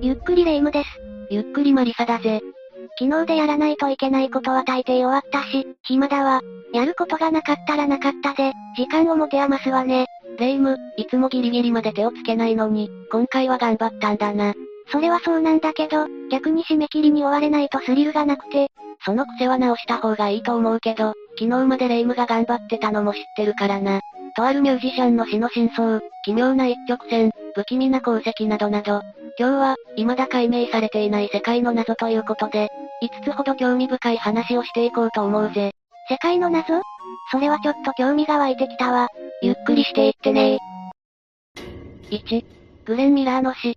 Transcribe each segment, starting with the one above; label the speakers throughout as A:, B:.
A: ゆっくりレ夢ムです。
B: ゆっくりマリサだぜ。
A: 昨日でやらないといけないことは大抵終わったし、暇だわ。やることがなかったらなかったで、時間を持て余すわね。
B: レ夢ム、いつもギリギリまで手をつけないのに、今回は頑張ったんだな。
A: それはそうなんだけど、逆に締め切りに追われないとスリルがなくて。
B: その癖は直した方がいいと思うけど、昨日までレ夢ムが頑張ってたのも知ってるからな。とあるミュージシャンの死の真相、奇妙な一直線、不気味な功績などなど、今日は、未だ解明されていない世界の謎ということで、5つほど興味深い話をしていこうと思うぜ。
A: 世界の謎？それはちょっと興味が湧いてきたわ。
B: ゆっくりしていってね1、グレン・ミラーの死。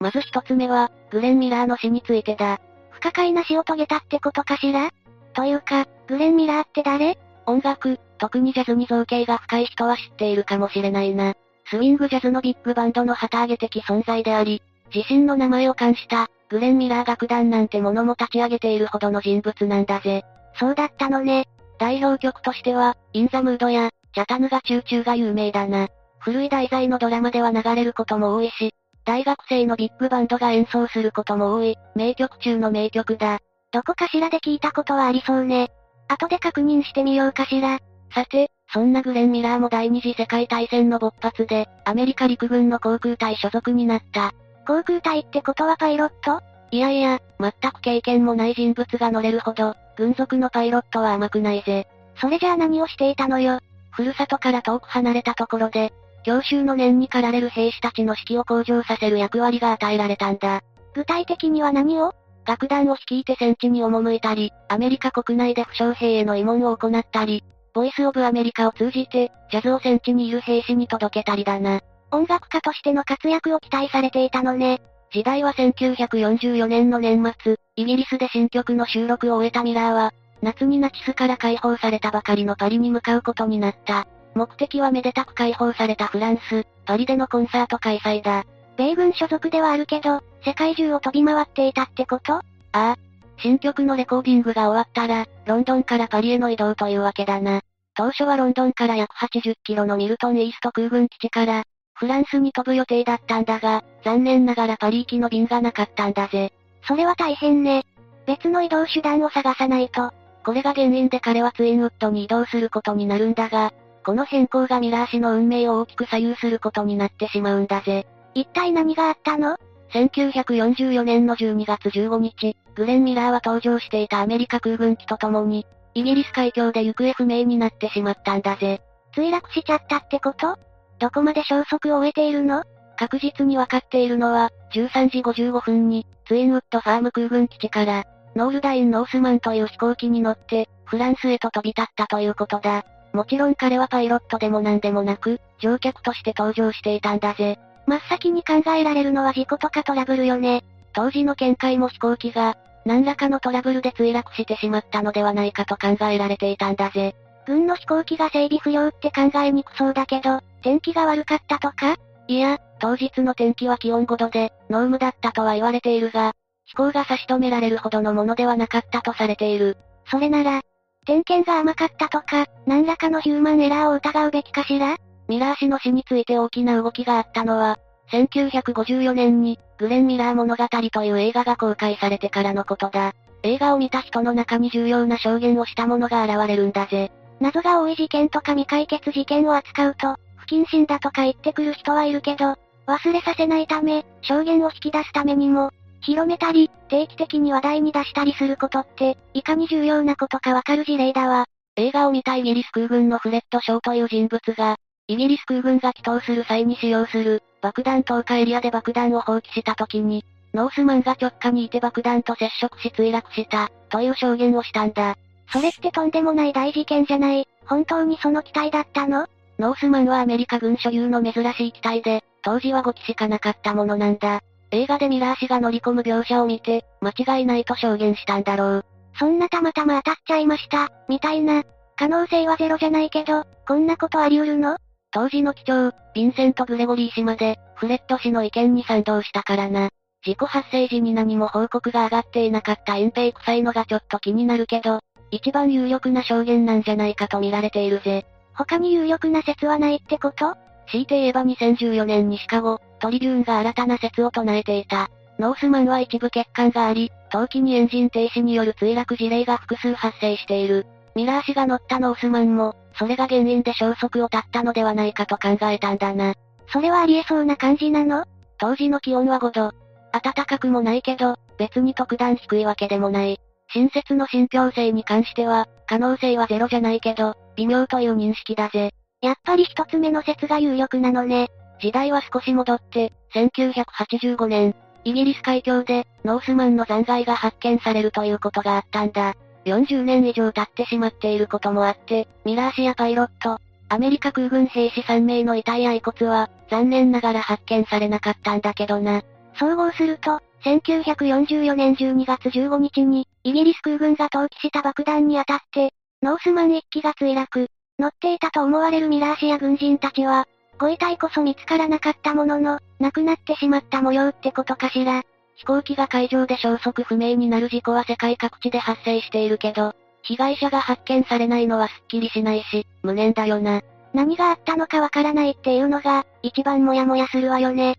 B: まず一つ目は、グレン・ミラーの死についてだ。
A: 不可解な死を遂げたってことかしら？というか、グレン・ミラーって誰？
B: 音楽、特にジャズに造形が深い人は知っているかもしれないな。スウィングジャズのビッグバンドの旗揚げ的存在であり、自身の名前を冠した、グレン・ミラー楽団なんてものも立ち上げているほどの人物なんだぜ。
A: そうだったのね。
B: 代表曲としては、インザムードや、チャタヌガチューチューが有名だな。古い題材のドラマでは流れることも多いし、大学生のビッグバンドが演奏することも多い、名曲中の名曲だ。
A: どこかしらで聞いたことはありそうね。後で確認してみようかしら。
B: さて、そんなグレン・ミラーも第二次世界大戦の勃発で、アメリカ陸軍の航空隊所属になった。
A: 航空隊ってことはパイロット？
B: いやいや、全く経験もない人物が乗れるほど、軍属のパイロットは甘くないぜ。
A: それじゃあ何をしていたのよ？
B: ふるさとから遠く離れたところで、教習の念に駆られる兵士たちの士気を向上させる役割が与えられたんだ。
A: 具体的には何を？
B: 楽団を率いて戦地に赴いたり、アメリカ国内で負傷兵への慰問を行ったり、ボイスオブアメリカを通じて、ジャズを戦地にいる兵士に届けたりだな。
A: 音楽家としての活躍を期待されていたのね。
B: 時代は1944年の年末、イギリスで新曲の収録を終えたミラーは、夏にナチスから解放されたばかりのパリに向かうことになった。目的はめでたく解放されたフランス、パリでのコンサート開催だ。
A: 米軍所属ではあるけど、世界中を飛び回っていたってこと？あ
B: あ。新曲のレコーディングが終わったら、ロンドンからパリへの移動というわけだな。当初はロンドンから約80キロのミルトンイースト空軍基地から、フランスに飛ぶ予定だったんだが、残念ながらパリ行きの便がなかったんだぜ。
A: それは大変ね。別の移動手段を探さないと。
B: これが原因で彼はツインウッドに移動することになるんだが、この変更がミラー氏の運命を大きく左右することになってしまうんだぜ。
A: 一体何があったの
B: ?1944 年の12月15日、グレン・ミラーは搭乗していたアメリカ空軍機と共に、イギリス海峡で行方不明になってしまったんだぜ。
A: 墜落しちゃったってこと？どこまで消息を終えているの？
B: 確実にわかっているのは、13時55分に、ツインウッドファーム空軍基地から、ノールダイン・ノースマンという飛行機に乗って、フランスへと飛び立ったということだ。もちろん彼はパイロットでも何でもなく、乗客として登場していたんだぜ。
A: 真っ先に考えられるのは事故とかトラブルよね。
B: 当時の見解も飛行機が、何らかのトラブルで墜落してしまったのではないかと考えられていたんだぜ。
A: 軍の飛行機が整備不良って考えにくそうだけど、天気が悪かったとか？
B: いや、当日の天気は気温5度で、濃霧だったとは言われているが、飛行が差し止められるほどのものではなかったとされている。
A: それなら、点検が甘かったとか、何らかのヒューマンエラーを疑うべきかしら？
B: ミラー氏の死について大きな動きがあったのは、1954年に、グレン・ミラー物語という映画が公開されてからのことだ。映画を見た人の中に重要な証言をした者が現れるんだぜ。
A: 謎が多い事件とか未解決事件を扱うと、不謹慎だとか言ってくる人はいるけど、忘れさせないため、証言を引き出すためにも、広めたり、定期的に話題に出したりすることって、いかに重要なことかわかる事例だわ。
B: 映画を見たイギリス空軍のフレッド・ショーという人物が、イギリス空軍が祈祷する際に使用する、爆弾投下エリアで爆弾を放棄した時に、ノースマンが直下にいて爆弾と接触し墜落した、という証言をしたんだ。
A: それってとんでもない大事件じゃない。本当にその機体だったの？
B: ノースマンはアメリカ軍所有の珍しい機体で、当時は5機しかなかったものなんだ。映画でミラー氏が乗り込む描写を見て、間違いないと証言したんだろう。
A: そんなたまたま当たっちゃいました、みたいな。可能性はゼロじゃないけど、こんなことあり得るの？
B: 当時の機長、ヴィンセント・グレゴリー氏まで、フレッド氏の意見に賛同したからな。事故発生時に何も報告が上がっていなかった隠蔽臭いのがちょっと気になるけど、一番有力な証言なんじゃないかと見られているぜ。
A: 他に有力な説はないってこと？
B: 強いて言えば2014年にシカゴ、トリビューンが新たな説を唱えていた。ノースマンは一部欠陥があり、冬季にエンジン停止による墜落事例が複数発生している。ミラー氏が乗ったノースマンも、それが原因で消息を絶ったのではないかと考えたんだな。
A: それはありえそうな感じなの？
B: 当時の気温は5度。暖かくもないけど、別に特段低いわけでもない。新設の信憑性に関しては、可能性はゼロじゃないけど、微妙という認識だぜ。
A: やっぱり一つ目の説が有力なのね。
B: 時代は少し戻って、1985年、イギリス海峡で、ノースマンの残骸が発見されるということがあったんだ。40年以上経ってしまっていることもあって、ミラー氏やパイロット、アメリカ空軍兵士3名の遺体や遺骨は、残念ながら発見されなかったんだけどな。
A: 総合すると、1944年12月15日に、イギリス空軍が投棄した爆弾に当たって、ノースマン1機が墜落。乗っていたと思われるミラー氏や軍人たちは、ご遺体こそ見つからなかったものの、亡くなってしまった模様ってことかしら。
B: 飛行機が海上で消息不明になる事故は世界各地で発生しているけど、被害者が発見されないのはすっきりしないし、無念だよな。
A: 何があったのかわからないっていうのが、一番モヤモヤするわよね。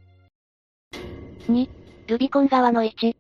B: 2、ルビコン川の位置。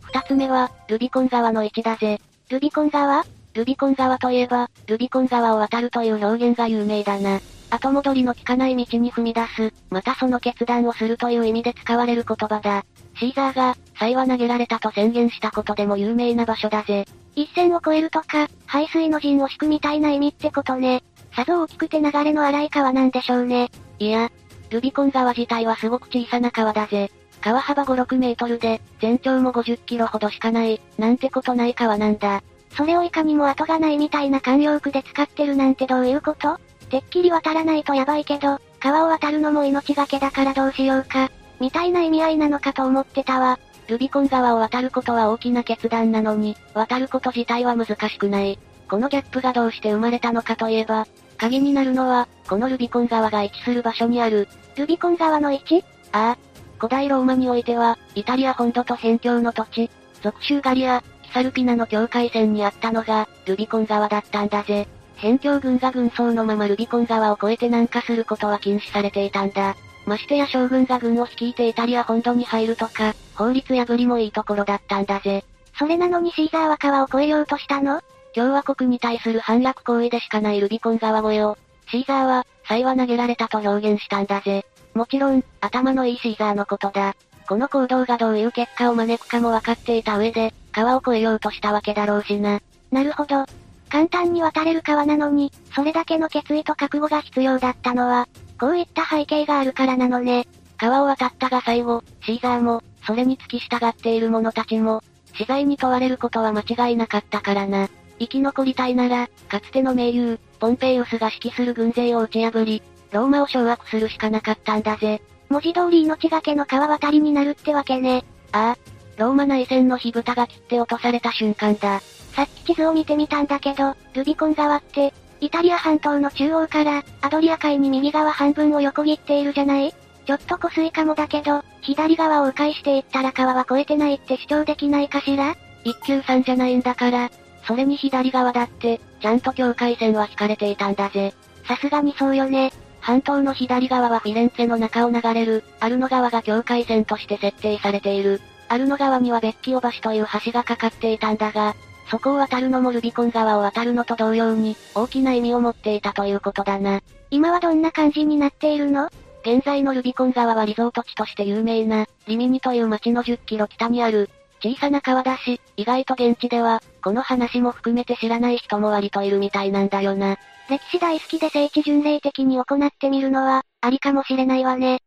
B: 二つ目は、ルビコン川の位置だぜ。
A: ルビコン川？
B: ルビコン川といえば、ルビコン川を渡るという表現が有名だな。後戻りの効かない道に踏み出す、またその決断をするという意味で使われる言葉だ。シーザーが、才は投げられたと宣言したことでも有名な場所だぜ。
A: 一線を越えるとか、排水の陣を敷くみたいな意味ってことね。さぞ大きくて流れの荒い川なんでしょうね。
B: いや、ルビコン川自体はすごく小さな川だぜ。川幅5、6メートルで、全長も50キロほどしかない、なんてことない川なんだ。
A: それをいかにも後がないみたいな慣用句で使ってるなんてどういうこと？てっきり渡らないとやばいけど、川を渡るのも命がけだからどうしようか、みたいな意味合いなのかと思ってたわ。
B: ルビコン川を渡ることは大きな決断なのに、渡ること自体は難しくない。このギャップがどうして生まれたのかといえば、鍵になるのは、このルビコン川が位置する場所にある。
A: ルビコン川の位置
B: ああ。古代ローマにおいては、イタリア本土と辺境の土地、属州ガリア、キサルピナの境界線にあったのが、ルビコン川だったんだぜ。辺境軍が軍曹のままルビコン川を越えて南下することは禁止されていたんだ。ましてや将軍が軍を率いてイタリア本土に入るとか、法律破りもいいところだったんだぜ。
A: それなのにシーザーは川を越えようとしたの？
B: 共和国に対する反落行為でしかないルビコン川越えを、シーザーは、才は投げられたと表現したんだぜ。もちろん、頭のいいシーザーのことだ。この行動がどういう結果を招くかも分かっていた上で、川を越えようとしたわけだろうしな。
A: なるほど。簡単に渡れる川なのに、それだけの決意と覚悟が必要だったのは、こういった背景があるからなのね。
B: 川を渡ったが最後、シーザーも、それに付き従っている者たちも、死罪に問われることは間違いなかったからな。生き残りたいなら、かつての盟友、ポンペイウスが指揮する軍勢を打ち破り、ローマを掌握するしかなかったんだぜ。
A: 文字通り命がけの川渡りになるってわけね。
B: ああ。ローマ内戦の火蓋が切って落とされた瞬間だ。
A: さっき地図を見てみたんだけど、ルビコン川って、イタリア半島の中央から、アドリア海に右側半分を横切っているじゃない？ちょっと湖水かもだけど、左側を迂回していったら川は越えてないって主張できないかしら？
B: 一級さんじゃないんだから、それに左側だって、ちゃんと境界線は引かれていたんだぜ。
A: さすがにそうよね。
B: 半島の左側はフィレンツェの中を流れる、アルノ川が境界線として設定されている。アルノ川にはベッキオ橋という橋がかかっていたんだが、そこを渡るのもルビコン川を渡るのと同様に、大きな意味を持っていたということだな。
A: 今はどんな感じになっているの？
B: 現在のルビコン川はリゾート地として有名な、リミニという町の10キロ北にある、小さな川だし、意外と現地では、この話も含めて知らない人も割といるみたいなんだよな。
A: 歴史大好きで聖地巡礼的に行ってみるのは、ありかもしれないわね。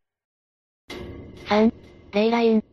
B: 3、レイライン。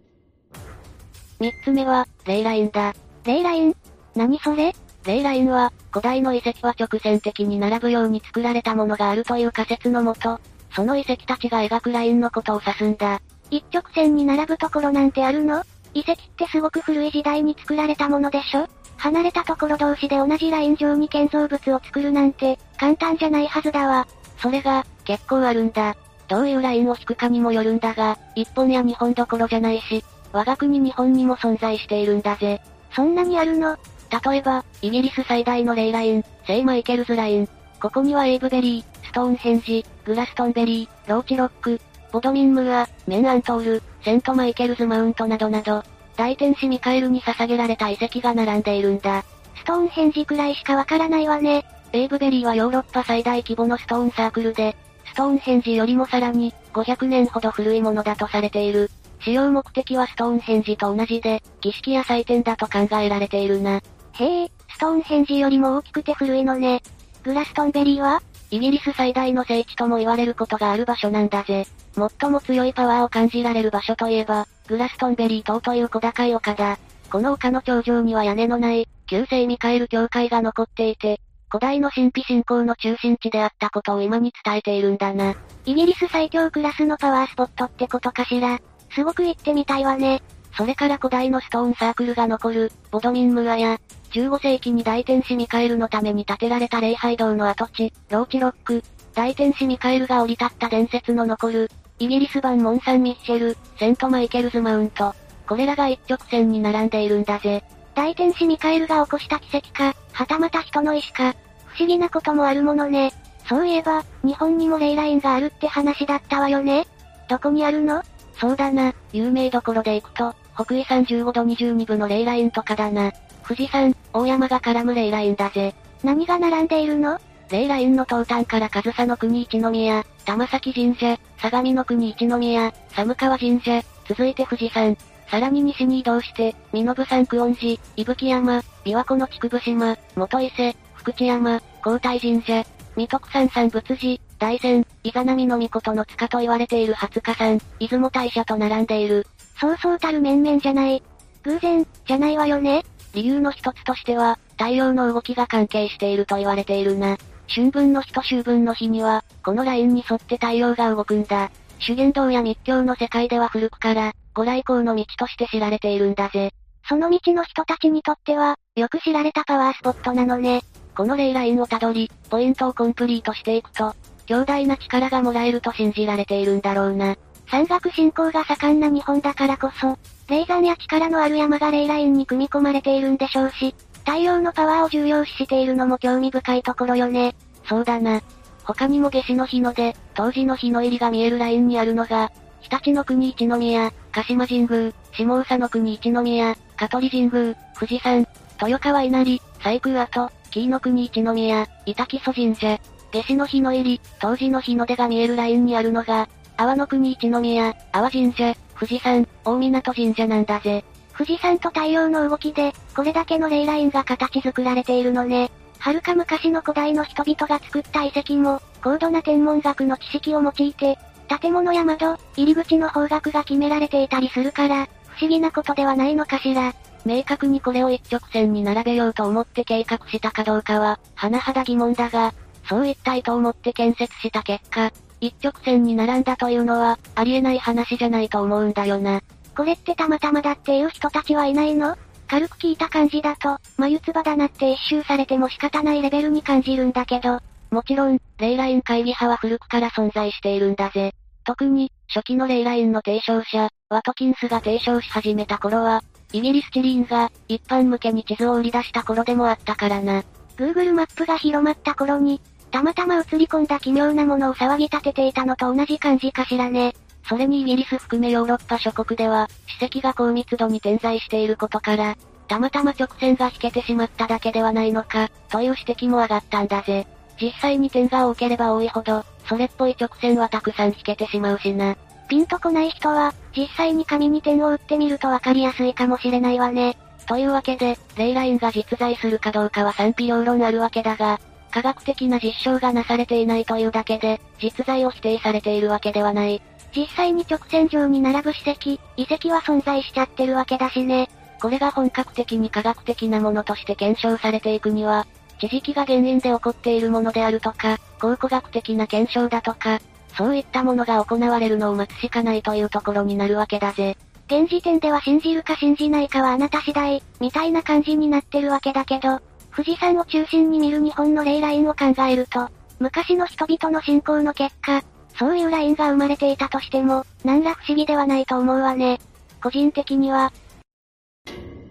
B: 3つ目は、レイラインだ。
A: レイライン？何それ？
B: レイラインは、古代の遺跡は直線的に並ぶように作られたものがあるという仮説のもと、その遺跡たちが描くラインのことを指すんだ。
A: 一直線に並ぶところなんてあるの？遺跡ってすごく古い時代に作られたものでしょ？離れたところ同士で同じライン上に建造物を作るなんて、簡単じゃないはずだわ。
B: それが、結構あるんだ。どういうラインを引くかにもよるんだが、一本や二本どころじゃないし、我が国日本にも存在しているんだぜ。
A: そんなにあるの？
B: 例えば、イギリス最大のレイライン、聖マイケルズライン。ここにはエイブベリー、ストーンヘンジ、グラストンベリー、ローチロック、ボドミンムーア、メンアントール、セントマイケルズマウントなどなど、大天使ミカエルに捧げられた遺跡が並んでいるんだ。
A: ストーンヘンジくらいしかわからないわね。
B: エイブベリーはヨーロッパ最大規模のストーンサークルで、ストーンヘンジよりもさらに、500年ほど古いものだとされている。使用目的はストーンヘンジと同じで、儀式や祭典だと考えられているな。
A: へえ、ストーンヘンジよりも大きくて古いのね。グラストンベリーは
B: イギリス最大の聖地とも言われることがある場所なんだぜ。最も強いパワーを感じられる場所といえば、グラストンベリー島という小高い丘だ。この丘の頂上には屋根のない、旧聖ミカエル教会が残っていて、古代の神秘信仰の中心地であったことを今に伝えているんだな。
A: イギリス最強クラスのパワースポットってことかしら。すごく行ってみたいわね。
B: それから古代のストーンサークルが残る、ボドミンムアや、15世紀に大天使ミカエルのために建てられた礼拝堂の跡地、ローチロック、大天使ミカエルが降り立った伝説の残る、イギリス版モン・サン・ミッシェル、セント・マイケルズ・マウント。これらが一直線に並んでいるんだぜ。
A: 大天使ミカエルが起こした奇跡か、はたまた人の意志か、不思議なこともあるものね。そういえば、日本にもレイラインがあるって話だったわよね。どこにあるの？
B: そうだな、有名どころで行くと、北緯35度22分のレイラインとかだな。富士山、大山が絡むレイラインだぜ。
A: 何が並んでいるの？
B: レイラインの東端から上総の国一宮、玉崎神社、相模の国一宮、寒川神社、続いて富士山。さらに西に移動して、身延山久遠寺、伊吹山、琵琶湖の筑部島、元伊勢、福知山、皇太神社、三徳山山仏寺、大山、伊賀波の御の塚と言われている初日山、出雲大社と並んでいる。
A: そうそうたる面々じゃない。偶然、じゃないわよね。
B: 理由の一つとしては、太陽の動きが関係していると言われているな。春分の日と秋分の日には、このラインに沿って太陽が動くんだ。修験道や密教の世界では古くから、ご来光の道として知られているんだぜ。
A: その道の人たちにとっては、よく知られたパワースポットなのね。
B: このレイラインをたどり、ポイントをコンプリートしていくと、強大な力がもらえると信じられているんだろうな。
A: 山岳信仰が盛んな日本だからこそ、霊山や力のある山がレイラインに組み込まれているんでしょうし、太陽のパワーを重要視しているのも興味深いところよね。
B: そうだな。他にも夏至の日の出、当時の日の入りが見えるラインにあるのが、日立の国一宮、鹿島神宮、下総の国一宮、香取神宮、富士山、豊川稲荷、西空跡、紀伊の国一宮、板木曽神社、夏至の日の入り、当時の日の出が見えるラインにあるのが、阿波の国一宮、阿波神社、富士山、大港神社なんだぜ。
A: 富士山と太陽の動きで、これだけのレイラインが形作られているのね。遥か昔の古代の人々が作った遺跡も、高度な天文学の知識を用いて、建物や窓、入り口の方角が決められていたりするから、不思議なことではないのかしら。
B: 明確にこれを一直線に並べようと思って計画したかどうかは、甚だ疑問だが、そう一体と思って建設した結果、一直線に並んだというのは、ありえない話じゃないと思うんだよな。
A: これってたまたまだっていう人たちはいないの？軽く聞いた感じだと、眉唾だなって一周されても仕方ないレベルに感じるんだけど、
B: もちろん、レイライン会議派は古くから存在しているんだぜ。特に、初期のレイラインの提唱者、ワトキンスが提唱し始めた頃は、イギリスチリーンが、一般向けに地図を売り出した頃でもあったからな。
A: Google マップが広まった頃に、たまたま映り込んだ奇妙なものを騒ぎ立てていたのと同じ感じかしらね。
B: それにイギリス含めヨーロッパ諸国では、史跡が高密度に点在していることから、たまたま直線が引けてしまっただけではないのか、という指摘も上がったんだぜ。実際に点が多ければ多いほど、それっぽい直線はたくさん引けてしまうしな。
A: ピンとこない人は、実際に紙に点を打ってみるとわかりやすいかもしれないわね。
B: というわけで、レイラインが実在するかどうかは賛否両論あるわけだが、科学的な実証がなされていないというだけで、実在を否定されているわけではない。
A: 実際に直線上に並ぶ史跡、遺跡は存在しちゃってるわけだしね。
B: これが本格的に科学的なものとして検証されていくには、地磁気が原因で起こっているものであるとか、考古学的な検証だとか、そういったものが行われるのを待つしかないというところになるわけだぜ。
A: 現時点では信じるか信じないかはあなた次第、みたいな感じになってるわけだけど、富士山を中心に見る日本のレイラインを考えると、昔の人々の信仰の結果、そういうラインが生まれていたとしても、何ら不思議ではないと思うわね。個人的には。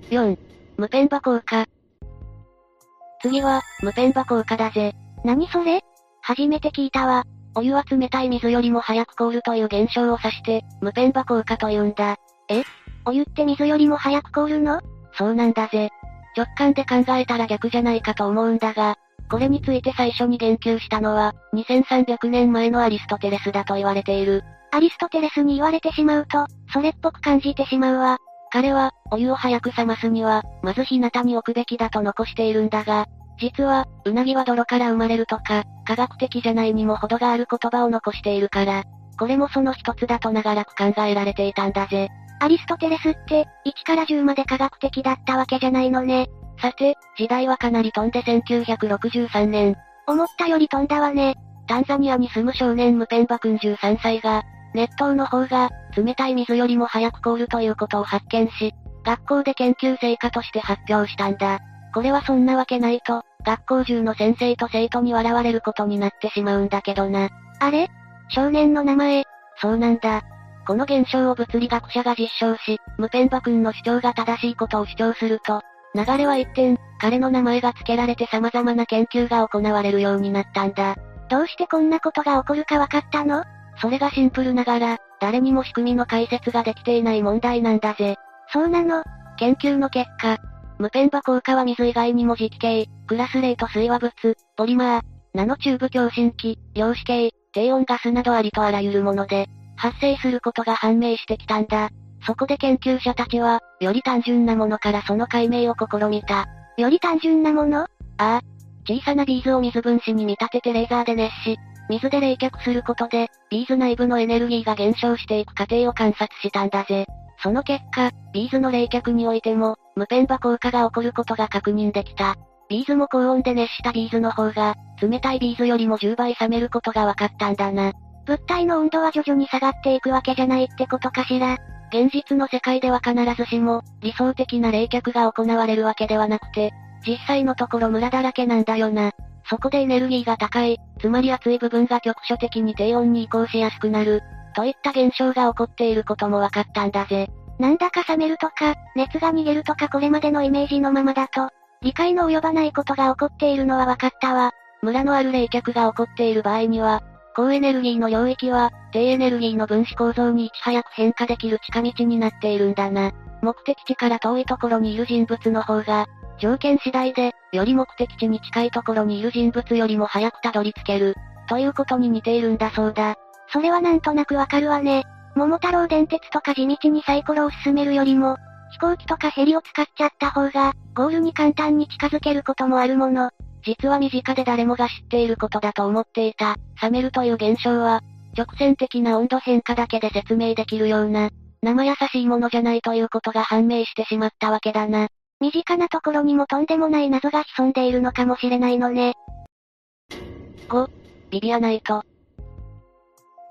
B: 4. 無ペンバ効果。次は、無ペンバ効果だぜ。
A: 何それ？初めて聞いたわ。
B: お湯は冷たい水よりも早く凍るという現象を指して、無ペンバ効果と言うんだ。
A: え？お湯って水よりも早く凍るの？
B: そうなんだぜ。直感で考えたら逆じゃないかと思うんだが、これについて最初に言及したのは、2300年前のアリストテレスだと言われている。
A: アリストテレスに言われてしまうと、それっぽく感じてしまうわ。
B: 彼は、お湯を早く冷ますには、まず日向に置くべきだと残しているんだが、実は、うなぎは泥から生まれるとか、科学的じゃないにも程がある言葉を残しているから、これもその一つだと長らく考えられていたんだぜ。
A: アリストテレスって、1から10まで科学的だったわけじゃないのね。
B: さて、時代はかなり飛んで1963年。
A: 思ったより飛んだわね。
B: タンザニアに住む少年ムペンバ君13歳が、熱湯の方が、冷たい水よりも早く凍るということを発見し、学校で研究成果として発表したんだ。これはそんなわけないと、学校中の先生と生徒に笑われることになってしまうんだけどな。
A: あれ？少年の名前。
B: そうなんだ。この現象を物理学者が実証し、ムペンバ君の主張が正しいことを主張すると、流れは一転、彼の名前が付けられて様々な研究が行われるようになったんだ。
A: どうしてこんなことが起こるか分かったの？
B: それがシンプルながら、誰にも仕組みの解説ができていない問題なんだぜ。
A: そうなの
B: 研究の結果、無ペンバ効果は水以外にも実形、クラスレート水和物、ポリマー、ナノチューブ共振器、量子系、低温ガスなどありとあらゆるもので、発生することが判明してきたんだ。そこで研究者たちは、より単純なものからその解明を試みた。
A: より単純なもの？あ
B: あ。小さなビーズを水分子に見立ててレーザーで熱し、水で冷却することで、ビーズ内部のエネルギーが減少していく過程を観察したんだぜ。その結果、ビーズの冷却においても、ムペンバ効果が起こることが確認できた。ビーズも高温で熱したビーズの方が、冷たいビーズよりも10倍冷めることが分かったんだな。
A: 物体の温度は徐々に下がっていくわけじゃないってことかしら。
B: 現実の世界では必ずしも、理想的な冷却が行われるわけではなくて、実際のところムラだらけなんだよな。そこでエネルギーが高い、つまり熱い部分が局所的に低温に移行しやすくなる、といった現象が起こっていることも分かったんだぜ。
A: なんだか冷めるとか、熱が逃げるとかこれまでのイメージのままだと、理解の及ばないことが起こっているのは分かったわ。
B: ムラのある冷却が起こっている場合には、高エネルギーの領域は、低エネルギーの分子構造にいち早く変化できる近道になっているんだな。目的地から遠いところにいる人物の方が、条件次第で、より目的地に近いところにいる人物よりも早くたどり着ける、ということに似ているんだそうだ。
A: それはなんとなくわかるわね。桃太郎電鉄とか地道にサイコロを進めるよりも、飛行機とかヘリを使っちゃった方が、ゴールに簡単に近づけることもあるもの。
B: 実は身近で誰もが知っていることだと思っていた、冷めるという現象は、直線的な温度変化だけで説明できるような、生優しいものじゃないということが判明してしまったわけだな。
A: 身近なところにもとんでもない謎が潜んでいるのかもしれないのね。
B: 5、ビビアナイト。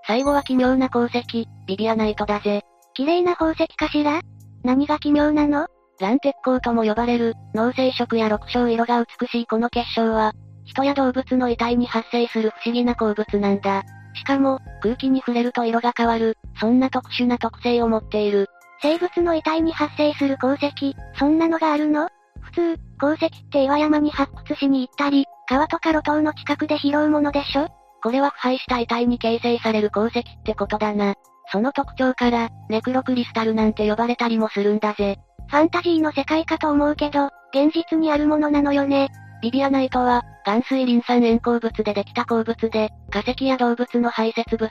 B: 最後は奇妙な鉱石、ビビアナイトだぜ。
A: 綺麗な宝石かしら？何が奇妙なの？
B: 蓝鉄鉱とも呼ばれる、脳性色や六章色が美しいこの結晶は、人や動物の遺体に発生する不思議な鉱物なんだ。しかも、空気に触れると色が変わる、そんな特殊な特性を持っている。
A: 生物の遺体に発生する鉱石、そんなのがあるの？普通、鉱石って岩山に発掘しに行ったり、川とか路頭の近くで拾うものでしょ？
B: これは腐敗した遺体に形成される鉱石ってことだな。その特徴から、ネクロクリスタルなんて呼ばれたりもするんだぜ。
A: ファンタジーの世界かと思うけど、現実にあるものなのよね。
B: ビビアナイトは、岩水リン酸塩鉱物でできた鉱物で、化石や動物の排泄物、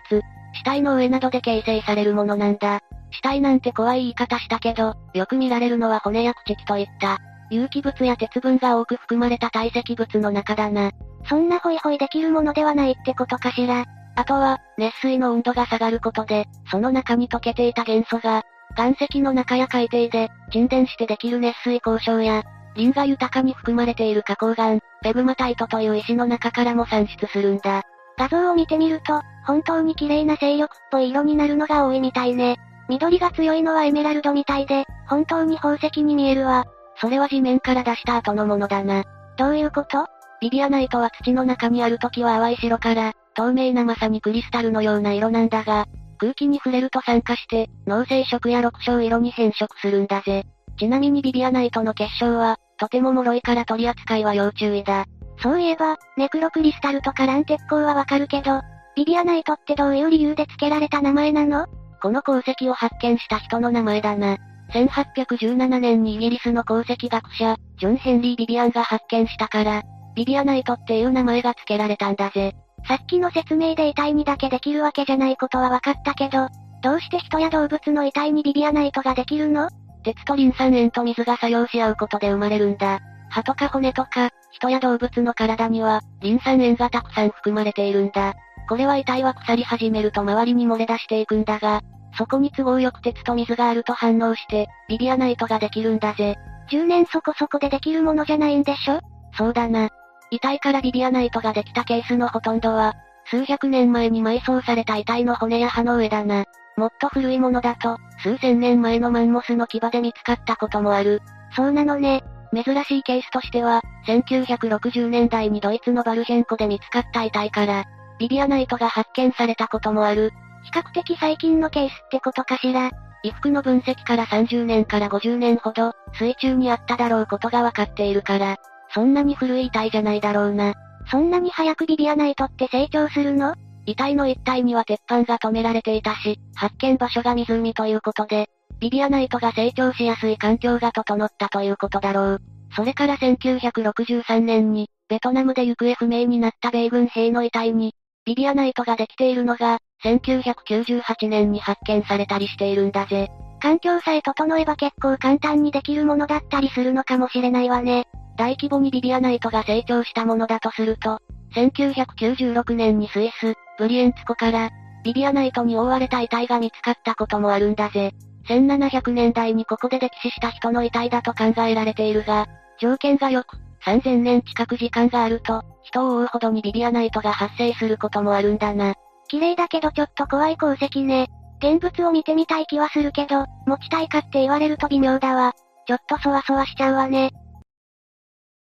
B: 死体の上などで形成されるものなんだ。死体なんて怖い言い方したけど、よく見られるのは骨や朽木といった、有機物や鉄分が多く含まれた堆積物の中だな。
A: そんなホイホイできるものではないってことかしら。
B: あとは、熱水の温度が下がることで、その中に溶けていた元素が、岩石の中や海底で、沈殿してできる熱水交渉や、リンが豊かに含まれている花崗岩、ペグマタイトという石の中からも産出するんだ。
A: 画像を見てみると、本当に綺麗な清緑っぽい色になるのが多いみたいね。緑が強いのはエメラルドみたいで、本当に宝石に見えるわ。
B: それは地面から出した後のものだな。
A: どういうこと？
B: ビビアナイトは土の中にある時は淡い白から、透明なまさにクリスタルのような色なんだが、空気に触れると酸化して、脳性色や六章色に変色するんだぜ。ちなみにビビアナイトの結晶は、とても脆いから取り扱いは要注意だ。
A: そういえば、ネクロクリスタルとかラン鉄鋼はわかるけど、ビビアナイトってどういう理由で付けられた名前なの？
B: この鉱石を発見した人の名前だな。1817年にイギリスの鉱石学者、ジョン・ヘンリー・ビビアンが発見したから、ビビアナイトっていう名前が付けられたんだぜ。
A: さっきの説明で遺体にだけできるわけじゃないことは分かったけど、どうして人や動物の遺体にビビアナイトができるの？
B: 鉄とリン酸塩と水が作用し合うことで生まれるんだ。歯とか骨とか、人や動物の体には、リン酸塩がたくさん含まれているんだ。これは遺体は腐り始めると周りに漏れ出していくんだが、そこに都合よく鉄と水があると反応して、ビビアナイトができるんだぜ。
A: 10年そこそこでできるものじゃないんでしょ？
B: そうだな。遺体からビビアナイトができたケースのほとんどは、数百年前に埋葬された遺体の骨や歯の上だな。もっと古いものだと、数千年前のマンモスの牙で見つかったこともある。
A: そうなのね。
B: 珍しいケースとしては、1960年代にドイツのバルヘン湖で見つかった遺体から、ビビアナイトが発見されたこともある。
A: 比較的最近のケースってことかしら。
B: 衣服の分析から30年から50年ほど、水中にあっただろうことがわかっているから、そんなに古い遺体じゃないだろうな。
A: そんなに早くビビアナイトって成長するの？
B: 遺体の一帯には鉄板が止められていたし、発見場所が湖ということで、ビビアナイトが成長しやすい環境が整ったということだろう。それから1963年に、ベトナムで行方不明になった米軍兵の遺体に、ビビアナイトができているのが、1998年に発見されたりしているんだぜ。
A: 環境さえ整えば結構簡単にできるものだったりするのかもしれないわね。
B: 大規模にビビアナイトが成長したものだとすると、1996年にスイス、ブリエンツ湖から、ビビアナイトに覆われた遺体が見つかったこともあるんだぜ。1700年代にここで溺死した人の遺体だと考えられているが、条件が良く、3000年近く時間があると、人を追うほどにビビアナイトが発生することもあるんだな。
A: 綺麗だけどちょっと怖い鉱石ね。現物を見てみたい気はするけど、持ちたいかって言われると微妙だわ。ちょっとそわそわしちゃうわね。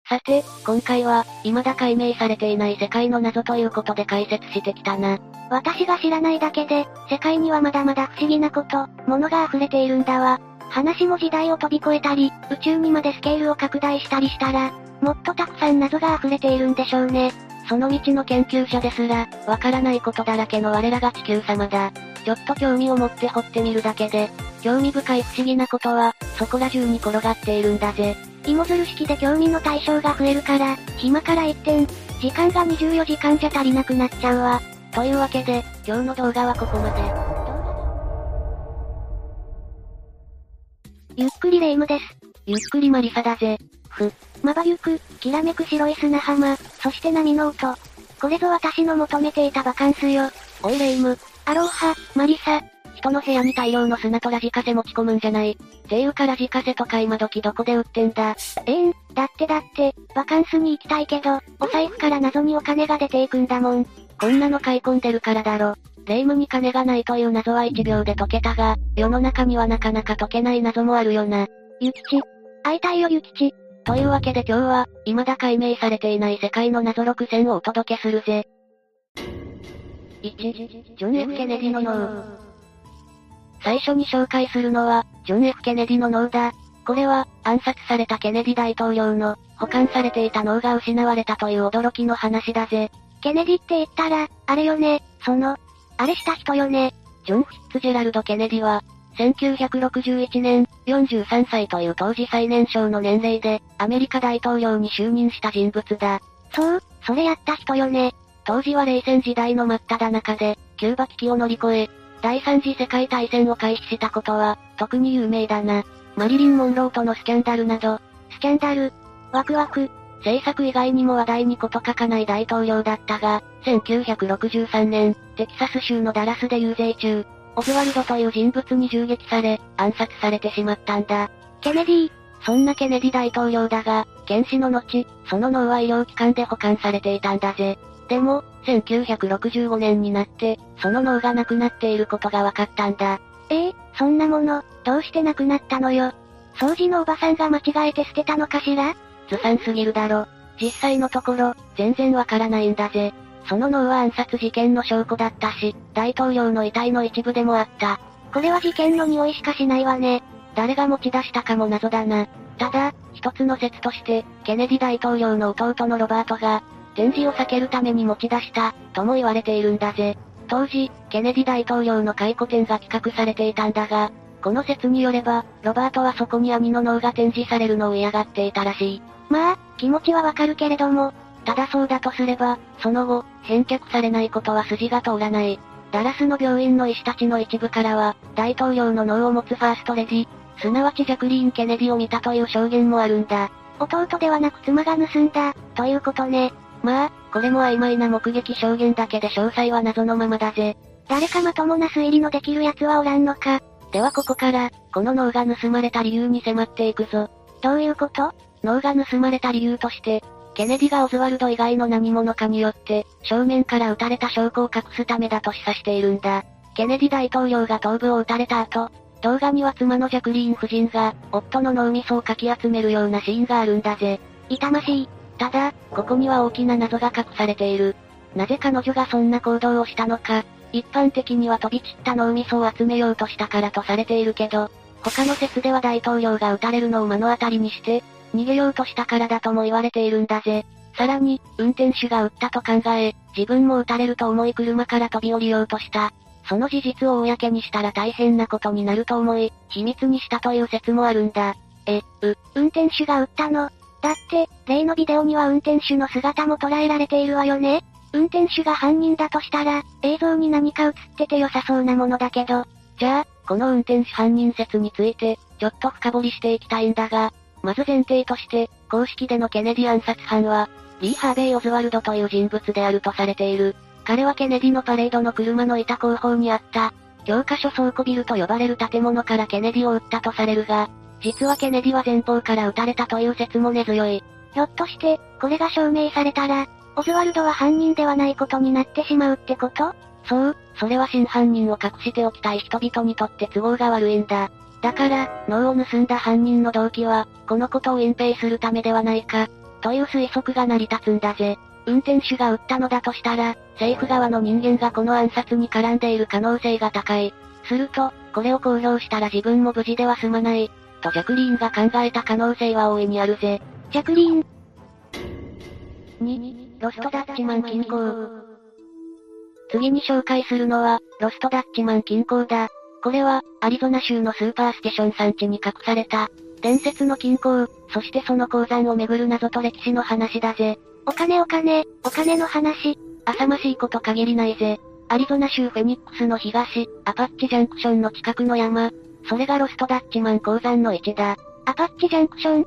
B: さて、今回は、未だ解明されていない世界の謎ということで解説してきたな。
A: 私が知らないだけで、世界にはまだまだ不思議なこと、物が溢れているんだわ。話も時代を飛び越えたり、宇宙にまでスケールを拡大したりしたら、もっとたくさん謎が溢れているんでしょうね。
B: その道の研究者ですら、わからないことだらけの我らが地球様だ。ちょっと興味を持って掘ってみるだけで、興味深い不思議なことは、そこら中に転がっているんだぜ。
A: 芋づる式で興味の対象が増えるから、暇から一点、時間が24時間じゃ足りなくなっちゃうわ。
B: というわけで、今日の動画はここまで。
A: ゆっくりレ夢ムです。
B: ゆっくりマリサだぜ。ふ。
A: まばゆく、きらめく白い砂浜、そして波の音。これぞ私の求めていたバカンスよ。
B: おいレ夢ム。
A: アローハ、マリサ、
B: 人の部屋に大量の砂とラジカセ持ち込むんじゃない。ていうかラジカセとか今時どこで売ってんだ。
A: ええん、だってだって、バカンスに行きたいけど、お財布から謎にお金が出ていくんだもん。
B: こんなの買い込んでるからだろ。霊夢に金がないという謎は1秒で解けたが、世の中にはなかなか解けない謎もあるよな。
A: ゆきち。会いたいよゆきち。
B: というわけで今日は、未だ解明されていない世界の謎6選をお届けするぜ。1、ジョン・ F・ ケネディの脳。最初に紹介するのは、ジョン・ F・ ケネディの脳だ。これは、暗殺されたケネディ大統領の、保管されていた脳が失われたという驚きの話だぜ。
A: ケネディって言ったら、あれよね、その、あれした人よね。
B: ジョン・フィッツジェラルド・ケネディは、1961年、43歳という当時最年少の年齢で、アメリカ大統領に就任した人物だ。
A: そう、それやった人よね。
B: 当時は冷戦時代の真っ只中で、キューバ危機を乗り越え、第三次世界大戦を回避したことは、特に有名だな。マリリン・モンローとのスキャンダルなど、
A: スキャンダル、ワクワク、
B: 政策以外にも話題にこと書かない大統領だったが、1963年、テキサス州のダラスで遊説中、オズワルドという人物に銃撃され、暗殺されてしまったんだ。
A: ケネディ
B: そんなケネディ大統領だが、検視の後、その脳は医療機関で保管されていたんだぜ。でも、1965年になって、その脳がなくなっていることが分かったんだ。
A: ええー、そんなもの、どうしてなくなったのよ。掃除のおばさんが間違えて捨てたのかしら？
B: ずさんすぎるだろ。実際のところ、全然わからないんだぜ。その脳は暗殺事件の証拠だったし、大統領の遺体の一部でもあった。
A: これは事件の匂いしかしないわね。
B: 誰が持ち出したかも謎だな。ただ、一つの説として、ケネディ大統領の弟のロバートが、展示を避けるために持ち出した、とも言われているんだぜ。当時、ケネディ大統領の回顧展が企画されていたんだが、この説によれば、ロバートはそこに兄の脳が展示されるのを嫌がっていたらしい。
A: まあ、気持ちはわかるけれども、
B: ただそうだとすれば、その後、返却されないことは筋が通らない。ダラスの病院の医師たちの一部からは、大統領の脳を持つファーストレディ、すなわちジャクリーン・ケネディを見たという証言もあるんだ。
A: 弟ではなく妻が盗んだ、ということね。
B: まあ、これも曖昧な目撃証言だけで詳細は謎のままだぜ。
A: 誰かまともな推理のできる奴はおらんのか。
B: ではここから、この脳が盗まれた理由に迫っていくぞ。
A: どういうこと？
B: 脳が盗まれた理由として、ケネディがオズワルド以外の何者かによって、正面から撃たれた証拠を隠すためだと示唆しているんだ。ケネディ大統領が頭部を撃たれた後、動画には妻のジャクリーン夫人が、夫の脳みそをかき集めるようなシーンがあるんだぜ。
A: 痛ましい。
B: ただ、ここには大きな謎が隠されている。なぜ彼女がそんな行動をしたのか、一般的には飛び散った脳みそを集めようとしたからとされているけど、他の説では大統領が撃たれるのを目の当たりにして、逃げようとしたからだとも言われているんだぜ。さらに、運転手が撃ったと考え、自分も撃たれると思い車から飛び降りようとした。その事実を公にしたら大変なことになると思い、秘密にしたという説もあるんだ。
A: え、う、運転手が撃ったの？だって、例のビデオには運転手の姿も捉えられているわよね運転手が犯人だとしたら、映像に何か映ってて良さそうなものだけど。
B: じゃあ、この運転手犯人説について、ちょっと深掘りしていきたいんだが、まず前提として、公式でのケネディ暗殺犯は、リー・ハーベイ・オズワルドという人物であるとされている。彼はケネディのパレードの車の板後方にあった、教科書倉庫ビルと呼ばれる建物からケネディを撃ったとされるが、実はケネディは前方から撃たれたという説も根強い。
A: ひょっとして、これが証明されたら、オズワルドは犯人ではないことになってしまうってこと？
B: そう、それは真犯人を隠しておきたい人々にとって都合が悪いんだ。だから、脳を盗んだ犯人の動機は、このことを隠蔽するためではないか、という推測が成り立つんだぜ。運転手が撃ったのだとしたら、政府側の人間がこの暗殺に絡んでいる可能性が高い。すると、これを公表したら自分も無事では済まない、とジャクリーンが考えた可能性は大いにあるぜ。
A: ジャクリーン。
B: 2、ロストダッチマン近郊。次に紹介するのは、ロストダッチマン近郊だ。これは、アリゾナ州のスーパーステーション産地に隠された、伝説の金鉱、そしてその鉱山をめぐる謎と歴史の話だぜ。
A: お金お金、お金の話。
B: 浅ましいこと限りないぜ。アリゾナ州フェニックスの東、アパッチジャンクションの近くの山。それがロストダッチマン鉱山の位置だ。
A: アパッチジャンクション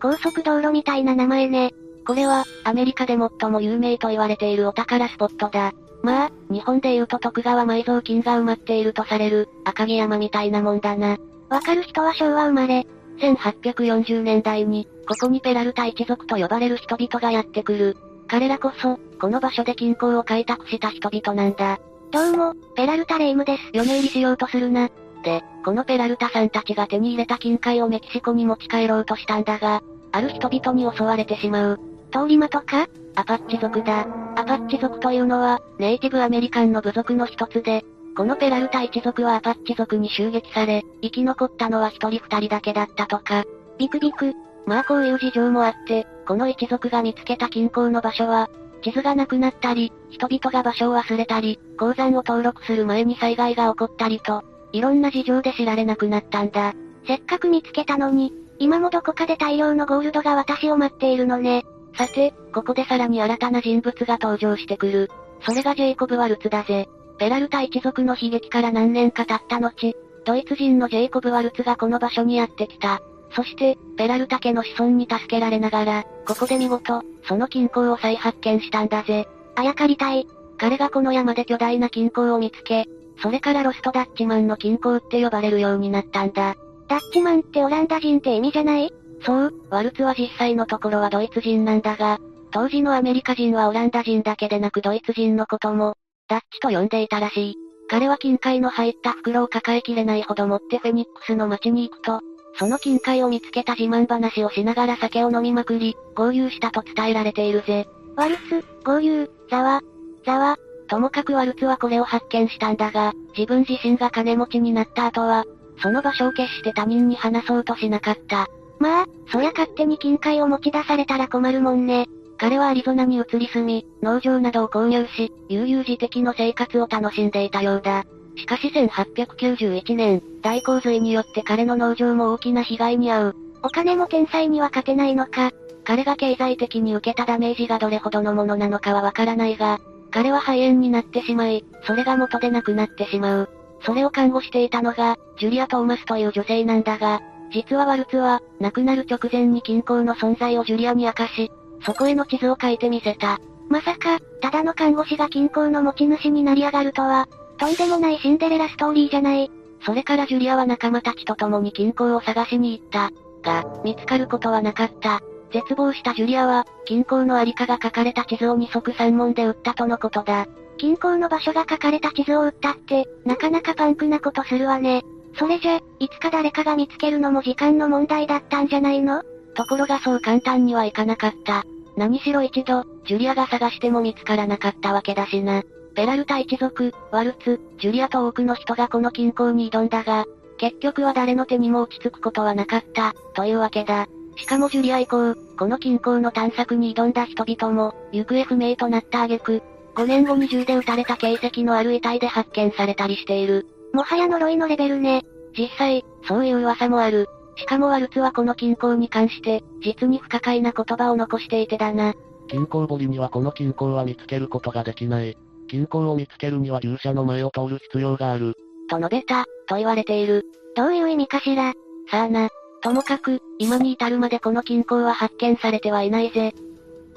A: 高速道路みたいな名前ね。
B: これは、アメリカで最も有名と言われているお宝スポットだ。まあ、日本で言うと徳川埋蔵金が埋まっているとされる、赤城山みたいなもんだな。
A: わかる人は昭和生まれ。
B: 1840年代に、ここにペラルタ一族と呼ばれる人々がやってくる。彼らこそ、この場所で金鉱を開拓した人々なんだ。
A: どうも、ペラルタレイムです。
B: 嫁入りしようとするな。で、このペラルタさんたちが手に入れた金塊をメキシコに持ち帰ろうとしたんだが、ある人々に襲われてしまう。
A: 通り魔とか？
B: アパッチ族だ。アパッチ族というのは、ネイティブアメリカンの部族の一つで、このペラルタ一族はアパッチ族に襲撃され、生き残ったのは一人二人だけだったとか。
A: ビクビク。
B: まあこういう事情もあって、この一族が見つけた金鉱の場所は、地図がなくなったり、人々が場所を忘れたり、鉱山を登録する前に災害が起こったりと、いろんな事情で知られなくなったんだ。
A: せっかく見つけたのに、今もどこかで大量のゴールドが私を待っているのね。
B: さて、ここでさらに新たな人物が登場してくる。それがジェイコブ・ワルツだぜ。ペラルタ一族の悲劇から何年か経った後、ドイツ人のジェイコブ・ワルツがこの場所にやってきた。そして、ペラルタ家の子孫に助けられながら、ここで見事、その金庫を再発見したんだぜ。
A: あやかりたい。
B: 彼がこの山で巨大な金庫を見つけ、それからロストダッチマンの金庫って呼ばれるようになったんだ。
A: ダッチマンってオランダ人って意味じゃない？
B: そう、ワルツは実際のところはドイツ人なんだが、当時のアメリカ人はオランダ人だけでなくドイツ人のことも、ダッチと呼んでいたらしい。彼は金塊の入った袋を抱えきれないほど持ってフェニックスの街に行くと、その金塊を見つけた自慢話をしながら酒を飲みまくり、合流したと伝えられているぜ。
A: ワルツ、合流、ざわ、ざわ。
B: ともかくワルツはこれを発見したんだが、自分自身が金持ちになった後は、その場所を決して他人に話そうとしなかった。
A: まあ、そりゃ勝手に金塊を持ち出されたら困るもんね。
B: 彼はアリゾナに移り住み、農場などを購入し、悠々自適の生活を楽しんでいたようだ。しかし1891年、大洪水によって彼の農場も大きな被害に遭う。
A: お金も天才には勝てないのか。
B: 彼が経済的に受けたダメージがどれほどのものなのかはわからないが、彼は肺炎になってしまい、それが元で亡くなってしまう。それを看護していたのが、ジュリア・トーマスという女性なんだが、実はワルツは、亡くなる直前に金庫の存在をジュリアに明かし、そこへの地図を書いてみせた。
A: まさか、ただの看護師が金庫の持ち主になり上がるとは、とんでもないシンデレラストーリーじゃない。
B: それからジュリアは仲間たちと共に金庫を探しに行った。が、見つかることはなかった。絶望したジュリアは、金庫のありかが書かれた地図を二足三門で撃ったとのことだ。
A: 金庫の場所が書かれた地図を撃ったって、なかなかパンクなことするわね。それじゃ、いつか誰かが見つけるのも時間の問題だったんじゃないの？
B: ところがそう簡単にはいかなかった。何しろ一度、ジュリアが探しても見つからなかったわけだしな。ペラルタ一族、ワルツ、ジュリアと多くの人がこの金庫に挑んだが、結局は誰の手にも落ち着くことはなかった、というわけだ。しかもジュリア以降、この金庫の探索に挑んだ人々も、行方不明となった挙句、5年後に銃で撃たれた形跡のある遺体で発見されたりしている。
A: もはや呪いのレベルね。
B: 実際、そういう噂もある。しかもワルツはこの金庫に関して、実に不可解な言葉を残していてだな。
C: 金庫堀にはこの金庫は見つけることができない。金庫を見つけるには牛舎の前を通る必要がある。
B: と述べた、と言われている。
A: どういう意味かしら。
B: さあな。ともかく、今に至るまでこの金庫は発見されてはいないぜ。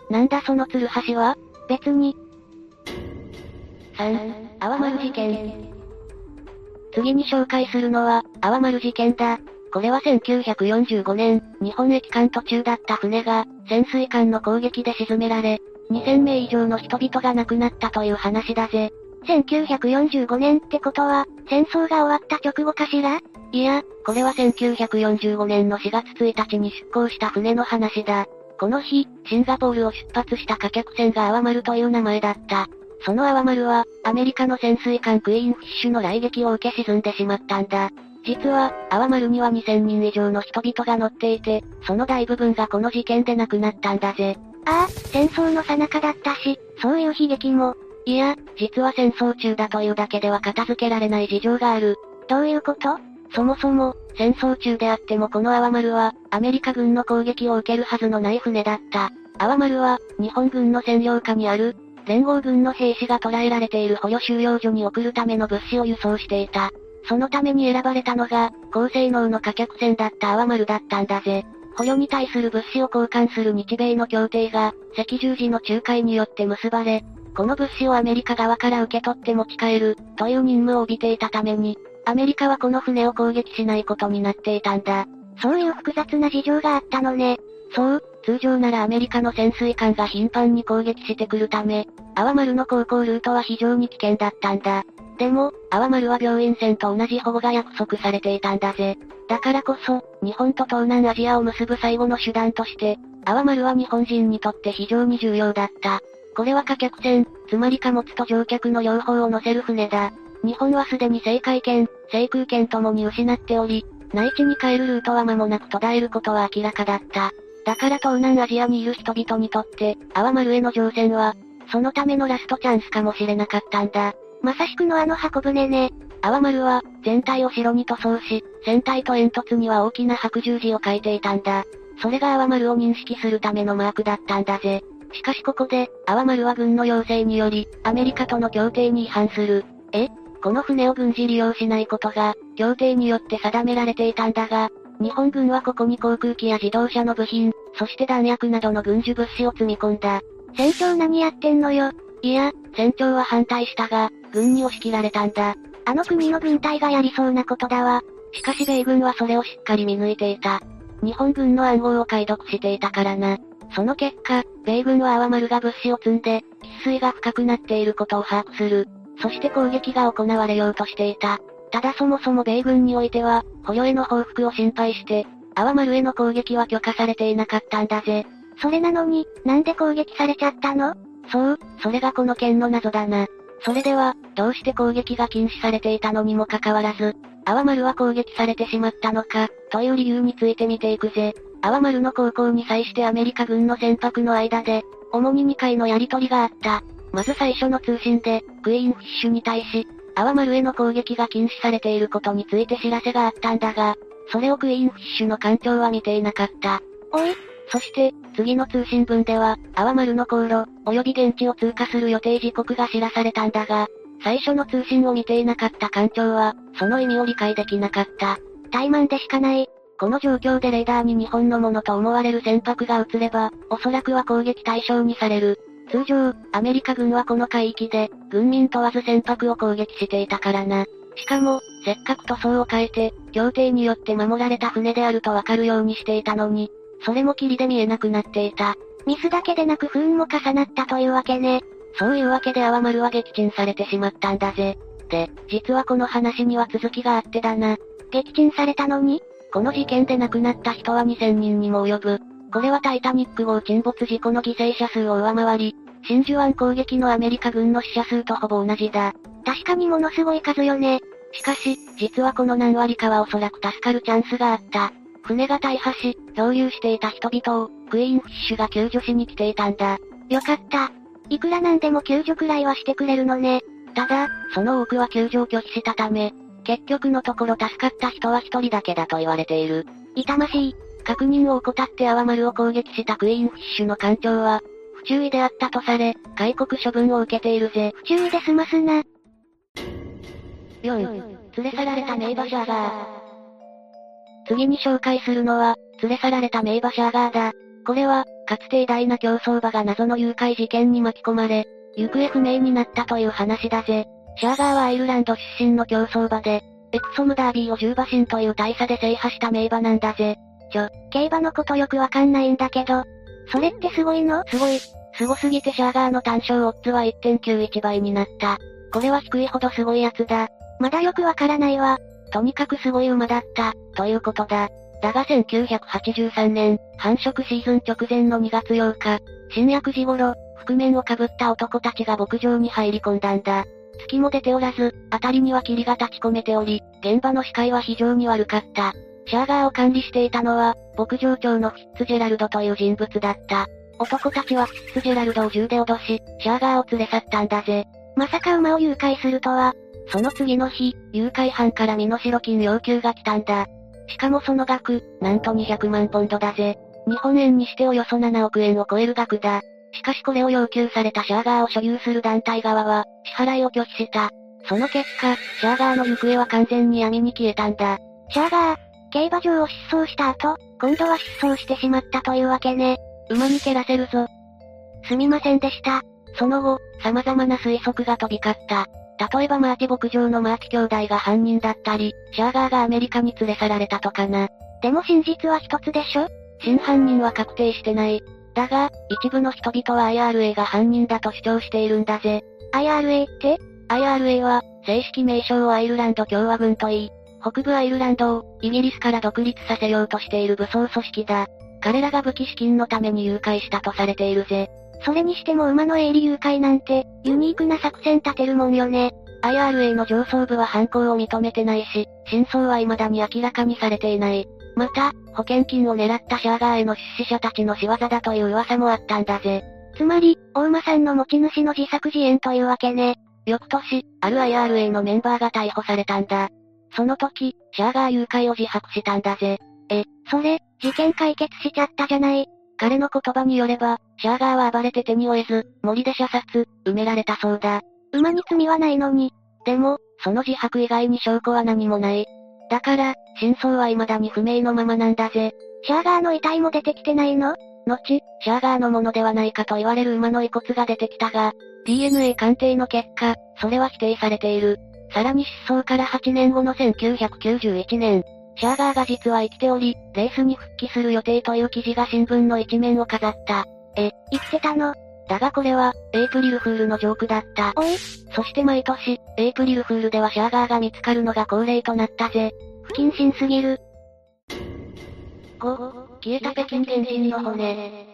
B: なんだその鶴橋は？
A: 別に。
B: 3、泡丸事件。次に紹介するのは、泡丸事件だ。これは1945年、日本駅間途中だった船が、潜水艦の攻撃で沈められ、2000名以上の人々が亡くなったという話だぜ。
A: 1945年ってことは、戦争が終わった直後かしら？
B: いや、これは1945年の4月1日に出港した船の話だ。この日、シンガポールを出発した貨客船が泡丸という名前だった。その泡丸は、アメリカの潜水艦クイーンフィッシュの来撃を受け沈んでしまったんだ。実は、泡丸には2000人以上の人々が乗っていて、その大部分がこの事件で亡くなったんだぜ。
A: ああ、戦争の最中だったし、そういう悲劇も。
B: いや、実は戦争中だというだけでは片付けられない事情がある。
A: どういうこと？
B: そもそも、戦争中であってもこの泡丸は、アメリカ軍の攻撃を受けるはずのない船だった。泡丸は、日本軍の占領下にある、連合軍の兵士が捕らえられている捕虜収容所に送るための物資を輸送していた。そのために選ばれたのが、高性能の貨客船だった泡丸だったんだぜ。捕虜に対する物資を交換する日米の協定が、赤十字の仲介によって結ばれ、この物資をアメリカ側から受け取って持ち帰る、という任務を帯びていたために、アメリカはこの船を攻撃しないことになっていたんだ。
A: そういう複雑な事情があったのね。
B: そう、通常ならアメリカの潜水艦が頻繁に攻撃してくるため、泡丸の航行ルートは非常に危険だったんだ。でも、泡丸は病院船と同じ保護が約束されていたんだぜ。だからこそ、日本と東南アジアを結ぶ最後の手段として、泡丸は日本人にとって非常に重要だった。これは貨客船、つまり貨物と乗客の両方を乗せる船だ。日本はすでに政海権、制空権ともに失っており、内地に帰るルートは間もなく途絶えることは明らかだった。だから東南アジアにいる人々にとって、泡丸への乗船は、そのためのラストチャンスかもしれなかったんだ。
A: まさしくのあの箱舟ね。
B: 泡丸は、全体を城に塗装し、船体と煙突には大きな白十字を書いていたんだ。それが泡丸を認識するためのマークだったんだぜ。しかしここで、泡丸は軍の要請により、アメリカとの協定に違反する。え？この船を軍事利用しないことが、協定によって定められていたんだが、日本軍はここに航空機や自動車の部品、そして弾薬などの軍需物資を積み込んだ。
A: 船長何やってんのよ?
B: いや、船長は反対したが、軍に押し切られたんだ。
A: あの国の軍隊がやりそうなことだわ。
B: しかし米軍はそれをしっかり見抜いていた。日本軍の暗号を解読していたからな。その結果、米軍は泡丸が物資を積んで、喫水が深くなっていることを把握する。そして攻撃が行われようとしていた。ただそもそも米軍においては、捕虜への報復を心配して、泡丸への攻撃は許可されていなかったんだぜ。
A: それなのに、なんで攻撃されちゃったの？
B: そう、それがこの件の謎だな。それでは、どうして攻撃が禁止されていたのにもかかわらず、泡丸は攻撃されてしまったのか、という理由について見ていくぜ。泡丸の航行に際してアメリカ軍の船舶の間で、主に2回のやり取りがあった。まず最初の通信で、クイーンフィッシュに対し、アワマルへの攻撃が禁止されていることについて知らせがあったんだが、それをクイーンフィッシュの艦長は見ていなかった。
A: おい、
B: そして、次の通信文では、アワマルの航路、及び現地を通過する予定時刻が知らされたんだが、最初の通信を見ていなかった艦長は、その意味を理解できなかった。
A: 怠慢でしかない。
B: この状況でレーダーに日本のものと思われる船舶が映れば、おそらくは攻撃対象にされる。通常、アメリカ軍はこの海域で、軍民問わず船舶を攻撃していたからな。しかも、せっかく塗装を変えて、協定によって守られた船であるとわかるようにしていたのに、それも霧で見えなくなっていた。
A: ミスだけでなく不運も重なったというわけね。
B: そういうわけでアワマルは撃沈されてしまったんだぜ。で、実はこの話には続きがあってだな。
A: 撃沈されたのに
B: この事件で亡くなった人は2000人にも及ぶ。これはタイタニック号沈没事故の犠牲者数を上回り、真珠湾攻撃のアメリカ軍の死者数とほぼ同じだ。
A: 確かにものすごい数よね。
B: しかし、実はこの何割かはおそらく助かるチャンスがあった。船が大破し、漂流していた人々を、クイーンフィッシュが救助しに来ていたんだ。
A: よかった。いくらなんでも救助くらいはしてくれるのね。
B: ただ、その多くは救助を拒否したため、結局のところ助かった人は一人だけだと言われている。
A: 痛ましい。
B: 確認を怠ってアワマルを攻撃したクイーンフィッシュの艦長は、不注意であったとされ、戒告処分を受けているぜ。
A: 不注意で済ますな。
B: 4、連れ去られた名馬シャーガー。次に紹介するのは、連れ去られた名馬シャーガーだ。これは、かつて偉大な競走馬が謎の誘拐事件に巻き込まれ、行方不明になったという話だぜ。シャーガーはアイルランド出身の競走馬で、エクソムダービーを10馬身という大差で制覇した名馬なんだぜ。
A: 競馬のことよくわかんないんだけど。それってすごいの？
B: すごい。すごすぎてシャーガーの単勝オッズは1.91倍になった。これは低いほどすごいやつだ。
A: まだよくわからないわ。
B: とにかくすごい馬だった、ということだ。だが1983年、繁殖シーズン直前の2月8日、深夜9時頃、覆面をかぶった男たちが牧場に入り込んだんだ。月も出ておらず、辺りには霧が立ち込めており、現場の視界は非常に悪かった。シャーガーを管理していたのは、牧場長のフィッツジェラルドという人物だった。男たちはフィッツジェラルドを銃で脅し、シャーガーを連れ去ったんだぜ。
A: まさか馬を誘拐するとは。
B: その次の日、誘拐犯から身代金要求が来たんだ。しかもその額、なんと200万ポンドだぜ。日本円にしておよそ7億円を超える額だ。しかしこれを要求されたシャーガーを所有する団体側は、支払いを拒否した。その結果、シャーガーの行方は完全に闇に消えたんだ。
A: シャーガー、競馬場を疾走した後、今度は失踪してしまったというわけね。
B: 馬に蹴らせるぞ。
A: すみませんでした。
B: その後、様々な推測が飛び交った。例えばマーチ牧場のマーチ兄弟が犯人だったり、シャーガーがアメリカに連れ去られたとかな。
A: でも真実は一つでしょ？
B: 真犯人は確定してない。だが、一部の人々は IRA が犯人だと主張しているんだぜ。
A: IRA って
B: ？IRA は、正式名称をアイルランド共和軍といい、北部アイルランドを、イギリスから独立させようとしている武装組織だ。彼らが武器資金のために誘拐したとされているぜ。
A: それにしても馬の営利誘拐なんて、ユニークな作戦立てるもんよね。
B: IRA の上層部は犯行を認めてないし、真相は未だに明らかにされていない。また、保険金を狙ったシャーガーへの出資者たちの仕業だという噂もあったんだぜ。
A: つまり、大馬さんの持ち主の自作自演というわけね。
B: 翌年、ある IRA のメンバーが逮捕されたんだ。その時、シャーガー誘拐を自白したんだぜ。
A: それ、事件解決しちゃったじゃない。
B: 彼の言葉によれば、シャーガーは暴れて手に負えず、森で射殺、埋められたそうだ。
A: 馬に罪はないのに。
B: でも、その自白以外に証拠は何もない。だから、真相は未だに不明のままなんだぜ。
A: シャーガーの遺体も出てきてないの？
B: 後、シャーガーのものではないかと言われる馬の遺骨が出てきたが、DNA 鑑定の結果、それは否定されている。さらに失踪から8年後の1991年、シャーガーが実は生きており、レースに復帰する予定という記事が新聞の一面を飾った。
A: 生きてたの？
B: だがこれは、エイプリルフールのジョークだった。
A: おい、
B: そして毎年、エイプリルフールではシャーガーが見つかるのが恒例となったぜ。
A: 不謹慎すぎる。
B: 5、消えた北京原人の骨。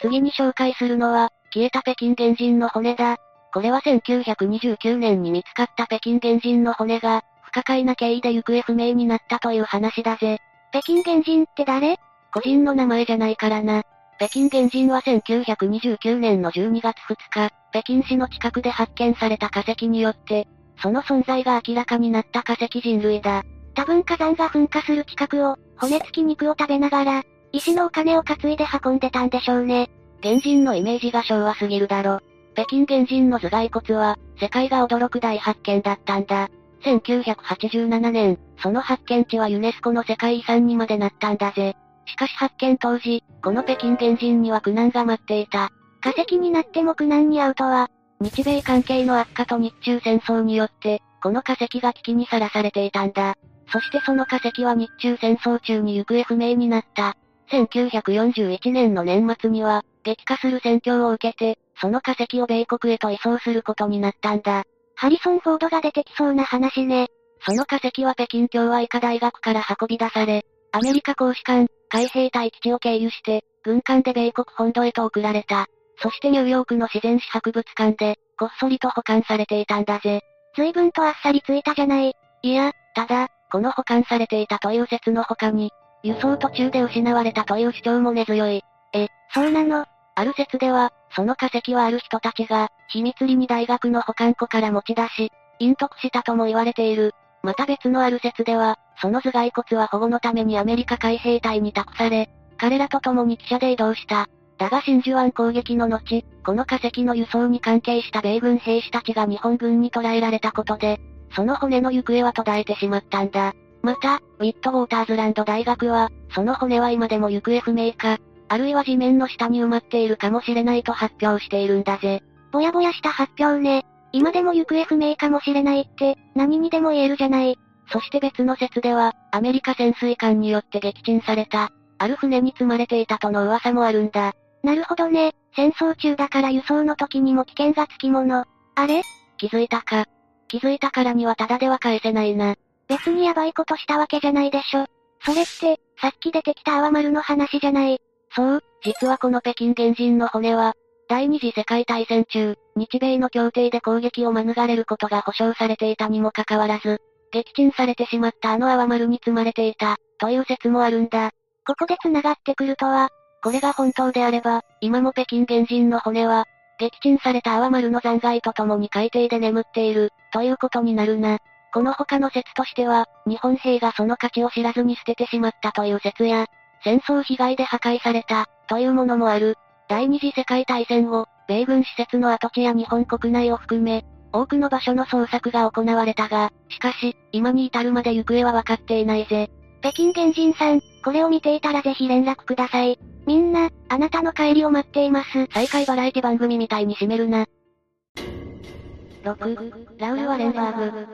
B: 次に紹介するのは、消えた北京原人の骨だ。これは1929年に見つかった北京原人の骨が、不可解な経緯で行方不明になったという話だぜ。
A: 北京原人って誰？
B: 個人の名前じゃないからな。北京原人は1929年の12月2日、北京市の近くで発見された化石によって、その存在が明らかになった化石人類だ。
A: 多分火山が噴火する近くを、骨付き肉を食べながら、石のお金を担いで運んでたんでしょうね。
B: 原人のイメージが昭和すぎるだろ。北京原人の頭蓋骨は、世界が驚く大発見だったんだ。1987年、その発見地はユネスコの世界遺産にまでなったんだぜ。しかし発見当時、この北京原人には苦難が待っていた。
A: 化石になっても苦難に遭うとは、
B: 日米関係の悪化と日中戦争によって、この化石が危機にさらされていたんだ。そしてその化石は日中戦争中に行方不明になった。1941年の年末には、激化する戦況を受けて、その化石を米国へと移送することになったんだ。
A: ハリソン・フォードが出てきそうな話ね。
B: その化石は北京共和医科大学から運び出され、アメリカ公使館、海兵隊基地を経由して、軍艦で米国本土へと送られた。そしてニューヨークの自然史博物館で、こっそりと保管されていたんだぜ。
A: 随分とあっさりついたじゃない。
B: いや、ただ、この保管されていたという説の他に、輸送途中で失われたという主張も根強い。
A: え、そうなの
B: ある説では、その化石はある人たちが、秘密裏に大学の保管庫から持ち出し、隠匿したとも言われている。また別のある説では、その頭蓋骨は保護のためにアメリカ海兵隊に託され、彼らと共に汽車で移動した。だが真珠湾攻撃の後、この化石の輸送に関係した米軍兵士たちが日本軍に捕らえられたことで、その骨の行方は途絶えてしまったんだ。また、ウィットウォーターズランド大学は、その骨は今でも行方不明か、あるいは地面の下に埋まっているかもしれないと発表しているんだぜ。
A: ぼやぼやした発表ね。今でも行方不明かもしれないって、何にでも言えるじゃない。
B: そして別の説では、アメリカ潜水艦によって撃沈された、ある船に積まれていたとの噂もあるんだ。
A: なるほどね。戦争中だから輸送の時にも危険がつきもの。あれ？
B: 気づいたか。気づいたからにはただでは返せないな。
A: 別にヤバいことしたわけじゃないでしょ。それって、さっき出てきた泡丸の話じゃない。
B: そう、実はこの北京原人の骨は、第二次世界大戦中、日米の協定で攻撃を免れることが保証されていたにもかかわらず、撃沈されてしまったあの泡丸に積まれていた、という説もあるんだ。
A: ここで繋がってくるとは、
B: これが本当であれば、今も北京原人の骨は、撃沈された泡丸の残骸と共に海底で眠っている、ということになるな。この他の説としては、日本兵がその価値を知らずに捨ててしまったという説や、戦争被害で破壊された、というものもある。第二次世界大戦後、米軍施設の跡地や日本国内を含め、多くの場所の捜索が行われたが、しかし、今に至るまで行方は分かっていないぜ。
A: 北京原人さん、これを見ていたらぜひ連絡ください。みんな、あなたの帰りを待っています。
B: 再開バラエティ番組みたいに締めるな。6、ラウル・ワレンバーグ。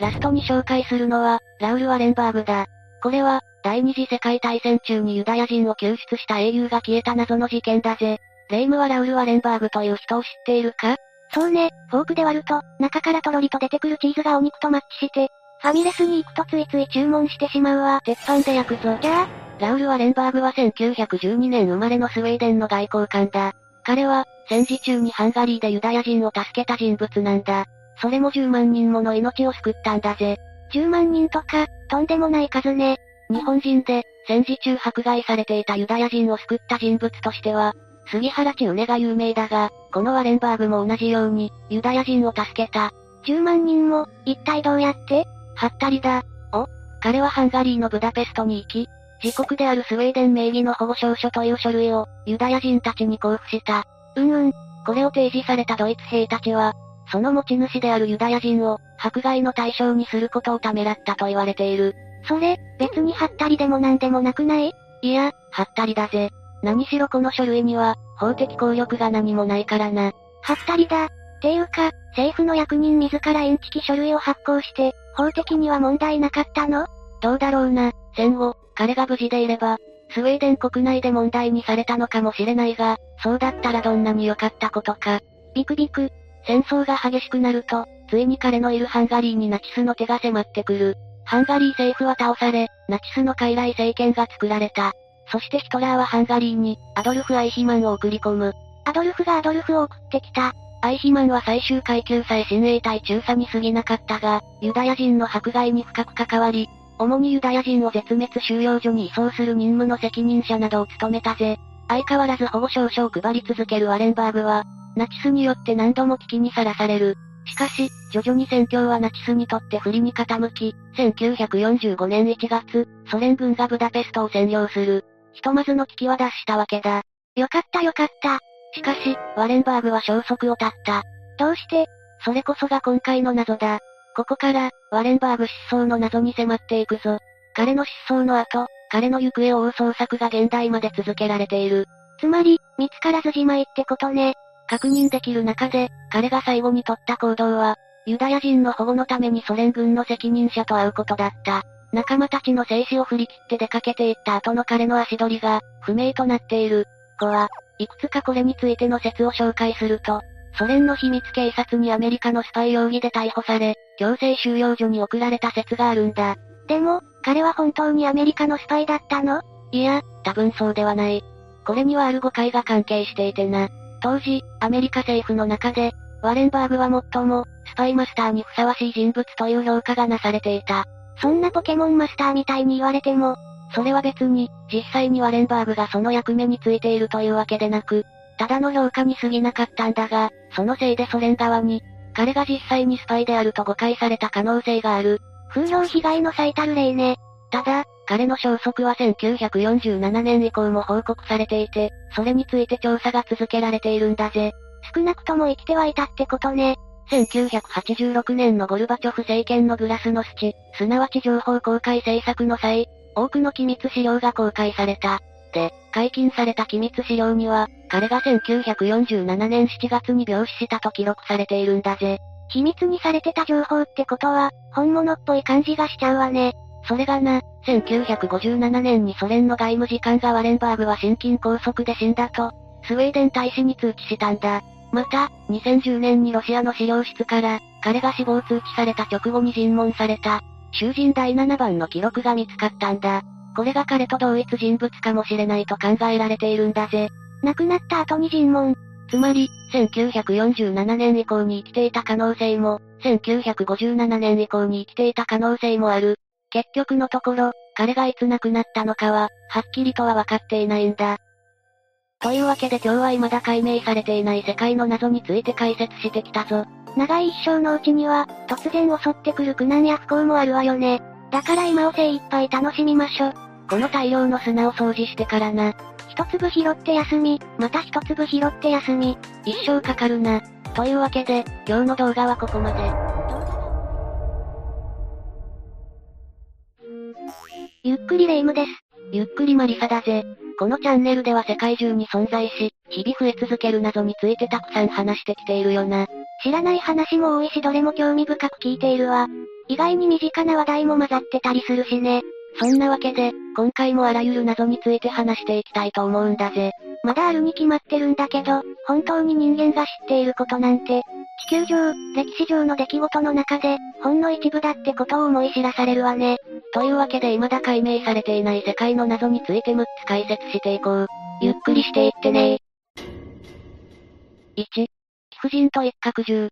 B: ラストに紹介するのは、ラウル・ワレンバーグだ。これは、第二次世界大戦中にユダヤ人を救出した英雄が消えた謎の事件だぜ。レイムはラウル・ワレンバーグという人を知っているか？
A: そうね、フォークで割ると、中からとろりと出てくるチーズがお肉とマッチして、ファミレスに行くとついつい注文してしまうわ。
B: 鉄板で焼くぞ。
A: じゃあ
B: ラウル・ワレンバーグは1912年生まれのスウェーデンの外交官だ。彼は、戦時中にハンガリーでユダヤ人を助けた人物なんだ。それも10万人もの命を救ったんだぜ。
A: 10万人とか、とんでもない数ね。
B: 日本人で、戦時中迫害されていたユダヤ人を救った人物としては、杉原千畝が有名だが、このワレンバーグも同じように、ユダヤ人を助けた。
A: 10万人も、一体どうやって？
B: はったりだ。お彼はハンガリーのブダペストに行き、自国であるスウェーデン名義の保護証書という書類を、ユダヤ人たちに交付した。
A: うんうん。
B: これを提示されたドイツ兵たちは、その持ち主であるユダヤ人を、迫害の対象にすることをためらったと言われている。
A: それ、別にはったりでもなんでもなくない？
B: いや、はったりだぜ。何しろこの書類には、法的効力が何もないからな。
A: はったりだ。ていうか、政府の役人自らインチキ書類を発行して、法的には問題なかったの？
B: どうだろうな。戦後、彼が無事でいれば、スウェーデン国内で問題にされたのかもしれないが、そうだったらどんなに良かったことか。
A: ビクビク。
B: 戦争が激しくなると、ついに彼のいるハンガリーにナチスの手が迫ってくる。ハンガリー政府は倒され、ナチスの傀儡政権が作られた。そしてヒトラーはハンガリーに、アドルフ・アイヒマンを送り込む。
A: アドルフがアドルフを送ってきた。
B: アイヒマンは最終階級さえ親衛隊中佐に過ぎなかったが、ユダヤ人の迫害に深く関わり、主にユダヤ人を絶滅収容所に移送する任務の責任者などを務めたぜ。相変わらず保護証書を配り続けるワレンバーグは、ナチスによって何度も危機にさらされる。しかし、徐々に戦況はナチスにとって不利に傾き、1945年1月、ソ連軍がブダペストを占領する。ひとまずの危機は脱したわけだ。
A: よかったよかった。
B: しかし、ワレンバーグは消息を絶った。
A: どうして？
B: それこそが今回の謎だ。ここから、ワレンバーグ失踪の謎に迫っていくぞ。彼の失踪の後、彼の行方を追う捜索が現代まで続けられている。
A: つまり、見つからずじまいってことね。
B: 確認できる中で、彼が最後に取った行動は、ユダヤ人の保護のためにソ連軍の責任者と会うことだった。仲間たちの静止を振り切って出かけていった後の彼の足取りが、不明となっている。子は、いくつかこれについての説を紹介すると、ソ連の秘密警察にアメリカのスパイ容疑で逮捕され、強制収容所に送られた説があるんだ。
A: でも、彼は本当にアメリカのスパイだったの？
B: いや、多分そうではない。これにはある誤解が関係していてな。当時、アメリカ政府の中で、ワレンバーグは最も、スパイマスターにふさわしい人物という評価がなされていた。
A: そんなポケモンマスターみたいに言われても、
B: それは別に、実際にワレンバーグがその役目についているというわけでなく、ただの評価に過ぎなかったんだが、そのせいでソ連側に、彼が実際にスパイであると誤解された可能性がある。
A: 風評被害の最たる例ね。
B: ただ、彼の消息は1947年以降も報告されていて、それについて調査が続けられているんだぜ。
A: 少なくとも生きてはいたってことね。
B: 1986年のゴルバチョフ政権のグラスノスチ、すなわち情報公開政策の際、多くの機密資料が公開された。で、解禁された機密資料には、彼が1947年7月に病死したと記録されているんだぜ。
A: 秘密にされてた情報ってことは、本物っぽい感じがしちゃうわね。
B: それがな、1957年にソ連の外務次官がワレンバーグは心筋梗塞で死んだと、スウェーデン大使に通知したんだ。また、2010年にロシアの資料室から、彼が死亡通知された直後に尋問された、囚人第7番の記録が見つかったんだ。これが彼と同一人物かもしれないと考えられているんだぜ。
A: 亡くなった後に尋問。
B: つまり、1947年以降に生きていた可能性も、1957年以降に生きていた可能性もある。結局のところ、彼がいつ亡くなったのかは、はっきりとは分かっていないんだ。というわけで今日は未だ解明されていない世界の謎について解説してきたぞ。
A: 長い一生のうちには、突然襲ってくる苦難や不幸もあるわよね。だから今を精一杯楽しみましょ。
B: この大量の砂を掃除してからな。
A: 一粒拾って休み、また一粒拾って休み。
B: 一生かかるな。というわけで、今日の動画はここまで。
A: ゆっくりレ夢ムです。
B: ゆっくりマリサだぜ。このチャンネルでは世界中に存在し、日々増え続ける謎についてたくさん話してきているよな。
A: 知らない話も多いしどれも興味深く聞いているわ。意外に身近な話題も混ざってたりするしね。
B: そんなわけで、今回もあらゆる謎について話していきたいと思うんだぜ。
A: まだあるに決まってるんだけど、本当に人間が知っていることなんて、地球上、歴史上の出来事の中で、ほんの一部だってことを思い知らされるわね。
B: というわけで未だ解明されていない世界の謎について6つ解説していこう。ゆっくりしていってね1、貴婦人と一角獣。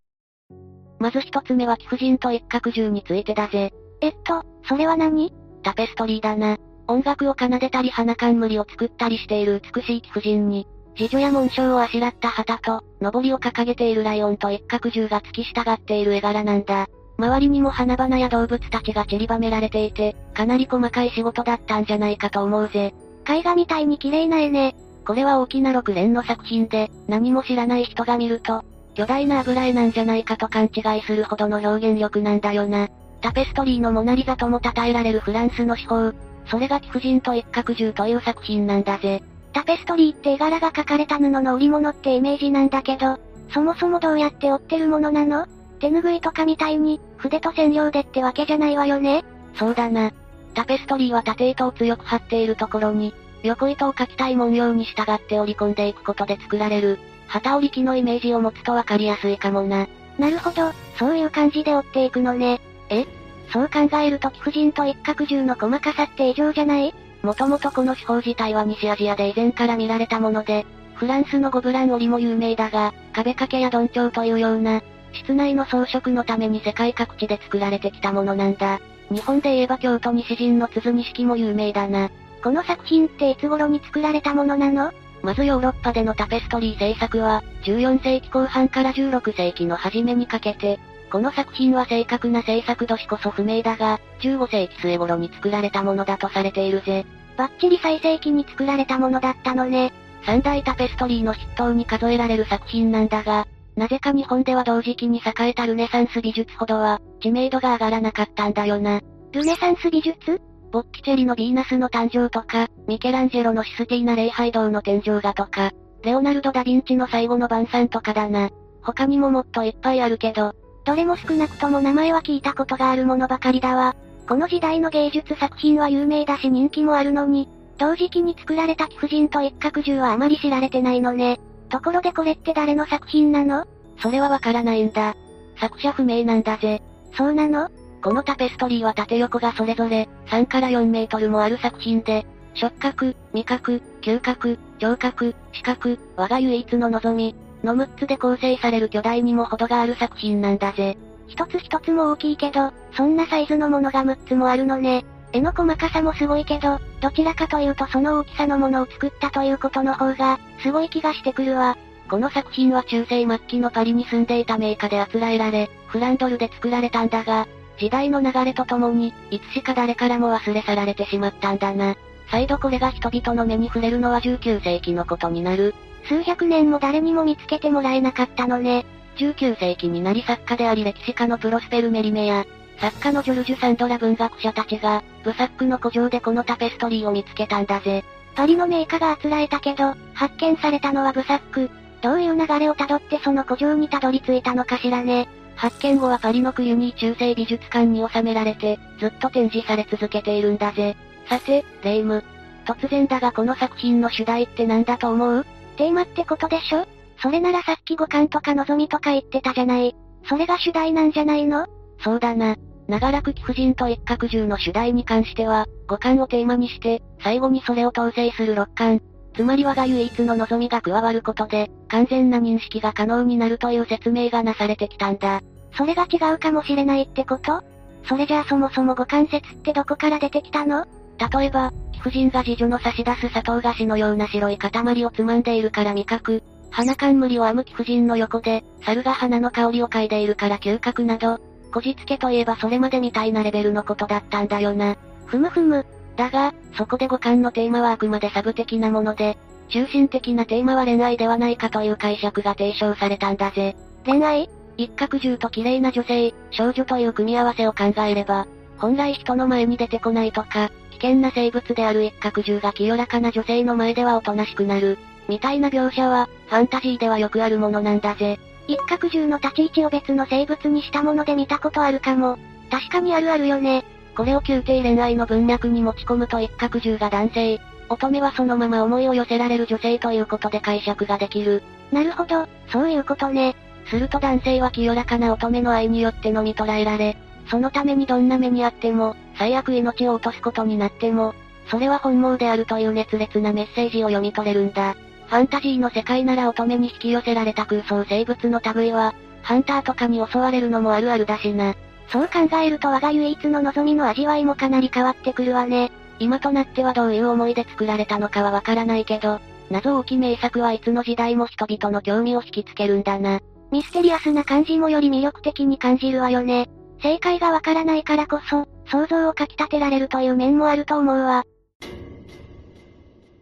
B: まず一つ目は貴婦人と一角獣についてだぜ。
A: えっと、それは何？
B: タペストリーだな。音楽を奏でたり花冠を作ったりしている美しい貴婦人に、自女や紋章をあしらった旗と、上りを掲げているライオンと一角獣が付き従っている絵柄なんだ。周りにも花々や動物たちが散りばめられていて、かなり細かい仕事だったんじゃないかと思うぜ。
A: 絵画みたいに綺麗な絵ね。
B: これは大きな6連の作品で、何も知らない人が見ると、巨大な油絵なんじゃないかと勘違いするほどの表現力なんだよな。タペストリーのモナリザとも称えられるフランスの手法。それが貴婦人と一角獣という作品なんだぜ。
A: タペストリーって絵柄が描かれた布の織物ってイメージなんだけど、そもそもどうやって織ってるものなの？手拭いとかみたいに、筆と染料でってわけじゃないわよね
B: そうだな。タペストリーは縦糸を強く張っているところに、横糸を描きたい文様に従って織り込んでいくことで作られる、旗織り機のイメージを持つとわかりやすいかもな。
A: なるほど、そういう感じで織っていくのね。
B: え？
A: そう考えると貴婦人と一角獣の細かさって異常じゃない？
B: もともとこの手法自体は西アジアで以前から見られたもので、フランスのゴブラン織も有名だが、壁掛けや鈍調というような、室内の装飾のために世界各地で作られてきたものなんだ。日本で言えば京都西陣の鈴錦も有名だな。
A: この作品っていつ頃に作られたものなの？
B: まずヨーロッパでのタペストリー制作は、14世紀後半から16世紀の初めにかけて、この作品は正確な制作年こそ不明だが、15世紀末頃に作られたものだとされているぜ。
A: バッチリ最盛期に作られたものだったのね。
B: 三大タペストリーの筆頭に数えられる作品なんだが、なぜか日本では同時期に栄えたルネサンス美術ほどは、知名度が上がらなかったんだよな。
A: ルネサンス美術？
B: ボッキチェリのヴィーナスの誕生とか、ミケランジェロのシスティーナ礼拝堂の天井画とか、レオナルド・ダ・ヴィンチの最後の晩餐とかだな。他にももっといっぱいあるけど、
A: どれも少なくとも名前は聞いたことがあるものばかりだわ。この時代の芸術作品は有名だし人気もあるのに、同時期に作られた貴婦人と一角獣はあまり知られてないのね。ところでこれって誰の作品なの？
B: それはわからないんだ。作者不明なんだぜ。
A: そうなの？
B: このタペストリーは縦横がそれぞれ、3から4メートルもある作品で、触覚、味覚、嗅覚、聴覚、視覚、我が唯一の望み、の6つで構成される巨大にも程がある作品なんだぜ。
A: 一つ一つも大きいけど、そんなサイズのものが6つもあるのね。絵の細かさもすごいけど、どちらかというとその大きさのものを作ったということの方が、すごい気がしてくるわ。
B: この作品は中世末期のパリに住んでいた名家であつらえられ、フランドルで作られたんだが、時代の流れとともに、いつしか誰からも忘れ去られてしまったんだな。再度これが人々の目に触れるのは19世紀のことになる。
A: 数百年も誰にも見つけてもらえなかったのね。
B: 19世紀になり作家であり歴史家のプロスペル・メリメや、作家のジョルジュ・サンドラ文学者たちが、ブサックの古城でこのタペストリーを見つけたんだぜ。
A: パリのメーカーがあつらえたけど、発見されたのはブサック。どういう流れをたどってその古城にたどり着いたのかしらね。
B: 発見後はパリのクユニー中世美術館に収められて、ずっと展示され続けているんだぜ。さて、レイム。突然だがこの作品の主題って何だと思う？
A: テーマってことでしょ？それならさっき五感とか望みとか言ってたじゃない。それが主題なんじゃないの？
B: そうだな。長らく貴婦人と一角獣の主題に関しては、五感をテーマにして、最後にそれを統制する六感。つまり我が唯一の望みが加わることで、完全な認識が可能になるという説明がなされてきたんだ。
A: それが違うかもしれないってこと？それじゃあそもそも五感説ってどこから出てきたの？
B: 例えば、貴婦人が次女の差し出す砂糖菓子のような白い塊をつまんでいるから味覚、花冠を編む貴婦人の横で、猿が花の香りを嗅いでいるから嗅覚など、こじつけといえばそれまでみたいなレベルのことだったんだよな。
A: ふむふむ。
B: だが、そこで五感のテーマはあくまでサブ的なもので、中心的なテーマは恋愛ではないかという解釈が提唱されたんだぜ。
A: 恋愛？
B: 一角獣と綺麗な女性、少女という組み合わせを考えれば、本来人の前に出てこないとか、険な生物である一角獣が清らかな女性の前ではおとなしくなる。みたいな描写は、ファンタジーではよくあるものなんだぜ。
A: 一角獣の立ち位置を別の生物にしたもので見たことあるかも。確かにあるあるよね。
B: これを宮廷恋愛の文脈に持ち込むと一角獣が男性、乙女はそのまま思いを寄せられる女性ということで解釈ができる。
A: なるほど、そういうことね。
B: すると男性は清らかな乙女の愛によって飲み捉えられ、そのためにどんな目にあっても、最悪命を落とすことになっても、それは本望であるという熱烈なメッセージを読み取れるんだ。ファンタジーの世界なら乙女に引き寄せられた空想生物の類は、ハンターとかに襲われるのもあるあるだしな。
A: そう考えると我が唯一の望みの味わいもかなり変わってくるわね。
B: 今となってはどういう思いで作られたのかはわからないけど、謎多き名作はいつの時代も人々の興味を引きつけるんだな。
A: ミステリアスな感じもより魅力的に感じるわよね。正解がわからないからこそ、想像をかき立てられるという面もあると思うわ。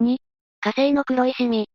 B: 2、火星の黒いシミ。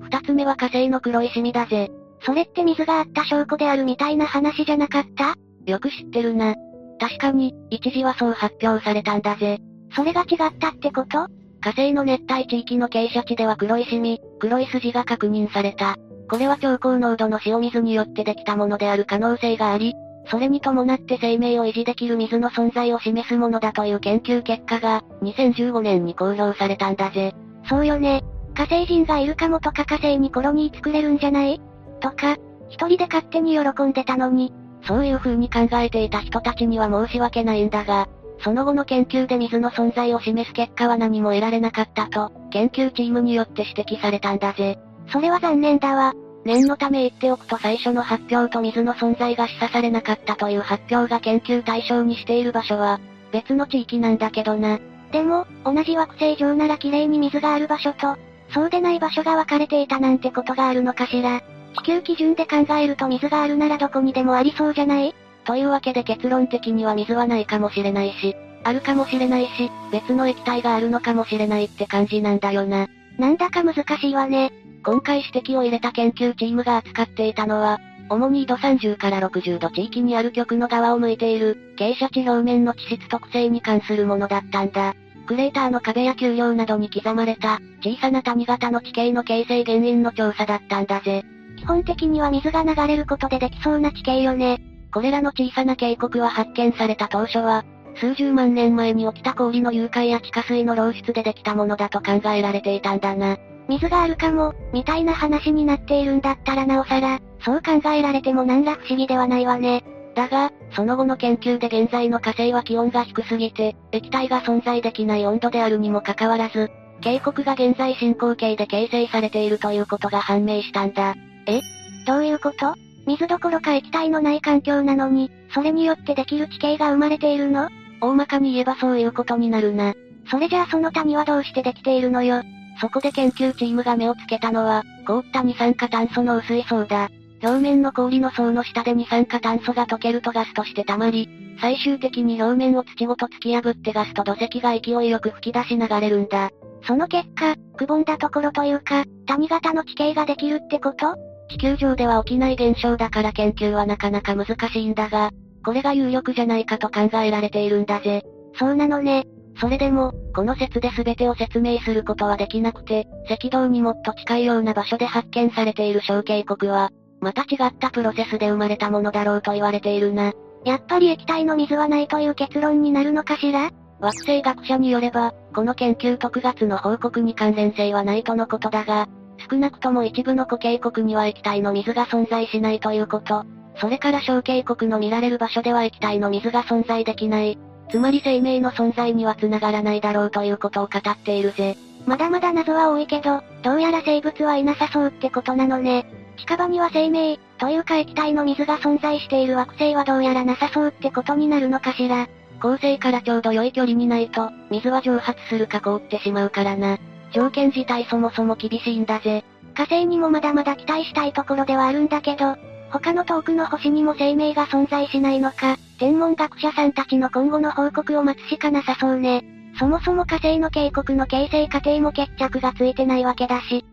B: 二つ目は火星の黒いシミだぜ。
A: それって水があった証拠であるみたいな話じゃなかった？
B: よく知ってるな。確かに、一時はそう発表されたんだぜ。
A: それが違ったってこと？
B: 火星の熱帯地域の傾斜地では黒いシミ、黒い筋が確認された。これは超高濃度の塩水によってできたものである可能性があり、それに伴って生命を維持できる水の存在を示すものだという研究結果が、2015年に公表されたんだぜ。
A: そうよね。火星人がいるかもとか火星にコロニー作れるんじゃない？とか、一人で勝手に喜んでたのに。
B: そういう風に考えていた人たちには申し訳ないんだが、その後の研究で水の存在を示す結果は何も得られなかったと、研究チームによって指摘されたんだぜ。
A: それは残念だわ。
B: 念のため言っておくと最初の発表と水の存在が示唆されなかったという発表が研究対象にしている場所は、別の地域なんだけどな。
A: でも、同じ惑星上なら綺麗に水がある場所と、そうでない場所が分かれていたなんてことがあるのかしら。地球基準で考えると水があるならどこにでもありそうじゃない
B: というわけで結論的には水はないかもしれないし、あるかもしれないし、別の液体があるのかもしれないって感じなんだよな。
A: なんだか難しいわね。
B: 今回指摘を入れた研究チームが扱っていたのは、主に緯度30から60度地域にある極の側を向いている、傾斜地表面の地質特性に関するものだったんだ。クレーターの壁や丘陵などに刻まれた、小さな谷型の地形の形成原因の調査だったんだぜ。
A: 基本的には水が流れることでできそうな地形よね。
B: これらの小さな渓谷は発見された当初は、数十万年前に起きた氷の融解や地下水の漏出でできたものだと考えられていたんだな。
A: 水があるかも、みたいな話になっているんだったらなおさら、そう考えられても何ら不思議ではないわね。
B: だが、その後の研究で現在の火星は気温が低すぎて、液体が存在できない温度であるにもかかわらず、渓谷が現在進行形で形成されているということが判明したんだ。
A: え？どういうこと？水どころか液体のない環境なのに、それによってできる地形が生まれているの？
B: 大まかに言えばそういうことになるな。
A: それじゃあその谷はどうしてできているのよ。
B: そこで研究チームが目をつけたのは、凍った二酸化炭素の薄い層だ。表面の氷の層の下で二酸化炭素が溶けるとガスとして溜まり、最終的に表面を土ごと突き破ってガスと土石が勢いよく吹き出し流れるんだ。
A: その結果、くぼんだところというか、谷型の地形ができるってこと？
B: 地球上では起きない現象だから研究はなかなか難しいんだが、これが有力じゃないかと考えられているんだぜ。
A: そうなのね。
B: それでも、この説で全てを説明することはできなくて、赤道にもっと近いような場所で発見されている小渓谷は、また違ったプロセスで生まれたものだろうと言われているな。
A: やっぱり液体の水はないという結論になるのかしら？
B: 惑星学者によれば、この研究特月の報告に関連性はないとのことだが、少なくとも一部の固形国には液体の水が存在しないということ。それから小渓谷の見られる場所では液体の水が存在できない。つまり生命の存在には繋がらないだろうということを語っているぜ。
A: まだまだ謎は多いけど、どうやら生物はいなさそうってことなのね。近場には生命、というか液体の水が存在している惑星はどうやらなさそうってことになるのかしら。
B: 恒星からちょうど良い距離にないと、水は蒸発するか凍ってしまうからな。条件自体そもそも厳しいんだぜ。
A: 火星にもまだまだ期待したいところではあるんだけど、他の遠くの星にも生命が存在しないのか、天文学者さんたちの今後の報告を待つしかなさそうね。そもそも火星の渓谷の形成過程も決着がついてないわけだし。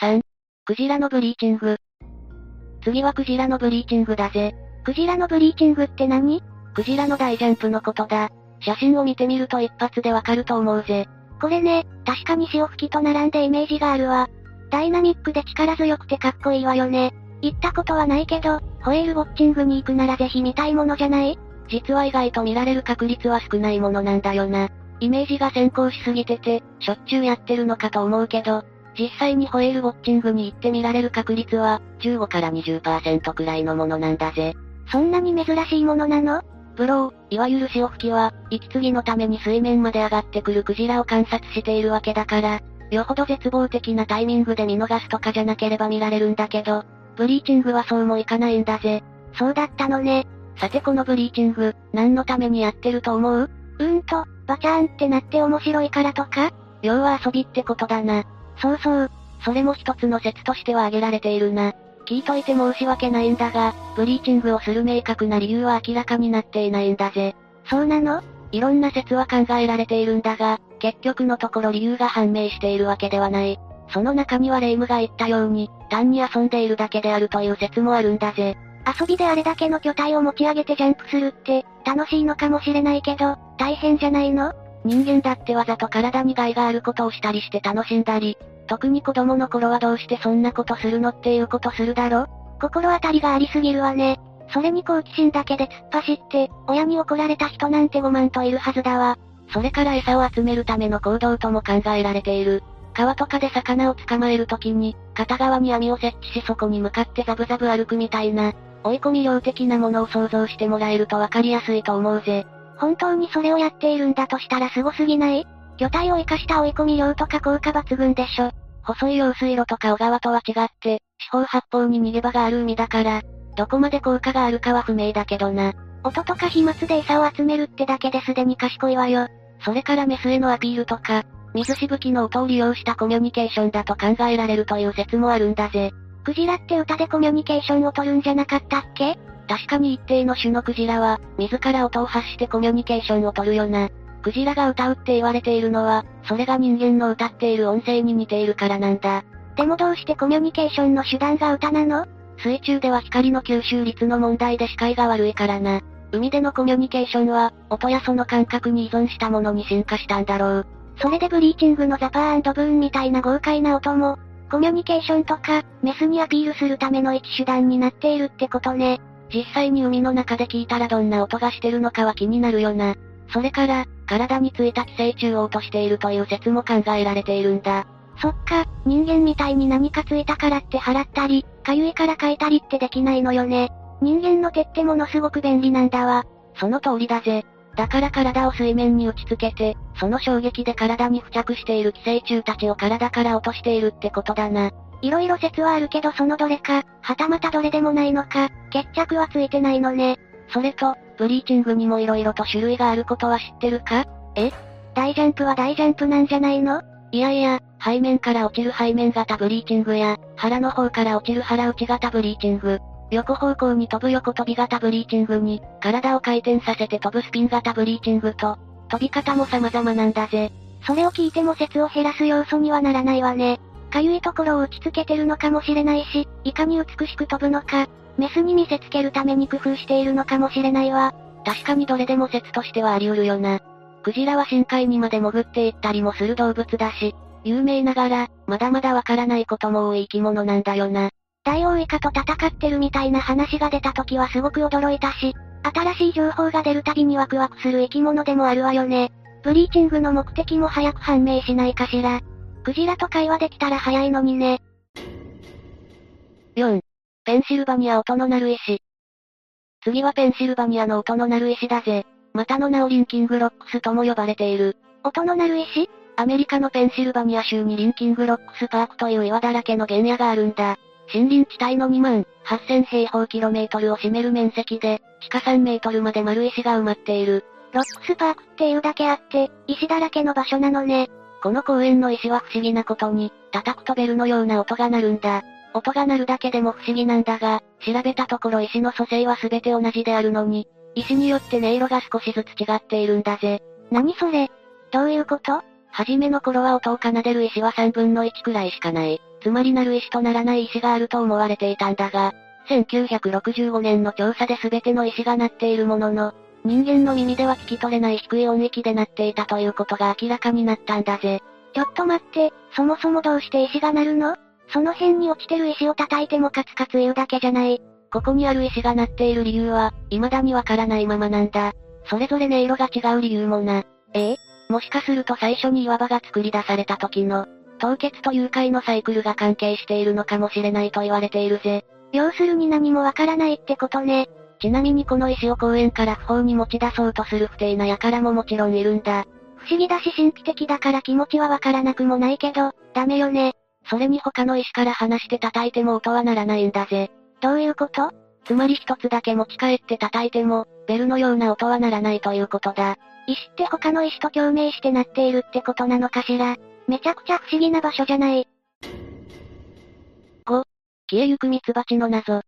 B: 3、クジラのブリーチング。次はクジラのブリーチングだぜ。
A: クジラのブリーチングって何？
B: クジラの大ジャンプのことだ。写真を見てみると一発でわかると思うぜ。
A: これね、確かに潮吹きと並んでイメージがあるわ。ダイナミックで力強くてかっこいいわよね。行ったことはないけど、ホエールウォッチングに行くならぜひ見たいものじゃない？
B: 実は意外と見られる確率は少ないものなんだよな。イメージが先行しすぎてて、しょっちゅうやってるのかと思うけど、実際にホエールウォッチングに行って見られる確率は、15から20%くらいのものなんだぜ。
A: そんなに珍しいものなの？
B: ブロー、いわゆる潮吹きは、息継ぎのために水面まで上がってくるクジラを観察しているわけだから、よほど絶望的なタイミングで見逃すとかじゃなければ見られるんだけど、ブリーチングはそうもいかないんだぜ。
A: そうだったのね。
B: さてこのブリーチング、何のためにやってると思う？
A: うーんと、バチャーンってなって面白いからとか？
B: 要は遊びってことだな。
A: そうそう。
B: それも一つの説としては挙げられているな。聞いといて申し訳ないんだが、ブリーチングをする明確な理由は明らかになっていないんだぜ。
A: そうなの？
B: いろんな説は考えられているんだが、結局のところ理由が判明しているわけではない。その中にはレイムが言ったように、単に遊んでいるだけであるという説もあるんだぜ。
A: 遊びであれだけの巨体を持ち上げてジャンプするって、楽しいのかもしれないけど、大変じゃないの？
B: 人間だってわざと体に害があることをしたりして楽しんだり、特に子供の頃はどうしてそんなことするのっていうことするだろ？
A: 心当たりがありすぎるわね。それに好奇心だけで突っ走って、親に怒られた人なんて5万といるはずだわ。
B: それから餌を集めるための行動とも考えられている。川とかで魚を捕まえるときに、片側に網を設置しそこに向かってザブザブ歩くみたいな、追い込み量的なものを想像してもらえるとわかりやすいと思うぜ。
A: 本当にそれをやっているんだとしたら凄すぎない？巨体を生かした追い込み量とか効果抜群でしょ。
B: 細い用水路とか小川とは違って、四方八方に逃げ場がある海だから、どこまで効果があるかは不明だけどな。
A: 音とか飛沫で餌を集めるってだけですでに賢いわよ。
B: それからメスへのアピールとか、水しぶきの音を利用したコミュニケーションだと考えられるという説もあるんだぜ。
A: クジラって歌でコミュニケーションを取るんじゃなかったっけ？
B: 確かに一定の種のクジラは、自ら音を発してコミュニケーションを取るよな。クジラが歌うって言われているのは、それが人間の歌っている音声に似ているからなんだ。
A: でもどうしてコミュニケーションの手段が歌なの？
B: 水中では光の吸収率の問題で視界が悪いからな。海でのコミュニケーションは、音やその感覚に依存したものに進化したんだろう。
A: それでブリーチングのザパーブーンみたいな豪快な音も、コミュニケーションとか、メスにアピールするための一手段になっているってことね。
B: 実際に海の中で聞いたらどんな音がしてるのかは気になるよな。それから、体についた寄生虫を落としているという説も考えられているんだ。
A: そっか、人間みたいに何かついたからって払ったり、かゆいから書いたりってできないのよね。人間の手ってものすごく便利なんだわ。
B: その通りだぜ。だから体を水面に打ち付けて、その衝撃で体に付着している寄生虫たちを体から落としているってことだな。
A: いろいろ説はあるけどそのどれか、はたまたどれでもないのか、決着はついてないのね。
B: それと、ブリーチングにも色々と種類があることは知ってるか？
A: え？大ジャンプは大ジャンプなんじゃないの？
B: いやいや、背面から落ちる背面型ブリーチングや、腹の方から落ちる腹打ち型ブリーチング、横方向に飛ぶ横飛び型ブリーチングに、体を回転させて飛ぶスピン型ブリーチングと、飛び方も様々なんだぜ。
A: それを聞いても説を減らす要素にはならないわね。かゆいところを打ち付けてるのかもしれないし、いかに美しく飛ぶのか、メスに見せつけるために工夫しているのかもしれないわ。
B: 確かにどれでも説としてはあり得るよな。クジラは深海にまで潜っていったりもする動物だし、有名ながら、まだまだわからないことも多い生き物なんだよな。
A: ダイオウイカと戦ってるみたいな話が出た時はすごく驚いたし、新しい情報が出るたびにワクワクする生き物でもあるわよね。ブリーチングの目的も早く判明しないかしら。クジラと会話できたら早いのにね。
B: 4. ペンシルバニア音の鳴る石。次はペンシルバニアの音の鳴る石だぜ。またの名をリンキングロックスとも呼ばれている。
A: 音の鳴る石？
B: アメリカのペンシルバニア州にリンキングロックスパークという岩だらけの原野があるんだ。森林地帯の2万8000平方キロメートルを占める面積で、地下3メートルまで丸石が埋まっている。
A: ロックスパークっていうだけあって、石だらけの場所なのね。
B: この公園の石は不思議なことに、叩くとベルのような音が鳴るんだ。音が鳴るだけでも不思議なんだが、調べたところ石の組成は全て同じであるのに、石によって音色が少しずつ違っているんだぜ。
A: 何それ？どういうこと？
B: はじめの頃は音を奏でる石は3分の1くらいしかない。つまりなる石とならない石があると思われていたんだが、1965年の調査で全ての石が鳴っているものの、人間の耳では聞き取れない低い音域で鳴っていたということが明らかになったんだぜ。
A: ちょっと待って、そもそもどうして石が鳴るの？その辺に落ちてる石を叩いてもカツカツ言うだけじゃない。
B: ここにある石が鳴っている理由は、未だにわからないままなんだ。それぞれ音色が違う理由もな。
A: え？え
B: もしかすると最初に岩場が作り出された時の、凍結と融解のサイクルが関係しているのかもしれないと言われているぜ。
A: 要するに何もわからないってことね。
B: ちなみにこの石を公園から不法に持ち出そうとする不定な輩ももちろんいるんだ。
A: 不思議だし神秘的だから気持ちはわからなくもないけど、ダメよね。
B: それに他の石から離して叩いても音は鳴らないんだぜ。
A: どういうこと？
B: つまり一つだけ持ち帰って叩いても、ベルのような音は鳴らないということだ。
A: 石って他の石と共鳴して鳴っているってことなのかしら？めちゃくちゃ不思議な場所じゃない。
B: 5、消えゆくミツバチの謎。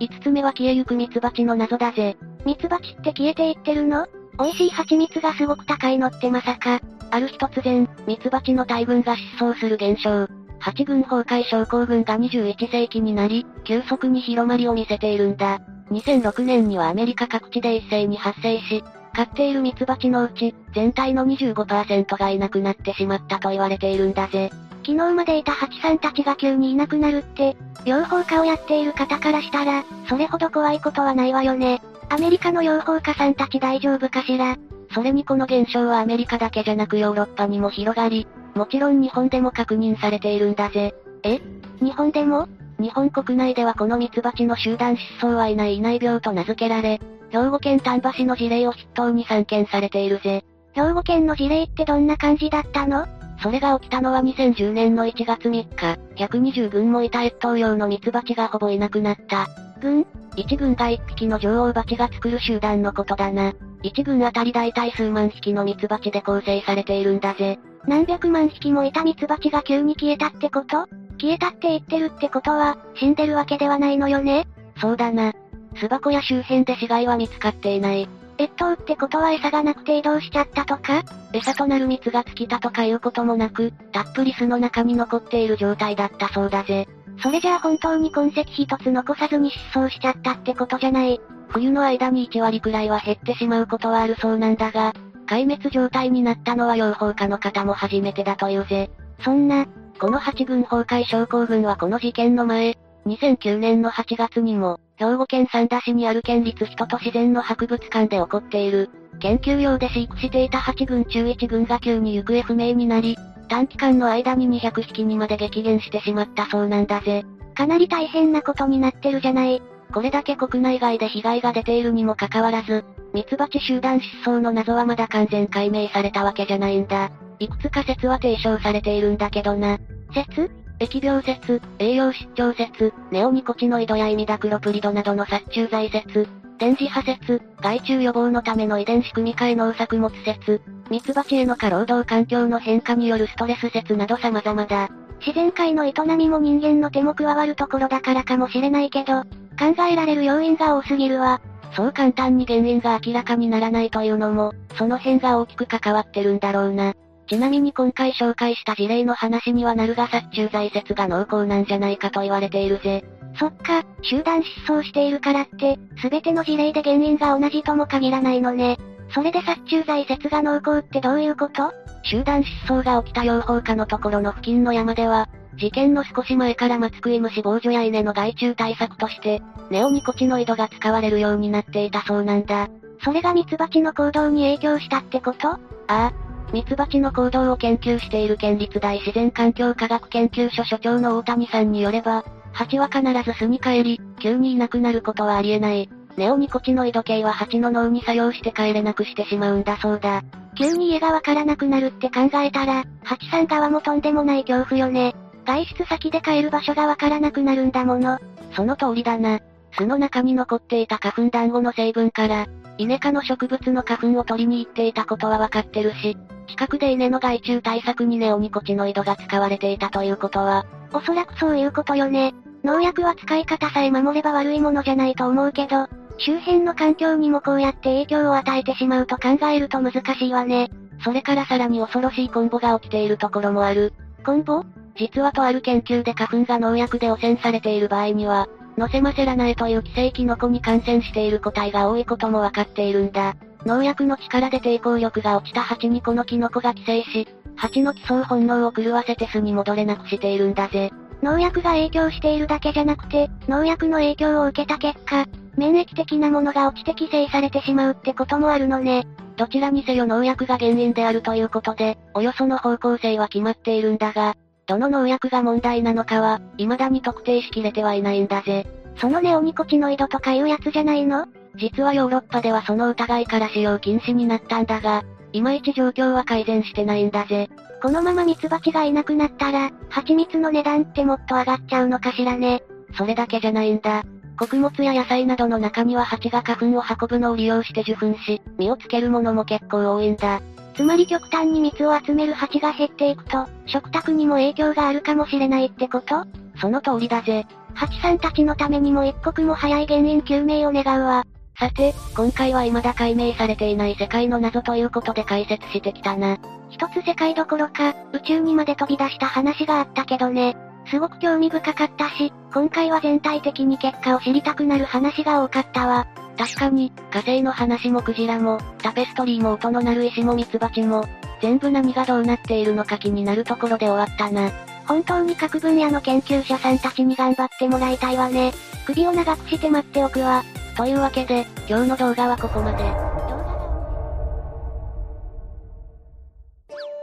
B: 5つ目は消えゆくミツバチの謎だぜ。
A: ミツバチって消えていってるの？美味しい蜂蜜がすごく高いのってまさか。
B: ある日突然、ミツバチの大群が失踪する現象。八群崩壊症候群が21世紀になり、急速に広まりを見せているんだ。2006年にはアメリカ各地で一斉に発生し、飼っているミツバチのうち、全体の25%がいなくなってしまったと言われているんだぜ。
A: 昨日までいたハチさんたちが急にいなくなるって、養蜂家をやっている方からしたら、それほど怖いことはないわよね。アメリカの養蜂家さんたち大丈夫かしら？
B: それにこの現象はアメリカだけじゃなくヨーロッパにも広がり、もちろん日本でも確認されているんだぜ。
A: え？日本でも？
B: 日本国内ではこのミツバチの集団失踪はいないいない病と名付けられ、兵庫県丹波市の事例を筆頭に散見されているぜ。
A: 兵庫県の事例ってどんな感じだったの？
B: それが起きたのは2010年の1月3日、120群もいた越冬用のミツバチがほぼいなくなった。
A: 群
B: ?1 群が1匹の女王蜂が作る集団のことだな。1群あたり大体数万匹のミツバチで構成されているんだぜ。
A: 何百万匹もいたミツバチが急に消えたってこと？消えたって言ってるってことは、死んでるわけではないのよね？
B: そうだな。巣箱や周辺で死骸は見つかっていない。
A: 越冬ってことは餌がなくて移動しちゃったとか？
B: 餌となる蜜が尽きたとかいうこともなく、たっぷり巣の中に残っている状態だったそうだぜ。
A: それじゃあ本当に痕跡一つ残さずに失踪しちゃったってことじゃない？
B: 冬の間に1割くらいは減ってしまうことはあるそうなんだが、壊滅状態になったのは養蜂家の方も初めてだというぜ。
A: そんな、
B: この8軍崩壊症候群はこの事件の前、2009年の8月にも、兵庫県三田市にある県立人と自然の博物館で起こっている、研究用で飼育していた8軍中1軍が急に行方不明になり、短期間の間に200匹にまで激減してしまったそうなんだぜ。
A: かなり大変なことになってるじゃない。
B: これだけ国内外で被害が出ているにもかかわらず、ミツバチ集団失踪の謎はまだ完全解明されたわけじゃないんだ。いくつか説は提唱されているんだけどな。
A: 説？
B: 疫病説、栄養失調説、ネオニコチノイドやイミダクロプリドなどの殺虫剤説、電磁波説、害虫予防のための遺伝子組み換え農作物説、ミツバチへの過労働環境の変化によるストレス説など様々だ。
A: 自然界の営みも人間の手も加わるところだからかもしれないけど、考えられる要因が多すぎるわ。
B: そう簡単に原因が明らかにならないというのも、その辺が大きく関わってるんだろうな。ちなみに今回紹介した事例の話にはなるが殺虫剤説が濃厚なんじゃないかと言われているぜ。
A: そっか、集団失踪しているからって、すべての事例で原因が同じとも限らないのね。それで殺虫剤説が濃厚ってどういうこと？
B: 集団失踪が起きた養蜂家のところの付近の山では、事件の少し前から松食い虫防除や稲の害虫対策として、ネオニコチノイドが使われるようになっていたそうなんだ。
A: それがミツバチの行動に影響したってこと？あ
B: あ、ミツバチの行動を研究している県立大自然環境科学研究所所長の大谷さんによれば、蜂は必ず巣に帰り、急にいなくなることはありえない。ネオニコチノイド系は蜂の脳に作用して帰れなくしてしまうんだそうだ。
A: 急に家がわからなくなるって考えたら、蜂さん側もとんでもない恐怖よね。外出先で帰る場所がわからなくなるんだもの。
B: その通りだな。巣の中に残っていた花粉団子の成分から、イネ科の植物の花粉を取りに行っていたことはわかってるし、近くで稲の害虫対策にネオニコチノイドが使われていたということは、
A: おそらくそういうことよね。農薬は使い方さえ守れば悪いものじゃないと思うけど、周辺の環境にもこうやって影響を与えてしまうと考えると難しいわね。
B: それからさらに恐ろしいコンボが起きているところもある。
A: コンボ？
B: 実はとある研究で花粉が農薬で汚染されている場合には、ノセマセラナエという寄生キノコに感染している個体が多いこともわかっているんだ。農薬の力で抵抗力が落ちた蜂にこのキノコが寄生し、蜂の寄生本能を狂わせて巣に戻れなくしているんだぜ。
A: 農薬が影響しているだけじゃなくて、農薬の影響を受けた結果、免疫的なものが落ちて寄生されてしまうってこともあるのね。
B: どちらにせよ農薬が原因であるということで、およその方向性は決まっているんだが、どの農薬が問題なのかは、未だに特定しきれてはいないんだぜ。
A: そのネオニコチノイドとかいうやつじゃないの？
B: 実はヨーロッパではその疑いから使用禁止になったんだが、いまいち状況は改善してないんだぜ。
A: このままミツバチがいなくなったら、蜂蜜の値段ってもっと上がっちゃうのかしらね。
B: それだけじゃないんだ。穀物や野菜などの中には蜂が花粉を運ぶのを利用して受粉し、実をつけるものも結構多いんだ。
A: つまり極端に蜜を集める蜂が減っていくと、食卓にも影響があるかもしれないってこと？
B: その通りだぜ。
A: 蜂さんたちのためにも一刻も早い原因究明を願うわ。
B: さて、今回は未だ解明されていない世界の謎ということで解説してきたな。
A: 一つ世界どころか、宇宙にまで飛び出した話があったけどね。すごく興味深かったし、今回は全体的に結果を知りたくなる話が多かったわ。
B: 確かに、火星の話もクジラも、タペストリーも音の鳴る石もミツバチも、全部何がどうなっているのか気になるところで終わったな。
A: 本当に各分野の研究者さんたちに頑張ってもらいたいわね。首を長くして待っておくわ。
B: というわけで、今日の動画はここまで。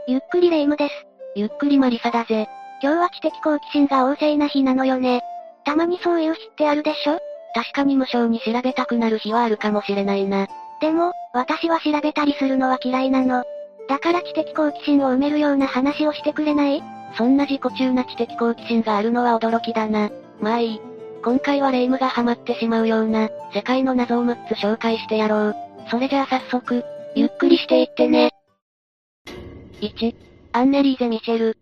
A: ゆっくりレ夢ムです。
B: ゆっくりマリサだぜ。
A: 今日は知的好奇心が旺盛な日なのよね。たまにそういう日ってあるでしょ？
B: 確かに無償に調べたくなる日はあるかもしれないな。
A: でも、私は調べたりするのは嫌いなの。だから知的好奇心を埋めるような話をしてくれない？
B: そんな自己中な知的好奇心があるのは驚きだな。まあいい。今回はレイムがハマってしまうような、世界の謎を6つ紹介してやろう。それじゃあ早速、
A: ゆっくりしていってね。
B: 1、アンネリーゼ・ミシェル。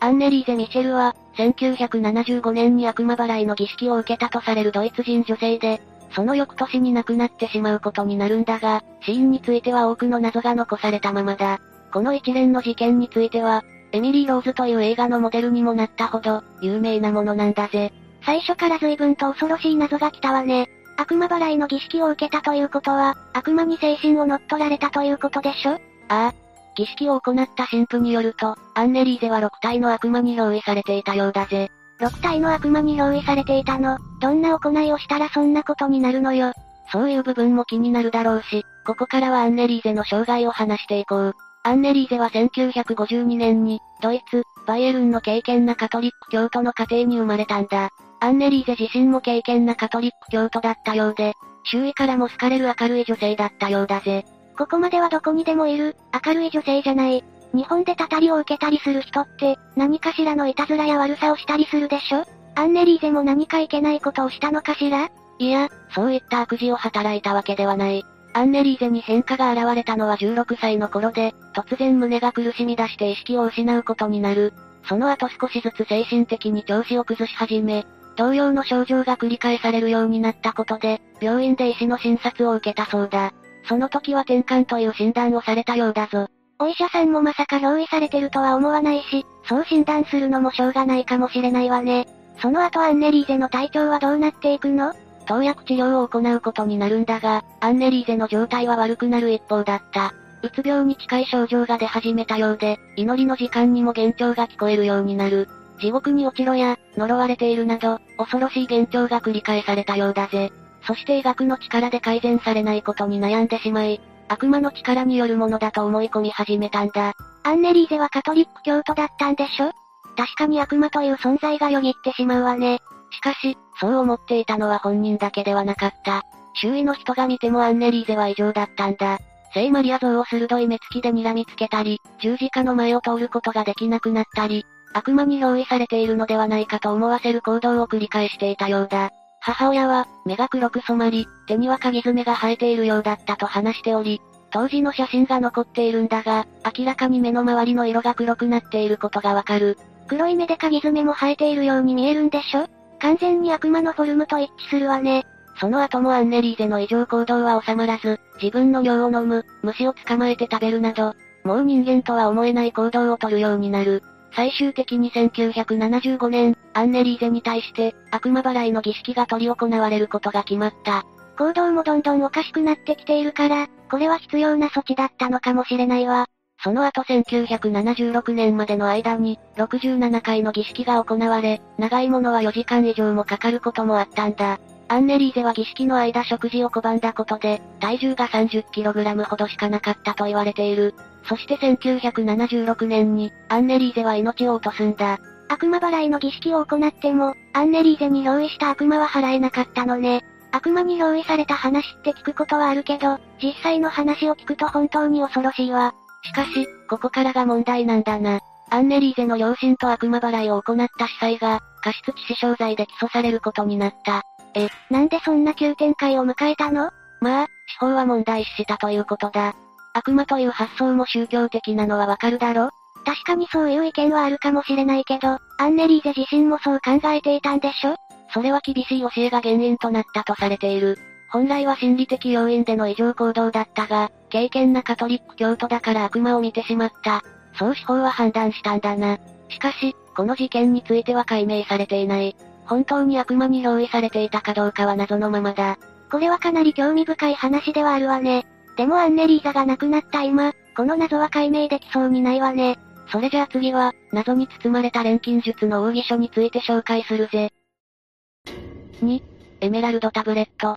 B: アンネリーゼ・ミシェルは、1975年に悪魔払いの儀式を受けたとされるドイツ人女性で、その翌年に亡くなってしまうことになるんだが、死因については多くの謎が残されたままだ。この一連の事件については、エミリー・ローズという映画のモデルにもなったほど、有名なものなんだぜ。
A: 最初から随分と恐ろしい謎が来たわね。悪魔払いの儀式を受けたということは、悪魔に精神を乗っ取られたということでしょ？
B: ああ。儀式を行った神父によると、アンネリーゼは6体の悪魔に憑依されていたようだぜ。
A: 6体の悪魔に憑依されていたの？どんな行いをしたらそんなことになるのよ？
B: そういう部分も気になるだろうし、ここからはアンネリーゼの生涯を話していこう。アンネリーゼは1952年に、ドイツ、バイエルンの敬虔なカトリック教徒の家庭に生まれたんだ。アンネリーゼ自身も敬虔なカトリック教徒だったようで、周囲からも好かれる明るい女性だったようだぜ。
A: ここまではどこにでもいる、明るい女性じゃない。日本でたたりを受けたりする人って、何かしらのいたずらや悪さをしたりするでしょ？アンネリーゼも何かいけないことをしたのかしら？
B: いや、そういった悪事を働いたわけではない。アンネリーゼに変化が現れたのは16歳の頃で、突然胸が苦しみ出して意識を失うことになる。その後少しずつ精神的に調子を崩し始め、同様の症状が繰り返されるようになったことで、病院で医師の診察を受けたそうだ。その時は転換という診断をされたようだぞ。
A: お医者さんもまさか憑依されてるとは思わないし、そう診断するのもしょうがないかもしれないわね。その後アンネリーゼの体調はどうなっていくの？
B: 投薬治療を行うことになるんだが、アンネリーゼの状態は悪くなる一方だった。うつ病に近い症状が出始めたようで、祈りの時間にも幻聴が聞こえるようになる。地獄に落ちろや、呪われているなど、恐ろしい幻聴が繰り返されたようだぜ。そして医学の力で改善されないことに悩んでしまい、悪魔の力によるものだと思い込み始めたんだ。
A: アンネリーゼはカトリック教徒だったんでしょ？確かに悪魔という存在がよぎってしまうわね。
B: しかし、そう思っていたのは本人だけではなかった。周囲の人が見てもアンネリーゼは異常だったんだ。聖マリア像を鋭い目つきで睨みつけたり、十字架の前を通ることができなくなったり、悪魔に憑依されているのではないかと思わせる行動を繰り返していたようだ。母親は、目が黒く染まり、手には鍵爪が生えているようだったと話しており、当時の写真が残っているんだが、明らかに目の周りの色が黒くなっていることがわかる。
A: 黒い目で鍵爪も生えているように見えるんでしょ？完全に悪魔のフォルムと一致するわね。
B: その後もアンネリーゼの異常行動は収まらず、自分の尿を飲む、虫を捕まえて食べるなど、もう人間とは思えない行動をとるようになる。最終的に1975年、アンネリーゼに対して、悪魔払いの儀式が執り行われることが決まった。
A: 行動もどんどんおかしくなってきているから、これは必要な措置だったのかもしれないわ。
B: その後1976年までの間に、67回の儀式が行われ、長いものは4時間以上もかかることもあったんだ。アンネリーゼは儀式の間食事を拒んだことで、体重が 30kg ほどしかなかったと言われている。そして1976年に、アンネリーゼは命を落とすんだ。
A: 悪魔払いの儀式を行っても、アンネリーゼに憑依した悪魔は払えなかったのね。悪魔に憑依された話って聞くことはあるけど、実際の話を聞くと本当に恐ろしいわ。
B: しかし、ここからが問題なんだな。アンネリーゼの両親と悪魔払いを行った司祭が、過失致死傷罪で起訴されることになった。
A: え、なんでそんな急展開を迎えたの？
B: まあ、司法は問題視したということだ。悪魔という発想も宗教的なのはわかるだろ？
A: 確かにそういう意見はあるかもしれないけど、アンネリーゼ自身もそう考えていたんでしょ？
B: それは厳しい教えが原因となったとされている。本来は心理的要因での異常行動だったが、敬虔なカトリック教徒だから悪魔を見てしまった。そう司法は判断したんだな。しかし、この事件については解明されていない。本当に悪魔に憑依されていたかどうかは謎のままだ。
A: これはかなり興味深い話ではあるわね。でもアンネリーザが亡くなった今、この謎は解明できそうにないわね。
B: それじゃあ次は、謎に包まれた錬金術の奥義書について紹介するぜ。2、エメラルドタブレット。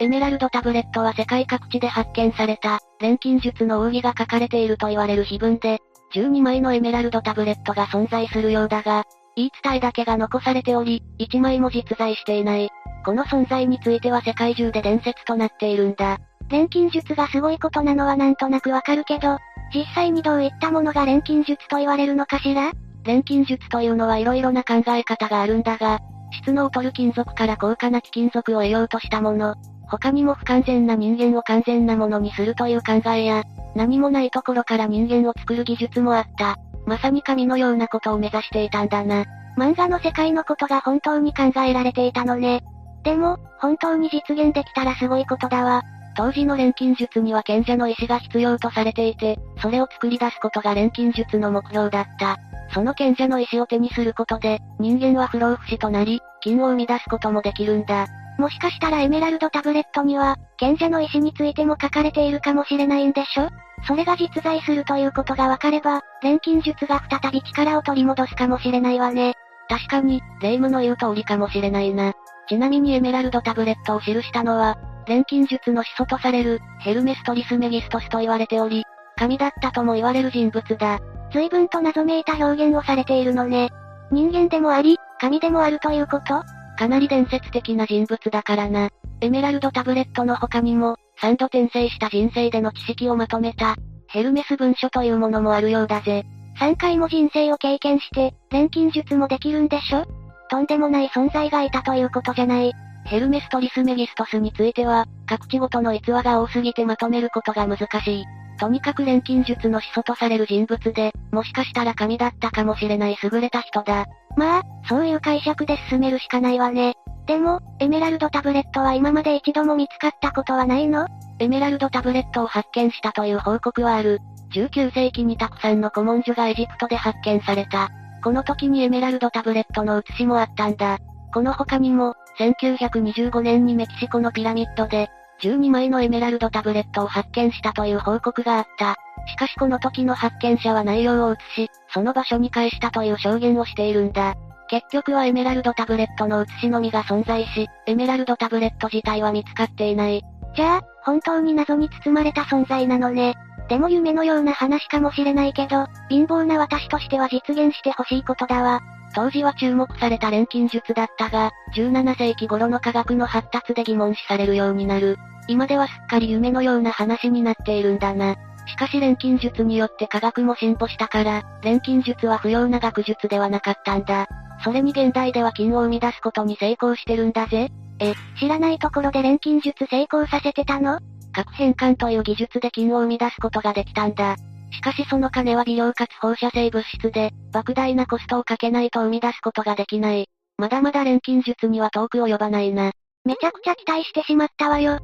B: エメラルドタブレットは世界各地で発見された、錬金術の奥義が書かれていると言われる碑文で、12枚のエメラルドタブレットが存在するようだが、言い伝えだけが残されており、1枚も実在していない。この存在については世界中で伝説となっているんだ。
A: 錬金術がすごいことなのはなんとなくわかるけど、実際にどういったものが錬金術と言われるのかしら？
B: 錬金術というのは色々な考え方があるんだが、質の劣る金属から高価な貴金属を得ようとしたもの、他にも不完全な人間を完全なものにするという考えや、何もないところから人間を作る技術もあった。まさに神のようなことを目指していたんだな。
A: 漫画の世界のことが本当に考えられていたのね。でも、本当に実現できたらすごいことだわ。
B: 当時の錬金術には賢者の意志が必要とされていて、それを作り出すことが錬金術の目標だった。その賢者の意志を手にすることで、人間は不老不死となり、金を生み出すこともできるんだ。
A: もしかしたらエメラルドタブレットには、賢者の意志についても書かれているかもしれないんでしょ？それが実在するということがわかれば、錬金術が再び力を取り戻すかもしれないわね。
B: 確かに、霊夢の言う通りかもしれないな。ちなみにエメラルドタブレットを記したのは、錬金術の始祖とされる、ヘルメストリスメギストスと言われており、神だったとも言われる人物だ。
A: 随分と謎めいた表現をされているのね。人間でもあり、神でもあるということ？
B: かなり伝説的な人物だからな。エメラルドタブレットの他にも、3度転生した人生での知識をまとめた、ヘルメス文書というものもあるようだぜ。
A: 3回も人生を経験して、錬金術もできるんでしょ？とんでもない存在がいたということじゃない。
B: ヘルメストリスメギストスについては、各地ごとの逸話が多すぎてまとめることが難しい。とにかく錬金術の始祖とされる人物で、もしかしたら神だったかもしれない優れた人だ。
A: まあ、そういう解釈で進めるしかないわね。でも、エメラルドタブレットは今まで一度も見つかったことはないの？
B: エメラルドタブレットを発見したという報告はある。19世紀にたくさんの古文書がエジプトで発見された。この時にエメラルドタブレットの写しもあったんだ。この他にも、1925年にメキシコのピラミッドで、12枚のエメラルドタブレットを発見したという報告があった。しかしこの時の発見者は内容を写し、その場所に返したという証言をしているんだ。結局はエメラルドタブレットの写しのみが存在し、エメラルドタブレット自体は見つかっていない。
A: じゃあ、本当に謎に包まれた存在なのね。でも夢のような話かもしれないけど、貧乏な私としては実現してほしいことだわ。
B: 当時は注目された錬金術だったが、17世紀頃の科学の発達で疑問視されるようになる。今ではすっかり夢のような話になっているんだな。しかし錬金術によって科学も進歩したから、錬金術は不要な学術ではなかったんだ。それに現代では金を生み出すことに成功してるんだぜ。
A: え、知らないところで錬金術成功させてたの？
B: 核変換という技術で金を生み出すことができたんだ。しかしその金は微量かつ放射性物質で、莫大なコストをかけないと生み出すことができない。まだまだ錬金術には遠く及ばないな。
A: めちゃくちゃ期待してしまったわよ。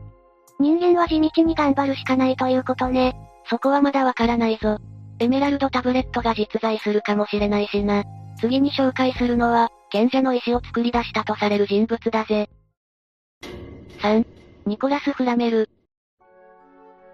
A: 人間は地道に頑張るしかないということね。
B: そこはまだわからないぞ。エメラルドタブレットが実在するかもしれないしな。次に紹介するのは、賢者の石を作り出したとされる人物だぜ。3. ニコラス・フラメル。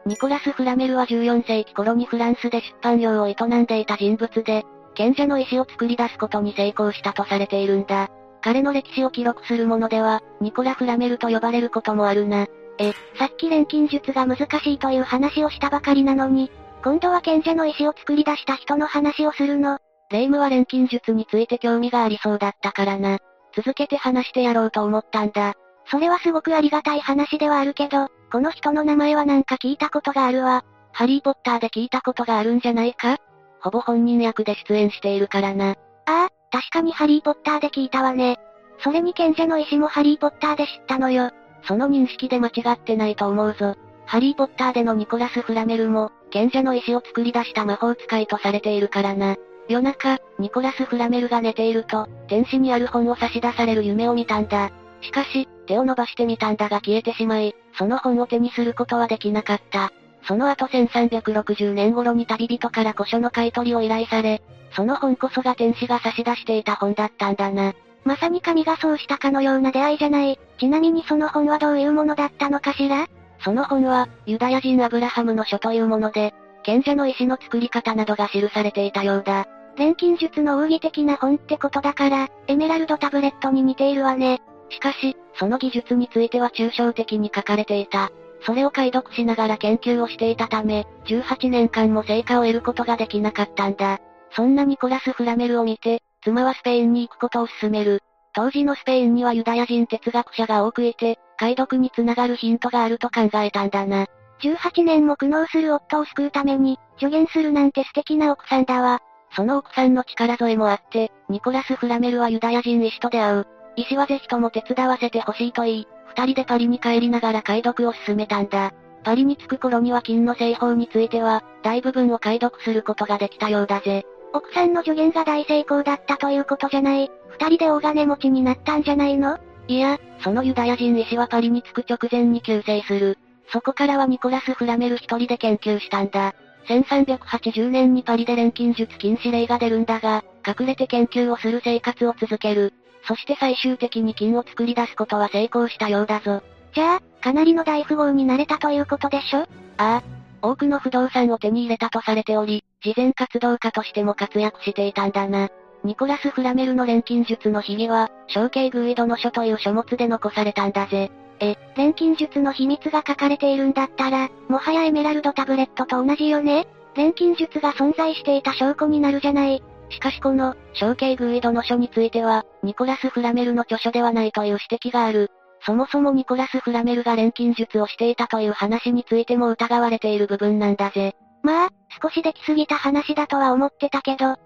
B: ニコラス・フラメルは14世紀頃にフランスで出版業を営んでいた人物で、賢者の石を作り出すことに成功したとされているんだ。彼の歴史を記録するものでは、ニコラ・フラメルと呼ばれることもあるな。
A: え、さっき錬金術が難しいという話をしたばかりなのに、今度は賢者の石を作り出した人の話をするの。
B: 霊夢は錬金術について興味がありそうだったからな。続けて話してやろうと思ったんだ。
A: それはすごくありがたい話ではあるけど、この人の名前はなんか聞いたことがあるわ。
B: ハリーポッターで聞いたことがあるんじゃないか？ほぼ本人役で出演しているからな。あ
A: あ、確かにハリーポッターで聞いたわね。それに賢者の石もハリーポッターで知ったのよ。
B: その認識で間違ってないと思うぞ。ハリーポッターでのニコラス・フラメルも、賢者の石を作り出した魔法使いとされているからな。夜中、ニコラス・フラメルが寝ていると、天使にある本を差し出される夢を見たんだ。しかし、手を伸ばしてみたんだが消えてしまい、その本を手にすることはできなかった。その後1360年頃に旅人から古書の買い取りを依頼され、その本こそが天使が差し出していた本だったんだな。
A: まさに神がそうしたかのような出会いじゃない。ちなみにその本はどういうものだったのかしら？
B: その本は、ユダヤ人アブラハムの書というもので、賢者の石の作り方などが記されていたようだ。
A: 錬金術の奥義的な本ってことだから、エメラルドタブレットに似ているわね。
B: しかし、その技術については抽象的に書かれていた。それを解読しながら研究をしていたため、18年間も成果を得ることができなかったんだ。そんなニコラス・フラメルを見て、妻はスペインに行くことを勧める。当時のスペインにはユダヤ人哲学者が多くいて、解読につながるヒントがあると考えたんだな。
A: 18年も苦悩する夫を救うために、助言するなんて素敵な奥さんだわ。
B: その奥さんの力添えもあって、ニコラス・フラメルはユダヤ人医師と出会う。医師はぜひとも手伝わせてほしいと言い、二人でパリに帰りながら解読を進めたんだ。パリに着く頃には金の製法については、大部分を解読することができたようだぜ。
A: 奥さんの助言が大成功だったということじゃない。二人で大金持ちになったんじゃないの？
B: いや、そのユダヤ人医師はパリに着く直前に急逝する。そこからはニコラス・フラメル一人で研究したんだ。1380年にパリで錬金術禁止令が出るんだが、隠れて研究をする生活を続ける。そして最終的に金を作り出すことは成功したようだぞ。
A: じゃあ、かなりの大富豪になれたということでしょ？あ
B: あ。多くの不動産を手に入れたとされており、慈善活動家としても活躍していたんだな。ニコラス・フラメルの錬金術の秘技は、小径グイドの書という書物で残されたんだぜ。
A: え、錬金術の秘密が書かれているんだったら、もはやエメラルドタブレットと同じよね？錬金術が存在していた証拠になるじゃない。
B: しかしこの、小径グイドの書については、ニコラス・フラメルの著書ではないという指摘がある。そもそもニコラス・フラメルが錬金術をしていたという話についても疑われている部分なんだぜ。
A: まあ、少しできすぎた話だとは思ってたけど。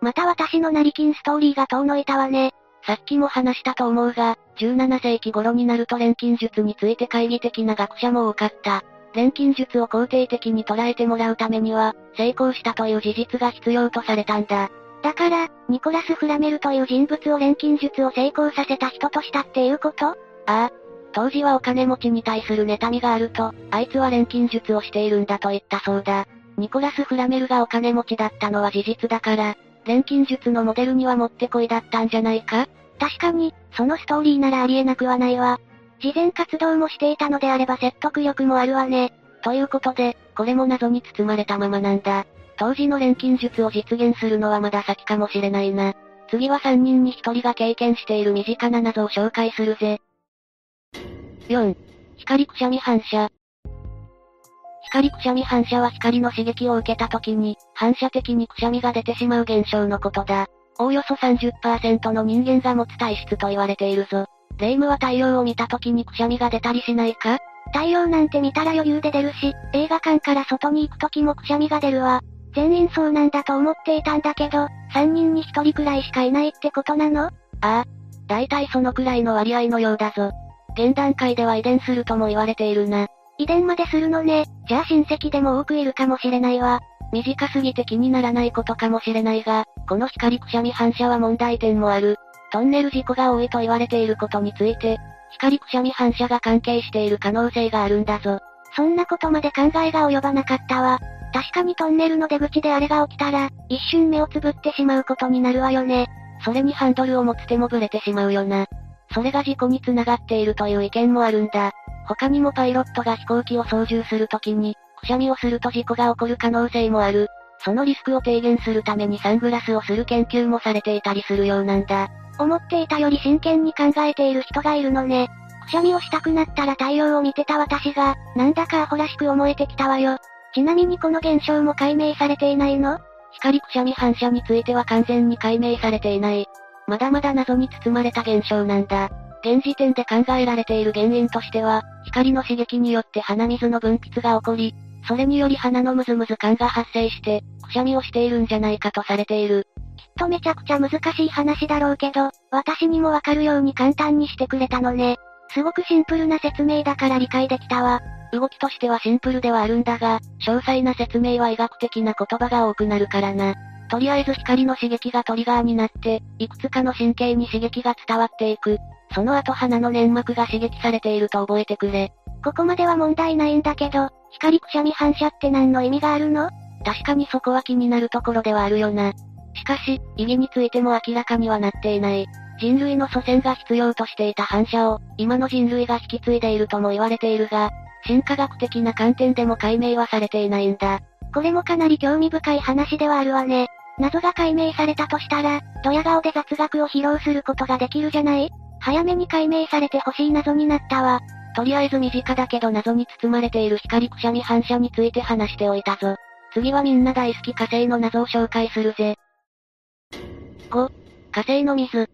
A: また私の成金ストーリーが遠のいたわね。
B: さっきも話したと思うが、17世紀頃になると錬金術について懐疑的な学者も多かった。錬金術を肯定的に捉えてもらうためには、成功したという事実が必要とされたんだ。
A: だから、ニコラス・フラメルという人物を錬金術を成功させた人としたっていうこと？あ
B: あ。当時はお金持ちに対する妬みがあると、あいつは錬金術をしているんだと言ったそうだ。ニコラス・フラメルがお金持ちだったのは事実だから、錬金術のモデルにはもってこいだったんじゃないか？
A: 確かに、そのストーリーならありえなくはないわ。事前活動もしていたのであれば説得力もあるわね。
B: ということで、これも謎に包まれたままなんだ。当時の錬金術を実現するのはまだ先かもしれないな。次は3人に1人が経験している身近な謎を紹介するぜ。4. 光くしゃみ反射。光くしゃみ反射は光の刺激を受けた時に、反射的にくしゃみが出てしまう現象のことだ。おおよそ30%の人間が持つ体質と言われているぞ。レイムは太陽を見た時にくしゃみが出たりしないか？
A: 太陽なんて見たら余裕で出るし、映画館から外に行く時もくしゃみが出るわ。全員そうなんだと思っていたんだけど、3人に1人くらいしかいないってことなの？あ
B: あ。大体そのくらいの割合のようだぞ。現段階では遺伝するとも言われているな。
A: 遺伝までするのね。じゃあ親戚でも多くいるかもしれないわ。
B: 短すぎて気にならないことかもしれないが、この光くしゃみ反射は問題点もある。トンネル事故が多いと言われていることについて、光くしゃみ反射が関係している可能性があるんだぞ。
A: そんなことまで考えが及ばなかったわ。確かにトンネルの出口であれが起きたら、一瞬目をつぶってしまうことになるわよね。
B: それにハンドルを持つ手もブレてしまうよな。それが事故につながっているという意見もあるんだ。他にもパイロットが飛行機を操縦するときに、くしゃみをすると事故が起こる可能性もある。そのリスクを低減するためにサングラスをする研究もされていたりするようなんだ。
A: 思っていたより真剣に考えている人がいるのね。くしゃみをしたくなったら太陽を見てた私が、なんだかアホらしく思えてきたわよ。ちなみにこの現象も解明されていないの？
B: 光くしゃみ反射については完全に解明されていない。まだまだ謎に包まれた現象なんだ。現時点で考えられている原因としては、光の刺激によって鼻水の分泌が起こり、それにより鼻のムズムズ感が発生して、くしゃみをしているんじゃないかとされている。
A: きっとめちゃくちゃ難しい話だろうけど、私にもわかるように簡単にしてくれたのね。すごくシンプルな説明だから理解できたわ。
B: 動きとしてはシンプルではあるんだが、詳細な説明は医学的な言葉が多くなるからな。とりあえず光の刺激がトリガーになって、いくつかの神経に刺激が伝わっていく。その後鼻の粘膜が刺激されていると覚えてくれ。
A: ここまでは問題ないんだけど、光くしゃみ反射って何の意味があるの？
B: 確かにそこは気になるところではあるよな。しかし、意義についても明らかにはなっていない。人類の祖先が必要としていた反射を、今の人類が引き継いでいるとも言われているが、進化学的な観点でも解明はされていないんだ。
A: これもかなり興味深い話ではあるわね。謎が解明されたとしたら、ドヤ顔で雑学を披露することができるじゃない？早めに解明されてほしい謎になったわ。
B: とりあえず身近だけど謎に包まれている光くしゃみ反射について話しておいたぞ。次はみんな大好き火星の謎を紹介するぜ。5. 火星の水。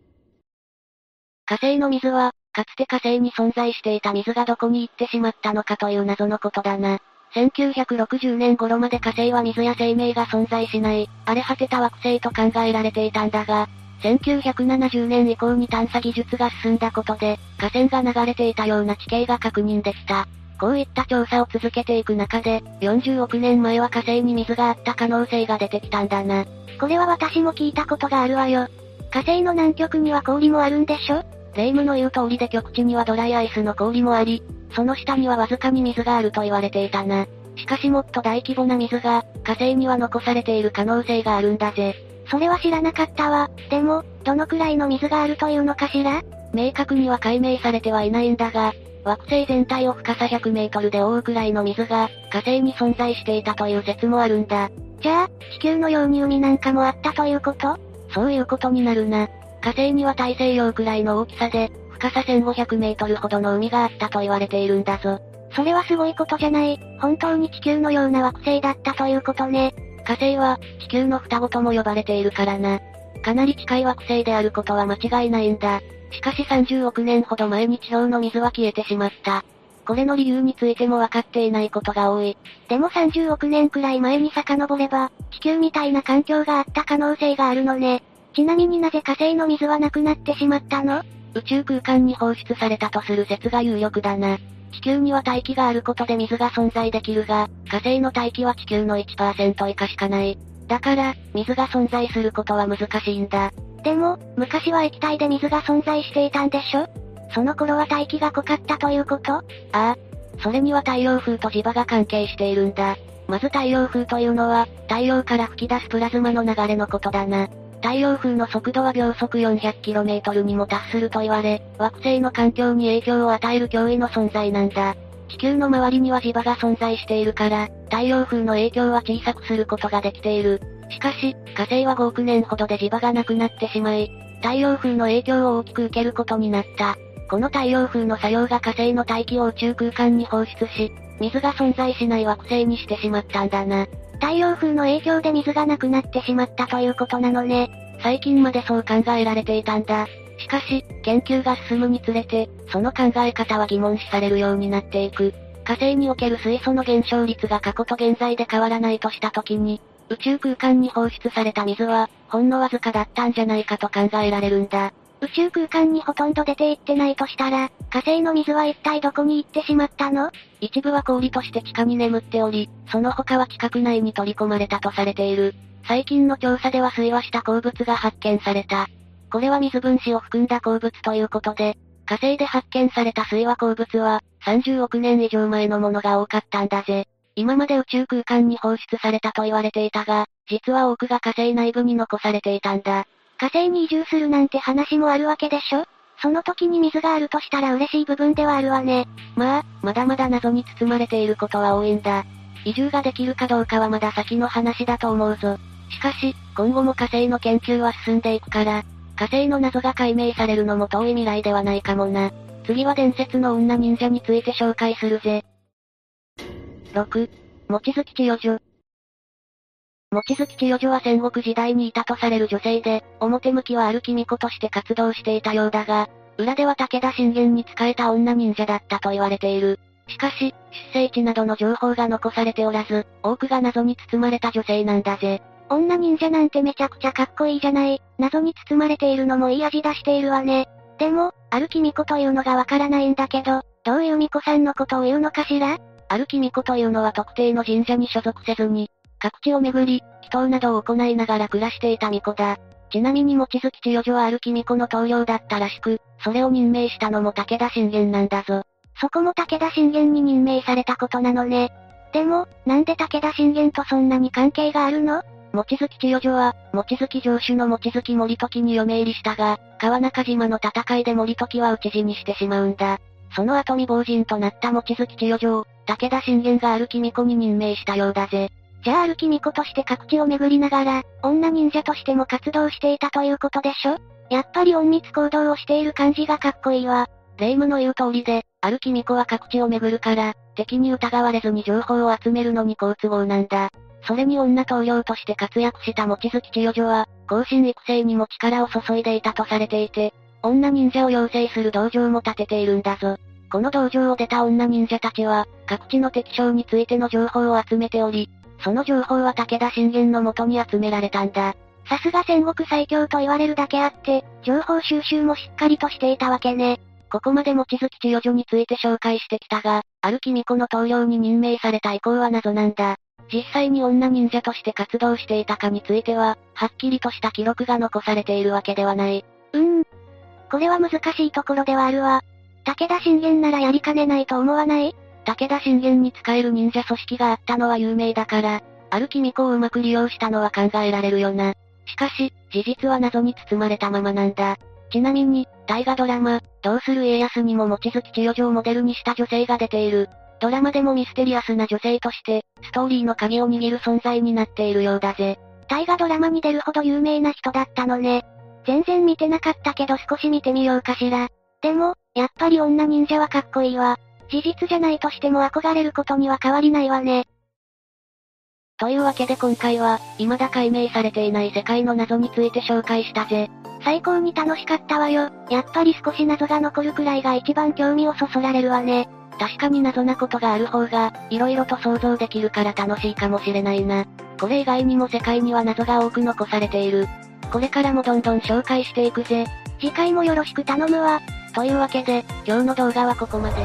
B: 火星の水は、かつて火星に存在していた水がどこに行ってしまったのかという謎のことだな。1960年頃まで火星は水や生命が存在しない、荒れ果てた惑星と考えられていたんだが、1970年以降に探査技術が進んだことで、河川が流れていたような地形が確認できた。こういった調査を続けていく中で、40億年前は火星に水があった可能性が出てきたんだな。
A: これは私も聞いたことがあるわよ。火星の南極には氷もあるんでしょ？
B: レイムの言う通りで極地にはドライアイスの氷もあり、その下にはわずかに水があると言われていたな。しかしもっと大規模な水が、火星には残されている可能性があるんだぜ。
A: それは知らなかったわ。でも、どのくらいの水があるというのかしら？
B: 明確には解明されてはいないんだが、惑星全体を深さ100メートルで覆うくらいの水が、火星に存在していたという説もあるんだ。
A: じゃあ、地球のように海なんかもあったということ？
B: そういうことになるな。火星には大西洋くらいの大きさで、深さ1500メートルほどの海があったと言われているんだぞ。
A: それはすごいことじゃない。本当に地球のような惑星だったということね。
B: 火星は、地球の双子とも呼ばれているからな。かなり近い惑星であることは間違いないんだ。しかし30億年ほど前に地表の水は消えてしまった。これの理由についても分かっていないことが多い。
A: でも30億年くらい前に遡れば、地球みたいな環境があった可能性があるのね。ちなみになぜ火星の水はなくなってしまったの？
B: 宇宙空間に放出されたとする説が有力だな。地球には大気があることで水が存在できるが、火星の大気は地球の1%以下しかない。だから、水が存在することは難しいんだ。
A: でも、昔は液体で水が存在していたんでしょ？その頃は大気が濃かったということ？あ
B: あ。それには太陽風と磁場が関係しているんだ。まず太陽風というのは、太陽から吹き出すプラズマの流れのことだな。太陽風の速度は秒速 400km にも達すると言われ、惑星の環境に影響を与える脅威の存在なんだ。地球の周りには磁場が存在しているから、太陽風の影響は小さくすることができている。しかし、火星は5億年ほどで磁場がなくなってしまい、太陽風の影響を大きく受けることになった。この太陽風の作用が火星の大気を宇宙空間に放出し、水が存在しない惑星にしてしまったんだな。
A: 太陽風の影響で水がなくなってしまったということなのね。
B: 最近までそう考えられていたんだ。しかし、研究が進むにつれて、その考え方は疑問視されるようになっていく。火星における水素の減少率が過去と現在で変わらないとした時に、宇宙空間に放出された水は、ほんのわずかだったんじゃないかと考えられるんだ。
A: 宇宙空間にほとんど出ていってないとしたら、火星の水は一体どこに行ってしまったの？
B: 一部は氷として地下に眠っており、その他は地殻内に取り込まれたとされている。最近の調査では水和した鉱物が発見された。これは水分子を含んだ鉱物ということで、火星で発見された水和鉱物は、30億年以上前のものが多かったんだぜ。今まで宇宙空間に放出されたと言われていたが、実は多くが火星内部に残されていたんだ。
A: 火星に移住するなんて話もあるわけでしょ？その時に水があるとしたら嬉しい部分ではあるわね。
B: まあ、まだまだ謎に包まれていることは多いんだ。移住ができるかどうかはまだ先の話だと思うぞ。しかし、今後も火星の研究は進んでいくから、火星の謎が解明されるのも遠い未来ではないかもな。次は伝説の女忍者について紹介するぜ。6、望月千代女。望月千代女は戦国時代にいたとされる女性で、表向きは歩き巫女として活動していたようだが、裏では武田信玄に仕えた女忍者だったと言われている。しかし、出生地などの情報が残されておらず、多くが謎に包まれた女性なんだぜ。
A: 女忍者なんてめちゃくちゃかっこいいじゃない。謎に包まれているのもいい味出しているわね。でも、歩き巫女というのがわからないんだけど、どういう巫女さんのことを言うのかしら？
B: 歩き巫女というのは特定の神社に所属せずに、各地を巡り、祈祷などを行いながら暮らしていた巫女だ。ちなみに望月千代女は歩き巫女の棟梁だったらしく、それを任命したのも武田信玄なんだぞ。
A: そこも武田信玄に任命されたことなのね。でも、なんで武田信玄とそんなに関係があるの？
B: 望月千代女は、望月城主の望月森時に嫁入りしたが、川中島の戦いで森時は討ち死にしてしまうんだ。その後未亡人となった望月千代女を、武田信玄が歩き巫女に任命したようだぜ。
A: じゃあ歩き巫女として各地を巡りながら、女忍者としても活動していたということでしょ？やっぱり隠密行動をしている感じがかっこいいわ。
B: 霊夢の言う通りで、歩き巫女は各地を巡るから、敵に疑われずに情報を集めるのに好都合なんだ。それに女棟梁として活躍した望月千代女は、後進育成にも力を注いでいたとされていて、女忍者を養成する道場も建てているんだぞ。この道場を出た女忍者たちは、各地の敵将についての情報を集めており、その情報は武田信玄の元に集められたんだ。
A: さすが戦国最強と言われるだけあって、情報収集もしっかりとしていたわけね。
B: ここまで望月千代女について紹介してきたが、ある君子の棟梁に任命された以降は謎なんだ。実際に女忍者として活動していたかについては、はっきりとした記録が残されているわけではない。
A: うーん。これは難しいところではあるわ。武田信玄ならやりかねないと思わない？
B: 武田信玄に使える忍者組織があったのは有名だから、ある君子をうまく利用したのは考えられるよな。しかし、事実は謎に包まれたままなんだ。ちなみに、大河ドラマ、どうする家康にも望月千代女をモデルにした女性が出ている。ドラマでもミステリアスな女性として、ストーリーの鍵を握る存在になっているようだぜ。
A: 大河ドラマに出るほど有名な人だったのね。全然見てなかったけど少し見てみようかしら。でも、やっぱり女忍者はかっこいいわ。事実じゃないとしても憧れることには変わりないわね。
B: というわけで今回は、未だ解明されていない世界の謎について紹介したぜ。
A: 最高に楽しかったわよ。やっぱり少し謎が残るくらいが一番興味をそそられるわね。
B: 確かに謎なことがある方が、色々と想像できるから楽しいかもしれないな。これ以外にも世界には謎が多く残されている。これからもどんどん紹介していくぜ。
A: 次回もよろしく頼むわ。
B: というわけで、今日の動画はここまで。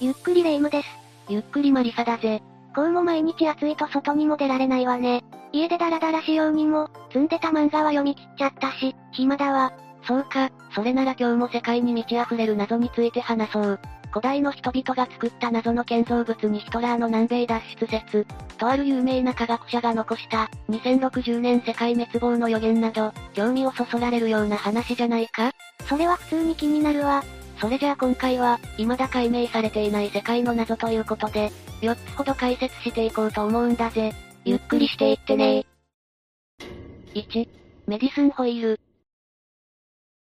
A: ゆっくりレ夢ムです。
B: ゆっくりマリサだぜ。
A: こうも毎日暑いと外にも出られないわね。家でダラダラしようにも、積んでた漫画は読み切っちゃったし、暇だわ。
B: そうか、それなら今日も世界に満ち溢れる謎について話そう。古代の人々が作った謎の建造物にヒトラーの南米脱出説、とある有名な科学者が残した、2060年世界滅亡の予言など、興味をそそられるような話じゃないか？
A: それは普通に気になるわ。
B: それじゃあ今回は、未だ解明されていない世界の謎ということで、4つほど解説していこうと思うんだぜ。
A: ゆっくりしていってね
B: 1、メディスンホイール。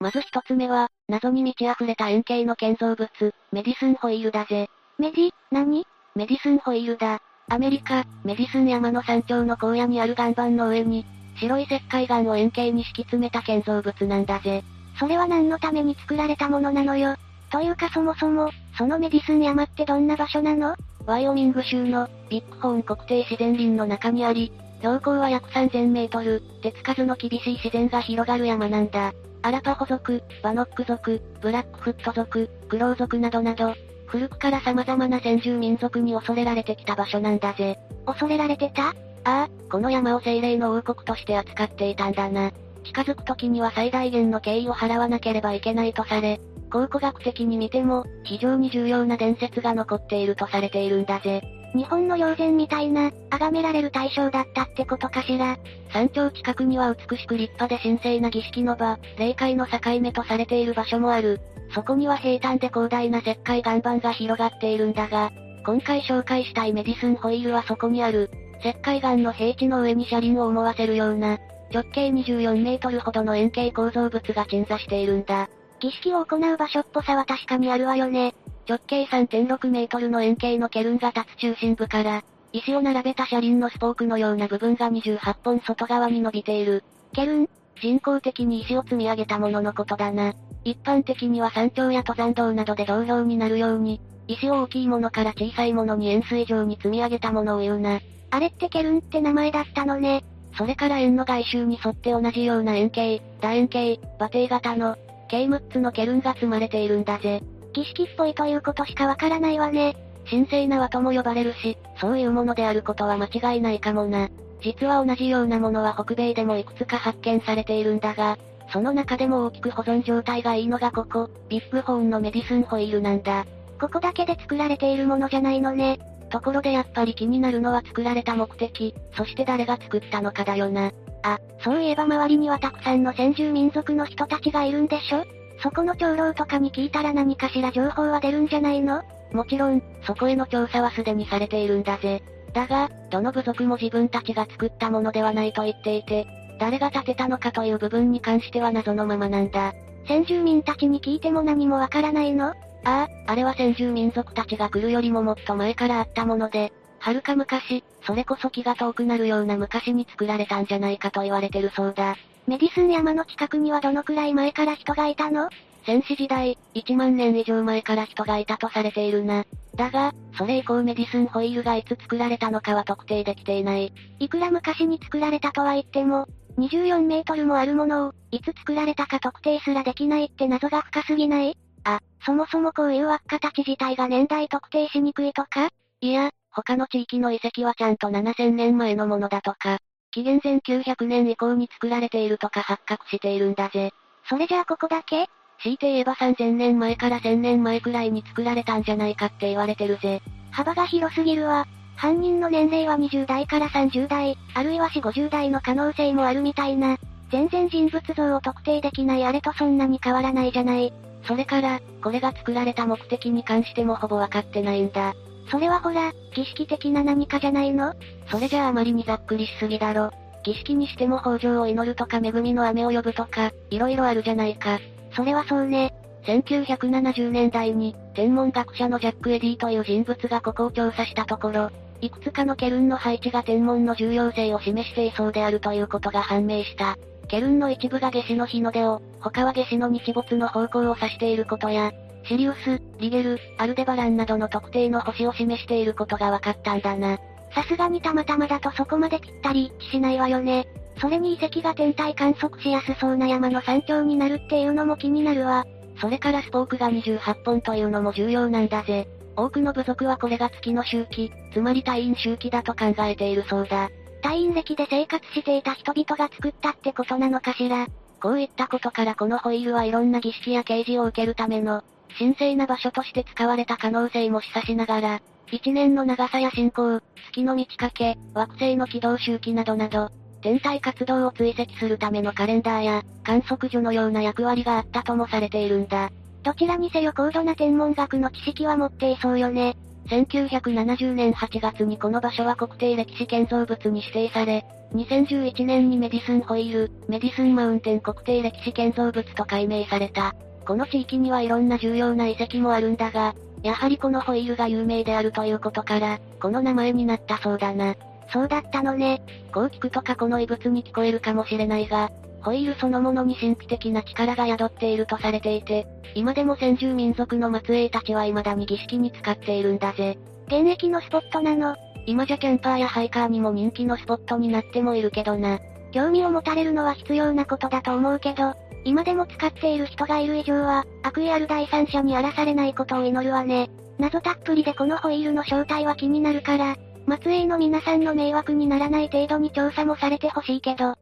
B: まず一つ目は、謎に満ち溢れた円形の建造物、メディスンホイールだぜ。
A: メディ、何？
B: メディスンホイールだ。アメリカ、メディスン山の山頂の荒野にある岩盤の上に、白い石灰岩を円形に敷き詰めた建造物なんだぜ。
A: それは何のために作られたものなのよ。というかそもそも、そのメディスン山ってどんな場所なの？
B: ワイオミング州の、ビッグホーン国定自然林の中にあり、標高は約3000メートル、手つかずの厳しい自然が広がる山なんだ。アラパホ族、バノック族、ブラックフット族、クロウ族などなど、古くから様々な先住民族に恐れられてきた場所なんだぜ。
A: 恐れられてた？あ
B: あ、この山を精霊の王国として扱っていたんだな。近づく時には最大限の敬意を払わなければいけないとされ、考古学的に見ても、非常に重要な伝説が残っているとされているんだぜ。
A: 日本の霊前みたいな、崇められる対象だったってことかしら。
B: 山頂近くには美しく立派で神聖な儀式の場、霊界の境目とされている場所もある。そこには平坦で広大な石灰岩盤が広がっているんだが、今回紹介したいメディスンホイールはそこにある、石灰岩の平地の上に車輪を思わせるような、直径24メートルほどの円形構造物が鎮座しているんだ。
A: 儀式を行う場所っぽさは確かにあるわよね。
B: 直径3.6メートルの円形のケルンが立つ中心部から、石を並べた車輪のスポークのような部分が28本外側に伸びている。
A: ケルン
B: 人工的に石を積み上げたもののことだな。一般的には山頂や登山道などで同様になるように、石を大きいものから小さいものに円錐状に積み上げたものを言うな。
A: あれってケルンって名前だったのね。
B: それから円の外周に沿って同じような円形、楕円形、馬蹄型の、計6つのケルンが積まれているんだぜ。
A: 儀式っぽいということしかわからないわね。
B: 神聖な輪とも呼ばれるし、そういうものであることは間違いないかもな。実は同じようなものは北米でもいくつか発見されているんだが、その中でも大きく保存状態がいいのがここ、ビッグホーンのメディスンホイールなんだ。
A: ここだけで作られているものじゃないのね。
B: ところでやっぱり気になるのは作られた目的、そして誰が作ったのかだよな。
A: あ、そういえば周りにはたくさんの先住民族の人たちがいるんでしょ？そこの長老とかに聞いたら何かしら情報は出るんじゃないの？
B: もちろん、そこへの調査はすでにされているんだぜ。だが、どの部族も自分たちが作ったものではないと言っていて、誰が建てたのかという部分に関しては謎のままなんだ。
A: 先住民たちに聞いても何もわからないの？あ
B: あ、あれは先住民族たちが来るよりももっと前からあったもので、はるか昔、それこそ気が遠くなるような昔に作られたんじゃないかと言われてるそうだ。
A: メディスン山の近くにはどのくらい前から人がいたの？
B: 戦死時代、1万年以上前から人がいたとされているな。だが、それ以降メディスンホイールがいつ作られたのかは特定できていない。
A: いくら昔に作られたとは言っても、24メートルもあるものを、いつ作られたか特定すらできないって謎が深すぎない？あ、そもそもこういう輪っかたち自体が年代特定しにくいとか？
B: いや、他の地域の遺跡はちゃんと7000年前のものだとか、紀元前900年以降に作られているとか発覚しているんだぜ。
A: それじゃあここだけ？
B: 強いて言えば3000年前から1000年前くらいに作られたんじゃないかって言われてるぜ。
A: 幅が広すぎるわ。犯人の年齢は20代から30代、あるいは4、50代の可能性もあるみたいな。全然人物像を特定できないあれとそんなに変わらないじゃない。
B: それから、これが作られた目的に関してもほぼわかってないんだ。
A: それはほら、儀式的な何かじゃないの？
B: それじゃああまりにざっくりしすぎだろ。儀式にしても豊穣を祈るとか恵みの雨を呼ぶとか、色々あるじゃないか。
A: それはそうね。
B: 1970年代に、天文学者のジャック・エディという人物がここを調査したところ、いくつかのケルンの配置が天文の重要性を示していそうであるということが判明した。ケルンの一部が夏至の日の出を、他は夏至の日没の方向を指していることや、シリウス、リゲル、アルデバランなどの特定の星を示していることが分かったんだな。
A: さすがにたまたまだとそこまでぴったり一致しないわよね。それに遺跡が天体観測しやすそうな山の山頂になるっていうのも気になるわ。
B: それからスポークが28本というのも重要なんだぜ。多くの部族はこれが月の周期、つまり隊員周期だと考えているそうだ。
A: 隊員歴で生活していた人々が作ったってことなのかしら。
B: こういったことからこのホイールはいろんな儀式や掲示を受けるための、神聖な場所として使われた可能性も示唆しながら、一年の長さや進行、月の満ち欠け、惑星の軌道周期などなど、天体活動を追跡するためのカレンダーや、観測所のような役割があったともされているんだ。
A: どちらにせよ高度な天文学の知識は持っていそうよね。
B: 1970年8月にこの場所は国定歴史建造物に指定され、2011年にメディスンホイール、メディスンマウンテン国定歴史建造物と改名された。この地域にはいろんな重要な遺跡もあるんだが、やはりこのホイールが有名であるということから、この名前になったそうだな。
A: そうだったのね。
B: こう聞くと過去の遺物に聞こえるかもしれないが、ホイールそのものに神秘的な力が宿っているとされていて、今でも先住民族の末裔たちは未だに儀式に使っているんだぜ。
A: 現役のスポットなの
B: 今じゃキャンパーやハイカーにも人気のスポットになってもいるけどな。
A: 興味を持たれるのは必要なことだと思うけど、今でも使っている人がいる以上は、悪意ある第三者に荒らされないことを祈るわね。謎たっぷりでこのホイールの正体は気になるから、末裔の皆さんの迷惑にならない程度に調査もされてほしいけど。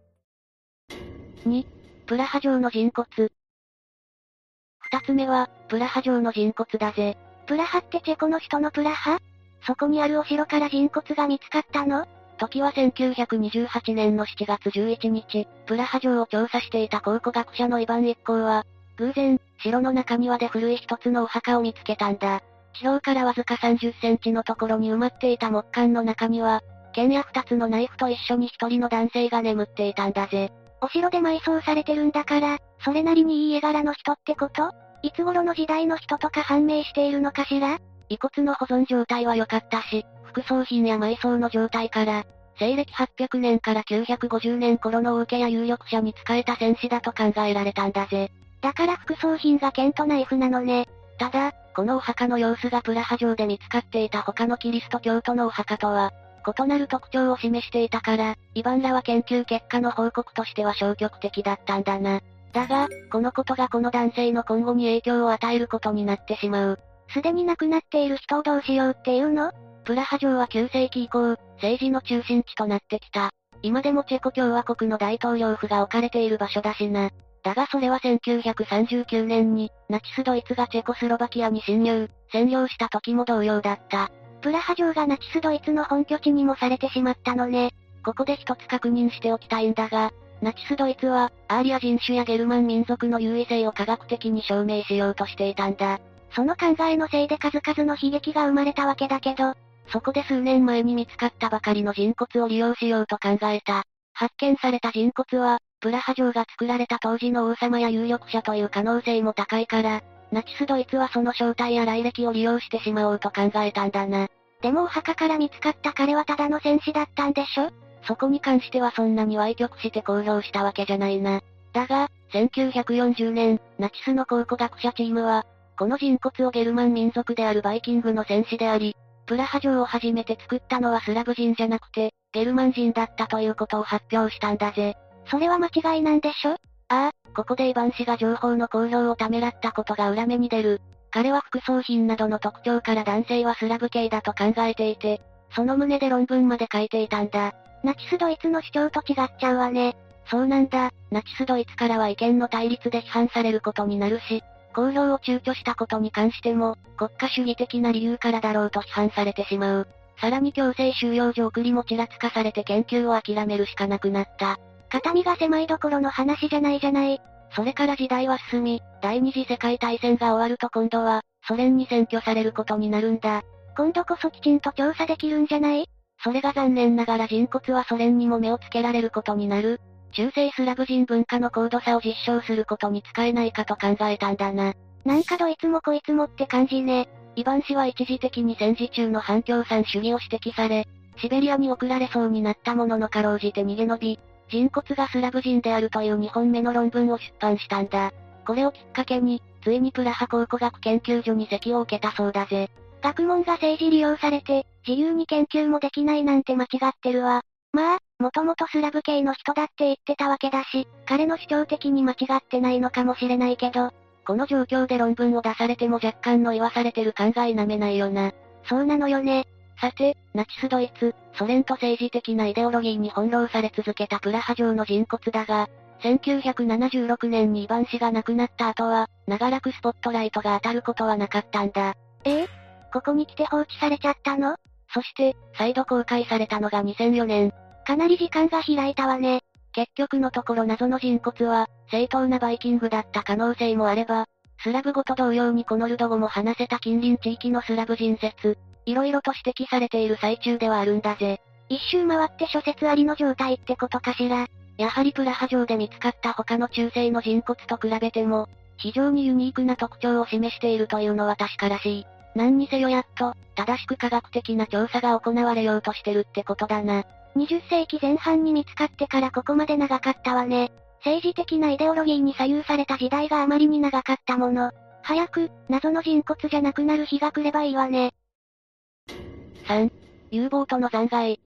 B: 2、プラハ城の人骨。二つ目は、プラハ城の人骨だぜ。
A: プラハってチェコの人のプラハ？そこにあるお城から人骨が見つかったの？
B: 時は1928年の7月11日、プラハ城を調査していた考古学者のイヴァン一行は、偶然、城の中庭で古い一つのお墓を見つけたんだ。地表からわずか30センチのところに埋まっていた木管の中には、剣や二つのナイフと一緒に一人の男性が眠っていたんだぜ。
A: お城で埋葬されてるんだから、それなりにいい絵柄の人ってこと？いつ頃の時代の人とか判明しているのかしら？
B: 遺骨の保存状態は良かったし、副葬品や埋葬の状態から、西暦800年から950年頃の王家や有力者に仕えた戦士だと考えられたんだぜ。
A: だから副葬品が剣とナイフなのね。
B: ただ、このお墓の様子がプラハ城で見つかっていた他のキリスト教徒のお墓とは、異なる特徴を示していたから、イヴァンらは研究結果の報告としては消極的だったんだな。だが、このことがこの男性の今後に影響を与えることになってしまう。
A: すでに亡くなっている人をどうしようっていうの？
B: プラハ城は9世紀以降、政治の中心地となってきた。今でもチェコ共和国の大統領府が置かれている場所だしな。だがそれは1939年に、ナチスドイツがチェコスロバキアに侵入、占領した時も同様だった。
A: プラハ城がナチスドイツの本拠地にもされてしまったのね。
B: ここで一つ確認しておきたいんだが、ナチスドイツは、アーリア人種やゲルマン民族の優位性を科学的に証明しようとしていたんだ。
A: その考えのせいで数々の悲劇が生まれたわけだけど、
B: そこで数年前に見つかったばかりの人骨を利用しようと考えた。発見された人骨は、プラハ城が作られた当時の王様や有力者という可能性も高いから、ナチスドイツはその正体や来歴を利用してしまおうと考えたんだな。
A: でもお墓から見つかった彼はただの戦士だったんでしょ？
B: そこに関してはそんなに歪曲して公表したわけじゃないな。だが、1940年、ナチスの考古学者チームは、この人骨をゲルマン民族であるバイキングの戦士であり、プラハ城を初めて作ったのはスラブ人じゃなくて、ゲルマン人だったということを発表したんだぜ。
A: それは間違いなんでしょ？
B: ああ、ここでイバン氏が情報の公表をためらったことが裏目に出る。彼は副葬品などの特徴から男性はスラブ系だと考えていて、その旨で論文まで書いていたんだ。
A: ナチスドイツの主張と違っちゃうわね。
B: そうなんだ、ナチスドイツからは意見の対立で批判されることになるし、公表を躊躇したことに関しても、国家主義的な理由からだろうと批判されてしまう。さらに強制収容所送りもちらつかされて研究を諦めるしかなくなった。
A: 肩身が狭いどころの話じゃないじゃない。
B: それから時代は進み、第二次世界大戦が終わると今度は、ソ連に占拠されることになるんだ。
A: 今度こそきちんと調査できるんじゃない
B: それが残念ながら人骨はソ連にも目をつけられることになる。中世スラブ人文化の高度さを実証することに使えないかと考えたんだな。
A: なんかどいつもこいつもって感じね。
B: イバン氏は一時的に戦時中の反共産主義を指摘され、シベリアに送られそうになったもののかろうじて逃げ延び、人骨がスラブ人であるという2本目の論文を出版したんだ。これをきっかけに、ついにプラハ考古学研究所に席を受けたそうだぜ。
A: 学問が政治利用されて、自由に研究もできないなんて間違ってるわ。まあ、もともとスラブ系の人だって言ってたわけだし、彼の主張的に間違ってないのかもしれないけど、
B: この状況で論文を出されても若干の言わされてる考えなめないよな。
A: そうなのよね。
B: さて、ナチスドイツ、ソ連と政治的なイデオロギーに翻弄され続けたプラハ城の人骨だが、1976年にイバン氏が亡くなった後は、長らくスポットライトが当たることはなかったんだ。
A: ええ？ここに来て放置されちゃったの？
B: そして、再度公開されたのが2004年。
A: かなり時間が開いたわね。
B: 結局のところ謎の人骨は、正当なバイキングだった可能性もあれば、スラブ語と同様にこのルド語も話せた近隣地域のスラブ人説、いろいろと指摘されている最中ではあるんだぜ。
A: 一周回って諸説ありの状態ってことかしら。
B: やはりプラハ城で見つかった他の中世の人骨と比べても、非常にユニークな特徴を示しているというのは確からしい。何にせよやっと、正しく科学的な調査が行われようとしてるってことだな。
A: 20世紀前半に見つかってからここまで長かったわね。政治的なイデオロギーに左右された時代があまりに長かったもの。早く、謎の人骨じゃなくなる日が来ればいいわね。
B: 3. U ボートの残骸。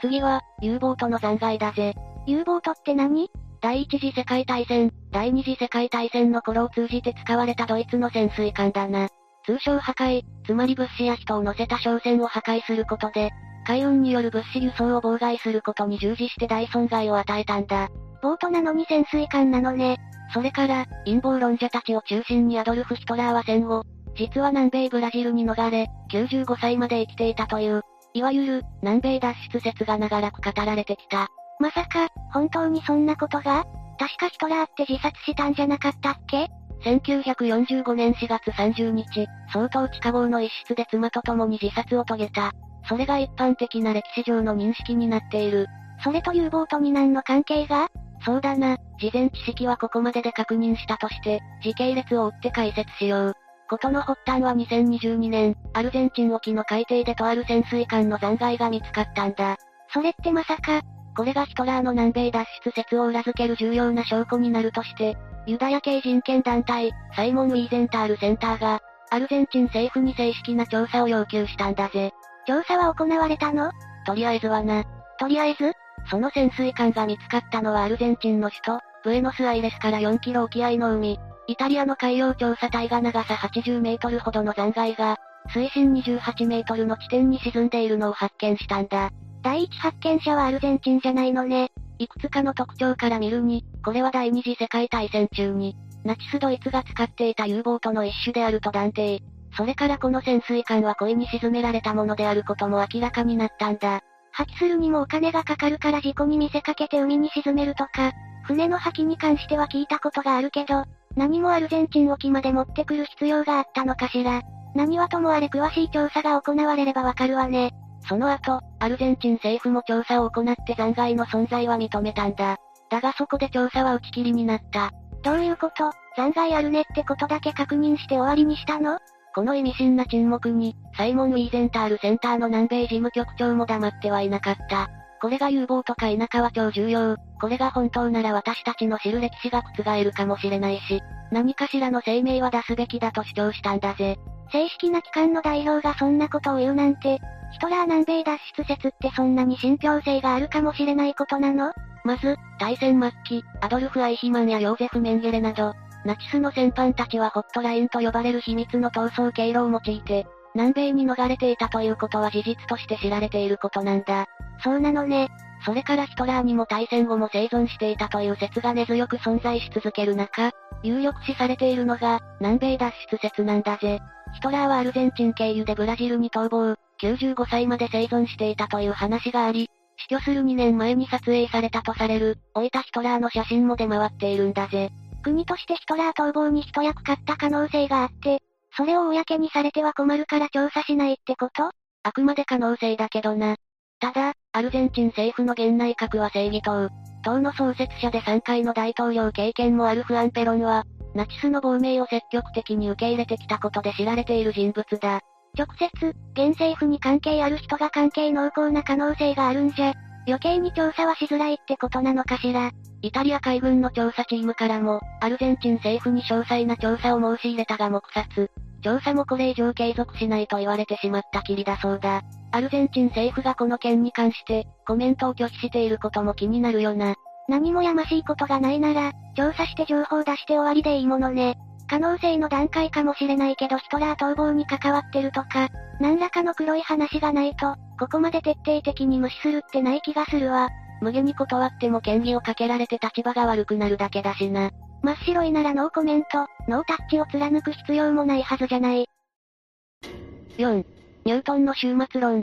B: 次は、U ボートの残骸だぜ。
A: U ボートって何？
B: 第一次世界大戦、第二次世界大戦の頃を通じて使われたドイツの潜水艦だな。通称破壊、つまり物資や人を乗せた商船を破壊することで、海運による物資輸送を妨害することに従事して大損害を与えたんだ。
A: ボートなのに潜水艦なのね。
B: それから、陰謀論者たちを中心にアドルフ・ヒトラーは戦後、実は南米ブラジルに逃れ、95歳まで生きていたという、いわゆる、南米脱出説が長らく語られてきた。
A: まさか、本当にそんなことが？確かヒトラーって自殺したんじゃなかったっけ？
B: 1945年4月30日、相当地下壕の一室で妻と共に自殺を遂げた。それが一般的な歴史上の認識になっている。
A: それと U ボートに何の関係が？
B: そうだな、事前知識はここまでで確認したとして、時系列を追って解説しよう。ことの発端は2022年、アルゼンチン沖の海底でとある潜水艦の残骸が見つかったんだ。
A: それってまさか、
B: これがヒトラーの南米脱出説を裏付ける重要な証拠になるとして、ユダヤ系人権団体、サイモン・ウィーゼンタールセンターが、アルゼンチン政府に正式な調査を要求したんだぜ。
A: 調査は行われたの？
B: とりあえずはな。
A: とりあえず
B: その潜水艦が見つかったのはアルゼンチンの首都、ブエノスアイレスから4キロ沖合の海。イタリアの海洋調査隊が長さ80メートルほどの残骸が、水深28メートルの地点に沈んでいるのを発見したんだ。
A: 第一発見者はアルゼンチンじゃないのね。
B: いくつかの特徴から見るに、これは第二次世界大戦中に、ナチスドイツが使っていた U ボートの一種であると断定。それからこの潜水艦は恋に沈められたものであることも明らかになったんだ。
A: 破棄するにもお金がかかるから事故に見せかけて海に沈めるとか、船の破棄に関しては聞いたことがあるけど、何もアルゼンチン沖まで持ってくる必要があったのかしら。何はともあれ詳しい調査が行われればわかるわね。
B: その後、アルゼンチン政府も調査を行って残骸の存在は認めたんだ。だがそこで調査は打ち切りになった。
A: どういうこと？残骸あるねってことだけ確認して終わりにしたの？
B: この意味深な沈黙に、サイモン・ウィーゼンタールセンターの南米事務局長も黙ってはいなかった。これが有望とか否かは超重要。これが本当なら私たちの知る歴史が覆るかもしれないし、何かしらの声明は出すべきだと主張したんだぜ。
A: 正式な機関の代表がそんなことを言うなんて、ヒトラー南米脱出説ってそんなに信憑性があるかもしれないことなの？
B: まず、大戦末期、アドルフ・アイヒマンやヨーゼフ・メンゲレなど、ナチスの戦犯たちはホットラインと呼ばれる秘密の逃走経路を用いて、南米に逃れていたということは事実として知られていることなんだ。
A: そうなのね。
B: それからヒトラーにも大戦後も生存していたという説が根強く存在し続ける中、有力視されているのが、南米脱出説なんだぜ。ヒトラーはアルゼンチン経由でブラジルに逃亡、95歳まで生存していたという話があり、死去する2年前に撮影されたとされる、老いたヒトラーの写真も出回っているんだぜ。
A: 国としてヒトラー逃亡に一役買った可能性があって、それを公にされては困るから調査しないってこと？
B: あくまで可能性だけどな。ただ、アルゼンチン政府の現内閣は正義党。党の創設者で3回の大統領経験もあるフアン・ペロンは、ナチスの亡命を積極的に受け入れてきたことで知られている人物だ。
A: 直接、現政府に関係ある人が関係濃厚な可能性があるんじゃ、余計に調査はしづらいってことなのかしら。
B: イタリア海軍の調査チームからも、アルゼンチン政府に詳細な調査を申し入れたが黙殺。調査もこれ以上継続しないと言われてしまったきりだそうだ。アルゼンチン政府がこの件に関して、コメントを拒否していることも気になるよな。
A: 何もやましいことがないなら、調査して情報出して終わりでいいものね。可能性の段階かもしれないけどヒトラー逃亡に関わってるとか、何らかの黒い話がないと、ここまで徹底的に無視するってない気がするわ。
B: 無下に断っても権利をかけられて立場が悪くなるだけだしな。
A: 真っ白いならノーコメント、ノータッチを貫く必要もないはずじゃない。
B: 4. ニュートンの終末論。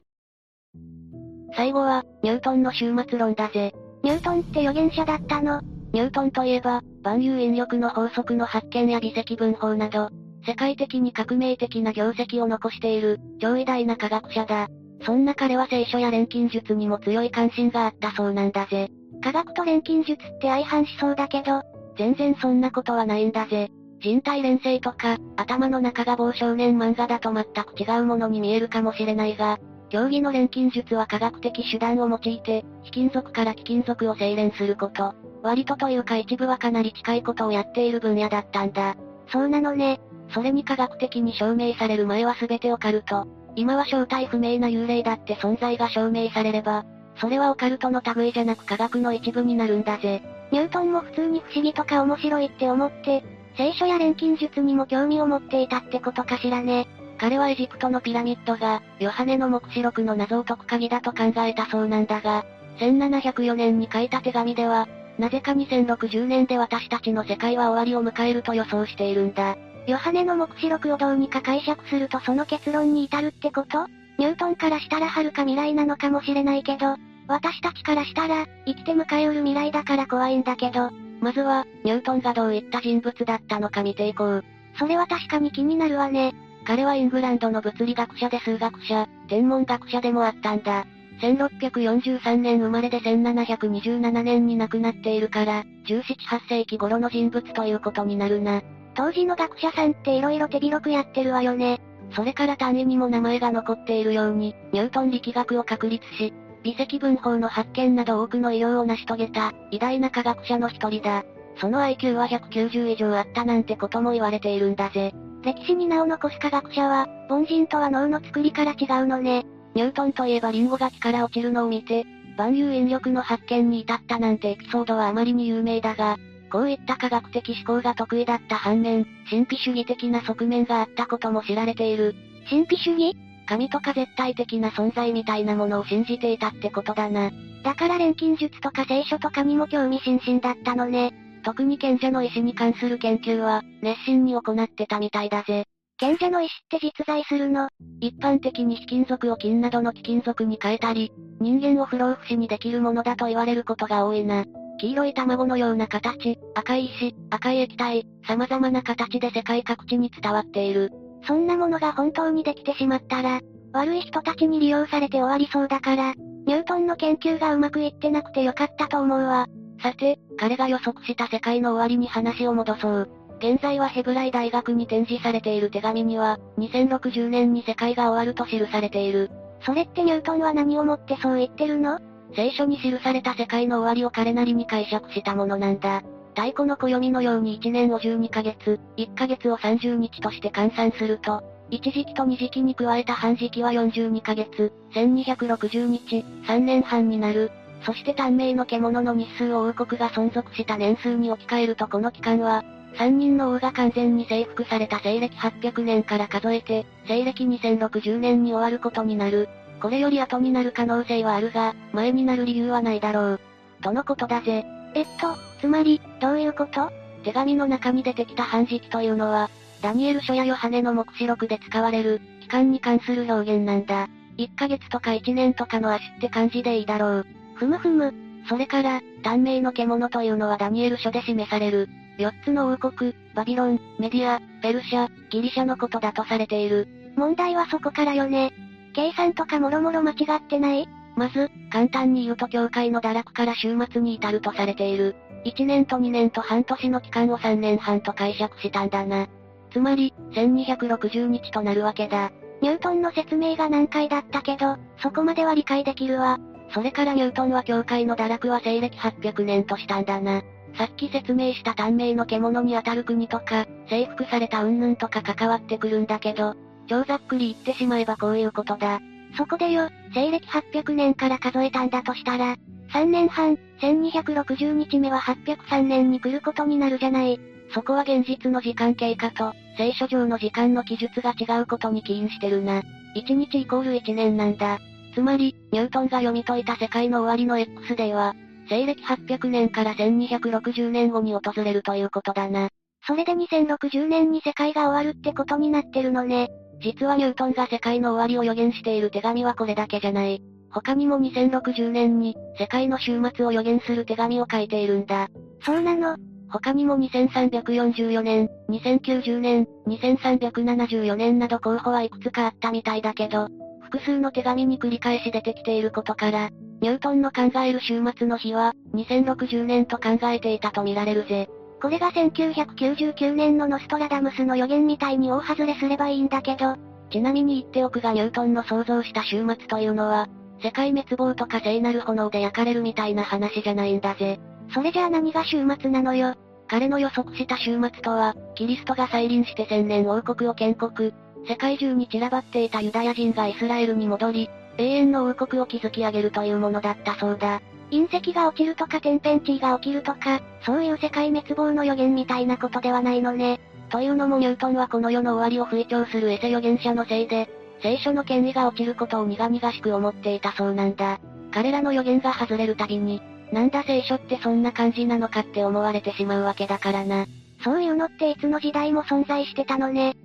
B: 最後は、ニュートンの終末論だぜ。
A: ニュートンって予言者だったの
B: ニュートンといえば、万有引力の法則の発見や微積分法など、世界的に革命的な業績を残している、超偉大な科学者だ。そんな彼は聖書や錬金術にも強い関心があったそうなんだぜ。
A: 科学と錬金術って相反しそうだけど、
B: 全然そんなことはないんだぜ。人体連成とか、頭の中が棒少年漫画だと全く違うものに見えるかもしれないが、競技の錬金術は科学的手段を用いて、非金属から貴金属を精錬すること。割とというか一部はかなり近いことをやっている分野だったんだ。
A: そうなのね。
B: それに科学的に証明される前は全てオカルト。今は正体不明な幽霊だって存在が証明されれば、それはオカルトの類じゃなく科学の一部になるんだぜ。
A: ニュートンも普通に不思議とか面白いって思って、聖書や錬金術にも興味を持っていたってことかしらね。
B: 彼はエジプトのピラミッドが、ヨハネの目視録の謎を解く鍵だと考えたそうなんだが、1704年に書いた手紙では、なぜか2060年で私たちの世界は終わりを迎えると予想しているんだ。
A: ヨハネの目視録をどうにか解釈するとその結論に至るってこと？ニュートンからしたら遥か未来なのかもしれないけど、私たちからしたら、生きて迎えうる未来だから怖いんだけど、
B: まずは、ニュートンがどういった人物だったのか見ていこう。
A: それは確かに気になるわね。
B: 彼はイングランドの物理学者で数学者、天文学者でもあったんだ。1643年生まれで1727年に亡くなっているから、17、8世紀頃の人物ということになるな。
A: 当時の学者さんって色々手広くやってるわよね。
B: それから単位にも名前が残っているように、ニュートン力学を確立し、微積分法の発見など多くの偉業を成し遂げた、偉大な科学者の一人だ。その IQ は190以上あったなんてことも言われているんだぜ。
A: 歴史に名を残す科学者は、凡人とは脳の作りから違うのね。
B: ニュートンといえばリンゴが木から落ちるのを見て、万有引力の発見に至ったなんてエピソードはあまりに有名だが、こういった科学的思考が得意だった反面、神秘主義的な側面があったことも知られている。
A: 神秘主義？
B: 神とか絶対的な存在みたいなものを信じていたってことだな。
A: だから錬金術とか聖書とかにも興味津々だったのね。
B: 特に賢者の石に関する研究は、熱心に行ってたみたいだぜ。
A: 賢者の石って実在するの？
B: 一般的に非金属を金などの貴金属に変えたり、人間を不老不死にできるものだと言われることが多いな。黄色い卵のような形、赤い石、赤い液体、様々な形で世界各地に伝わっている。
A: そんなものが本当にできてしまったら、悪い人たちに利用されて終わりそうだから、ニュートンの研究がうまくいってなくてよかったと思うわ。
B: さて、彼が予測した世界の終わりに話を戻そう。現在はヘブライ大学に展示されている手紙には、2060年に世界が終わると記されている。
A: それってニュートンは何をもってそう言ってるの？
B: 聖書に記された世界の終わりを彼なりに解釈したものなんだ。太古の暦のように1年を12ヶ月、1ヶ月を30日として換算すると、1時期と2時期に加えた半時期は42ヶ月、1260日、3年半になる。そして短命の獣の日数を王国が存続した年数に置き換えるとこの期間は、3人の王が完全に征服された西暦800年から数えて、西暦2060年に終わることになる。これより後になる可能性はあるが、前になる理由はないだろう。とのことだぜ？
A: えっと、つまり、どういうこと？
B: 手紙の中に出てきた半時期というのは、ダニエル書やヨハネの目視録で使われる、期間に関する表現なんだ。1ヶ月とか1年とかの足って感じでいいだろう。
A: ふむふむ。
B: それから、短命の獣というのはダニエル書で示される、4つの王国、バビロン、メディア、ペルシャ、ギリシャのことだとされている。
A: 問題はそこからよね。計算とかもろもろ間違ってない？
B: まず、簡単に言うと教会の堕落から終末に至るとされている。1年と2年と半年の期間を3年半と解釈したんだな。つまり、1260日となるわけだ。
A: ニュートンの説明が難解だったけど、そこまでは理解できるわ。
B: それからニュートンは教会の堕落は西暦800年としたんだな。さっき説明した短命の獣に当たる国とか、征服された云々とか関わってくるんだけど、超ざっくり言ってしまえばこういうことだ。
A: そこでよ、西暦800年から数えたんだとしたら、3年半、1260日目は803年に来ることになるじゃない。
B: そこは現実の時間経過と、聖書上の時間の記述が違うことに起因してるな。1日イコール1年なんだ。つまり、ニュートンが読み解いた世界の終わりの X デーは、西暦800年から1260年後に訪れるということだな。
A: それで2060年に世界が終わるってことになってるのね。
B: 実はニュートンが世界の終わりを予言している手紙はこれだけじゃない。他にも2060年に、世界の終末を予言する手紙を書いているんだ。
A: そうなの？
B: 他にも2344年、2090年、2374年など候補はいくつかあったみたいだけど、複数の手紙に繰り返し出てきていることから、ニュートンの考える終末の日は、2060年と考えていたとみられるぜ。
A: これが1999年のノストラダムスの予言みたいに大外れすればいいんだけど、
B: ちなみに言っておくがニュートンの想像した終末というのは、世界滅亡とか聖なる炎で焼かれるみたいな話じゃないんだぜ。
A: それじゃあ何が終末なのよ。
B: 彼の予測した終末とは、キリストが再臨して千年王国を建国、世界中に散らばっていたユダヤ人がイスラエルに戻り、永遠の王国を築き上げるというものだったそうだ。
A: 隕石が落ちるとか天変地異が起きるとか、そういう世界滅亡の予言みたいなことではないのね。
B: というのもニュートンはこの世の終わりを吹聴するエセ預言者のせいで、聖書の権威が落ちることを苦々しく思っていたそうなんだ。彼らの予言が外れるたびに、なんだ聖書ってそんな感じなのかって思われてしまうわけだからな。
A: そういうのっていつの時代も存在してたのね。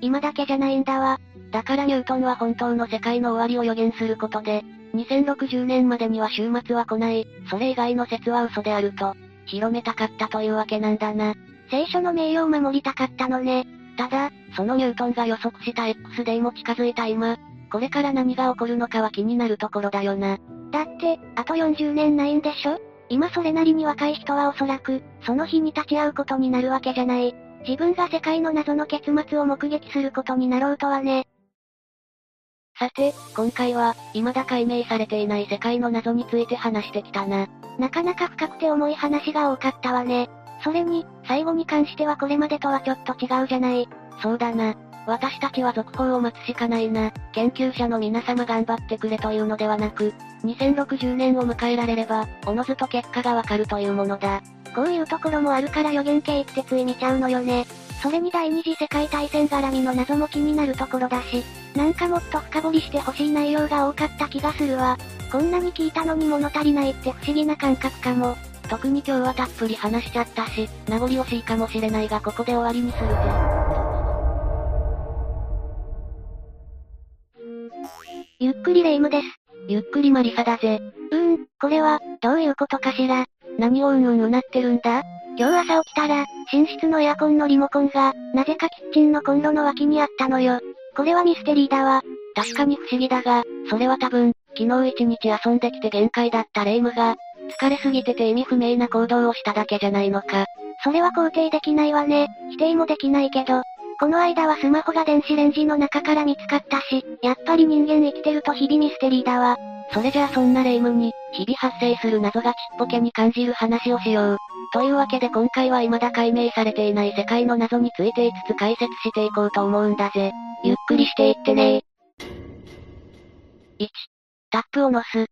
A: 今だけじゃないんだわ。
B: だからニュートンは本当の世界の終わりを予言することで、2060年までには終末は来ない、それ以外の説は嘘であると、広めたかったというわけなんだな。
A: 聖書の名誉を守りたかったのね。
B: ただ、そのニュートンが予測した X デーも近づいた今、これから何が起こるのかは気になるところだよな。
A: だって、あと40年ないんでしょ？今それなりに若い人はおそらく、その日に立ち会うことになるわけじゃない。自分が世界の謎の結末を目撃することになろうとはね。
B: さて、今回は、未だ解明されていない世界の謎について話してきたな。
A: なかなか深くて重い話が多かったわね。それに、最後に関してはこれまでとはちょっと違うじゃない。
B: そうだな。私たちは続報を待つしかないな。研究者の皆様頑張ってくれというのではなく、2060年を迎えられれば、おのずと結果がわかるというものだ。
A: こういうところもあるから予言系ってつい見ちゃうのよね。それに第二次世界大戦絡みの謎も気になるところだし、なんかもっと深掘りしてほしい内容が多かった気がするわ。こんなに聞いたのに物足りないって不思議な感覚かも。
B: 特に今日はたっぷり話しちゃったし、名残惜しいかもしれないがここで終わりにするぜ。
A: ゆっくりレ夢ムです。
B: ゆっくりマリサだぜ。
A: うーん、これは、どういうことかしら。
B: 何をうんうんうなってるんだ？
A: 今日朝起きたら、寝室のエアコンのリモコンが、なぜかキッチンのコンロの脇にあったのよ。これはミステリーだわ。
B: 確かに不思議だが、それは多分、昨日一日遊んできて限界だったレイムが、疲れすぎてて意味不明な行動をしただけじゃないのか。
A: それは肯定できないわね。否定もできないけど、この間はスマホが電子レンジの中から見つかったし、やっぱり人間生きてると日々ミステリーだわ。
B: それじゃあそんな霊夢に、日々発生する謎がちっぽけに感じる話をしよう。というわけで今回は未だ解明されていない世界の謎について5つ解説していこうと思うんだぜ。ゆっくりしていってね1、タップを乗す。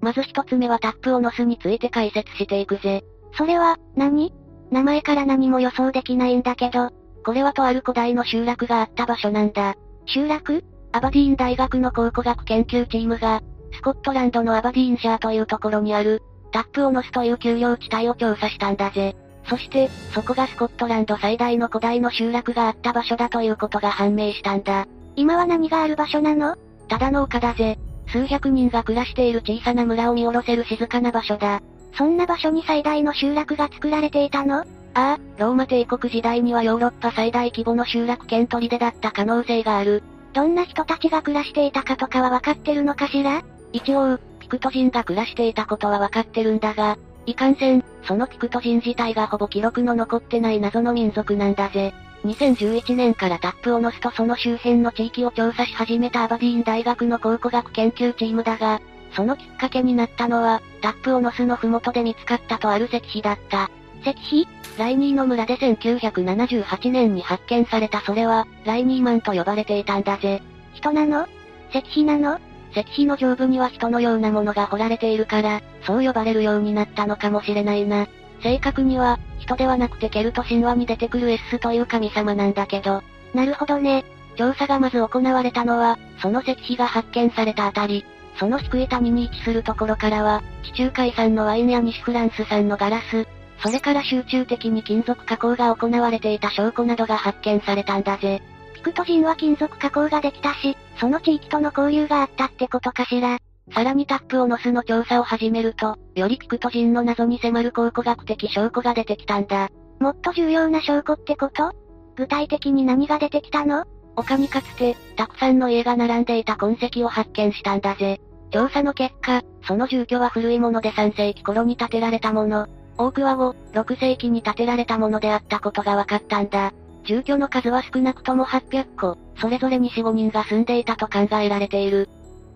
B: まず一つ目はタップを乗すについて解説していくぜ。
A: それは、何？名前から何も予想できないんだけど、
B: これはとある古代の集落があった場所なんだ。
A: 集落？
B: アバディーン大学の考古学研究チームが、スコットランドのアバディーンシャーというところにある、タップを乗すという丘陵地帯を調査したんだぜ。そして、そこがスコットランド最大の古代の集落があった場所だということが判明したんだ。
A: 今は何がある場所なの？
B: ただの丘だぜ。数百人が暮らしている小さな村を見下ろせる静かな場所だ。
A: そんな場所に最大の集落が作られていたの？あ
B: あ、ローマ帝国時代にはヨーロッパ最大規模の集落兼砦だった可能性がある。
A: どんな人たちが暮らしていたかとかは分かってるのかしら？
B: 一応、ピクト人が暮らしていたことは分かってるんだが、いかんせん、そのピクト人自体がほぼ記録の残ってない謎の民族なんだぜ。2011年からタップを乗すとその周辺の地域を調査し始めたアバディーン大学の考古学研究チームだが、そのきっかけになったのは、タップを乗すの麓で見つかったとある石碑だった。
A: 石碑
B: ライニーの村で1978年に発見されたそれは、ライニーマンと呼ばれていたんだぜ。
A: 人なの？石碑なの？
B: 石碑の上部には人のようなものが彫られているから、そう呼ばれるようになったのかもしれないな。正確には、人ではなくてケルト神話に出てくるエッスという神様なんだけど。
A: なるほどね。
B: 調査がまず行われたのは、その石碑が発見されたあたり。その低い谷に位置するところからは、地中海産のワインや西フランス産のガラス、それから集中的に金属加工が行われていた証拠などが発見されたんだぜ。
A: ピクト人は金属加工ができたし、その地域との交流があったってことかしら。
B: さらにタップを乗すの調査を始めると、よりピクト人の謎に迫る考古学的証拠が出てきたんだ。
A: もっと重要な証拠ってこと？具体的に何が出てきたの？
B: 他にかつて、たくさんの家が並んでいた痕跡を発見したんだぜ。調査の結果、その住居は古いもので3世紀頃に建てられたもの。多くは5、6世紀に建てられたものであったことが分かったんだ。住居の数は少なくとも800戸、それぞれに4、5人が住んでいたと考えられている。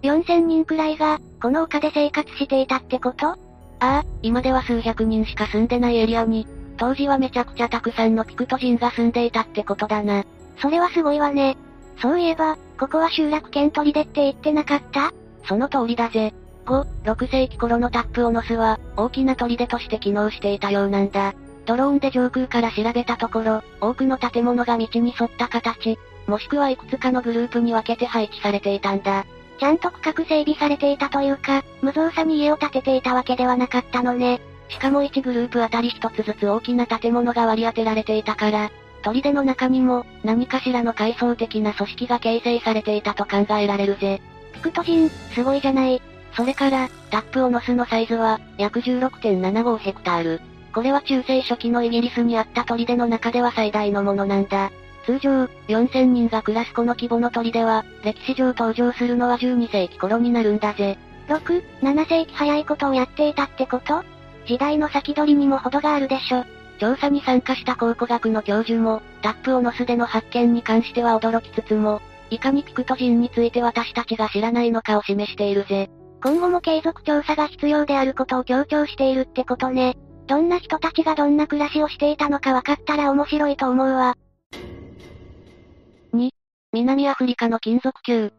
A: 4000人くらいが、この丘で生活していたってこと？あ
B: あ、今では数百人しか住んでないエリアに、当時はめちゃくちゃたくさんのピクト人が住んでいたってことだな。
A: それはすごいわね。そういえば、ここは集落兼砦って言ってなかった？
B: その通りだぜ。5、6世紀頃のタップオノスは、大きな砦として機能していたようなんだ。ドローンで上空から調べたところ、多くの建物が道に沿った形、もしくはいくつかのグループに分けて配置されていたんだ。
A: ちゃんと区画整備されていたというか、無造作に家を建てていたわけではなかったのね。
B: しかも1グループあたり1つずつ大きな建物が割り当てられていたから、砦の中にも、何かしらの階層的な組織が形成されていたと考えられるぜ。
A: ピクト人、すごいじゃない。
B: それから、タップオノスのサイズは、約16.75ヘクタール。これは中世初期のイギリスにあった砦の中では最大のものなんだ。通常、4000人が暮らすこの規模の砦は、歴史上登場するのは12世紀頃になるんだぜ。
A: 6、7世紀早いことをやっていたってこと？時代の先取りにも程があるでしょ。
B: 調査に参加した考古学の教授も、タップオノスでの発見に関しては驚きつつも、いかにピクト人について私たちが知らないのかを示しているぜ。
A: 今後も継続調査が必要であることを強調しているってことね。どんな人たちがどんな暮らしをしていたのか分かったら面白いと思うわ。
B: 2、南アフリカの金属球。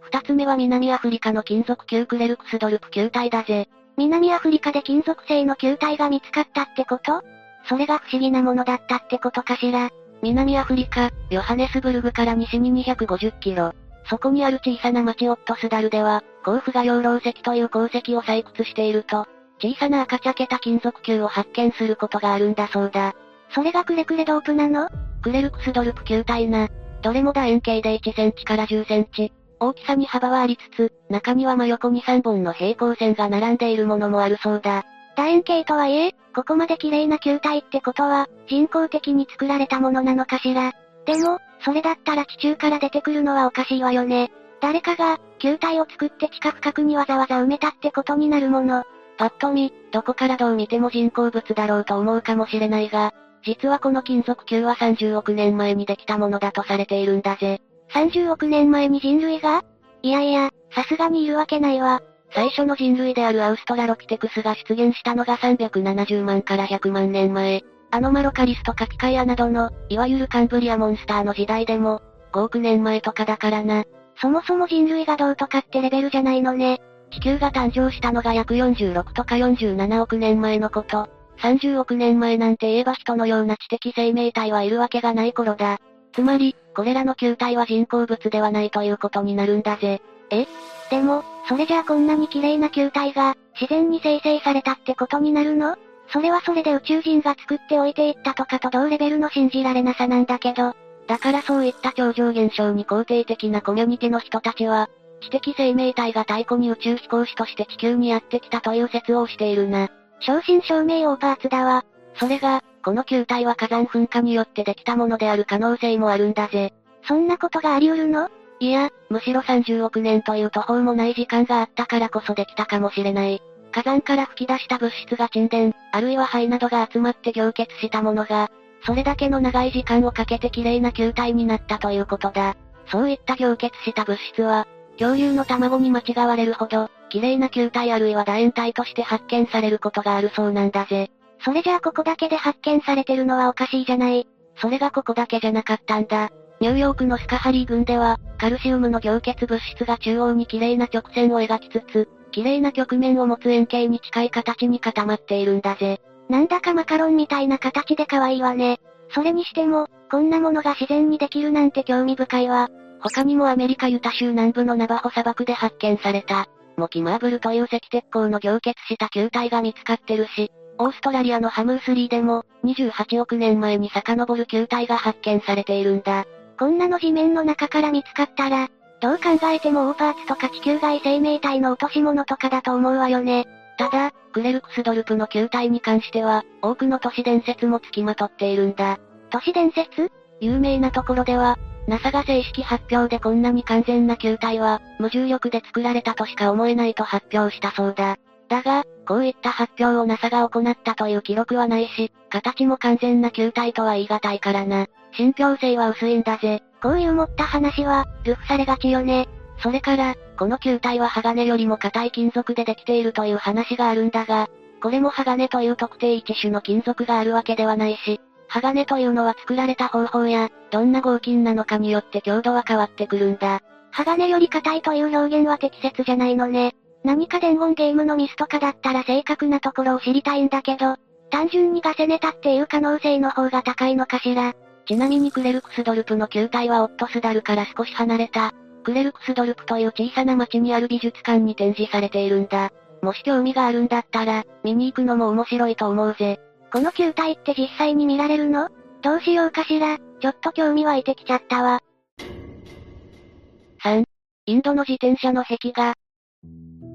B: 二つ目は南アフリカの金属球クレルクスドルプ球体だぜ。
A: 南アフリカで金属製の球体が見つかったってこと？それが不思議なものだったってことかしら。
B: 南アフリカ、ヨハネスブルグから西に250キロ。そこにある小さな町オットスダルでは、甲府が養老石という鉱石を採掘していると、小さな赤茶けた金属球を発見することがあるんだそうだ。
A: それがクレクレドープなの？
B: クレルクスドルプ球体な。どれも楕円形で1センチから10センチ。大きさに幅はありつつ、中には真横に3本の平行線が並んでいるものもあるそうだ。
A: 楕円形とはいえ、ここまで綺麗な球体ってことは、人工的に作られたものなのかしら。でも、それだったら地中から出てくるのはおかしいわよね。誰かが、球体を作って地下深くにわざわざ埋めたってことになるもの。
B: パッと見、どこからどう見ても人工物だろうと思うかもしれないが、実はこの金属球は30億年前にできたものだとされているんだぜ。
A: 30億年前に人類が？いやいや、さすがにいるわけないわ。
B: 最初の人類であるアウストラロピテクスが出現したのが370万から100万年前。アノマロカリスとカピカイアなどの、いわゆるカンブリアモンスターの時代でも、5億年前とかだからな。
A: そもそも人類がどうとかってレベルじゃないのね。
B: 地球が誕生したのが約46とか47億年前のこと。30億年前なんて言えば人のような知的生命体はいるわけがない頃だ。つまり、これらの球体は人工物ではないということになるんだぜ。
A: でも、それじゃあこんなに綺麗な球体が、自然に生成されたってことになるの？それはそれで宇宙人が作っておいていったとかと同レベルの信じられなさなんだけど、
B: だからそういった超常現象に肯定的なコミュニティの人たちは、知的生命体が太古に宇宙飛行士として地球にやってきたという説をしているな。
A: 正真正銘オーパーツだわ。
B: それが、この球体は火山噴火によってできたものである可能性もあるんだぜ。
A: そんなことがあり得るの？
B: いや、むしろ30億年という途方もない時間があったからこそできたかもしれない。火山から吹き出した物質が沈殿、あるいは灰などが集まって凝結したものが、それだけの長い時間をかけて綺麗な球体になったということだ。そういった凝結した物質は、恐竜の卵に間違われるほど、綺麗な球体あるいは楕円体として発見されることがあるそうなんだぜ。
A: それじゃあここだけで発見されてるのはおかしいじゃない。
B: それがここだけじゃなかったんだ。ニューヨークのスカハリー郡では、カルシウムの凝結物質が中央に綺麗な直線を描きつつ、綺麗な曲面を持つ円形に近い形に固まっているんだぜ。
A: なんだかマカロンみたいな形で可愛いわね。それにしても、こんなものが自然にできるなんて興味深いわ。
B: 他にもアメリカユタ州南部のナバホ砂漠で発見された、モキマーブルという赤鉄鋼の凝結した球体が見つかってるし、オーストラリアのハムースリーでも、28億年前に遡る球体が発見されているんだ。
A: こんなの地面の中から見つかったら、どう考えてもオーパーツとか地球外生命体の落とし物とかだと思うわよね。
B: ただ、クレルクスドルプの球体に関しては、多くの都市伝説も付きまとっているんだ。
A: 都市伝説？
B: 有名なところでは、NASA が正式発表でこんなに完全な球体は、無重力で作られたとしか思えないと発表したそうだ。だが、こういった発表を NASA が行ったという記録はないし、形も完全な球体とは言い難いからな。信憑性は薄いんだぜ。
A: こういう持った話は、ルフされがちよね。
B: それから、この球体は鋼よりも硬い金属でできているという話があるんだが、これも鋼という特定一種の金属があるわけではないし、鋼というのは作られた方法や、どんな合金なのかによって強度は変わってくるんだ。
A: 鋼より硬いという表現は適切じゃないのね。何か伝言ゲームのミスとかだったら正確なところを知りたいんだけど、単純にガセネタっていう可能性の方が高いのかしら。
B: ちなみにクレルクスドルプの球体はオットスダルから少し離れた、クレルクスドルプという小さな町にある美術館に展示されているんだ。もし興味があるんだったら、見に行くのも面白いと思うぜ。
A: この球体って実際に見られるの？どうしようかしら、ちょっと興味湧いてきちゃったわ。
B: 3. インドの自転車の壁画。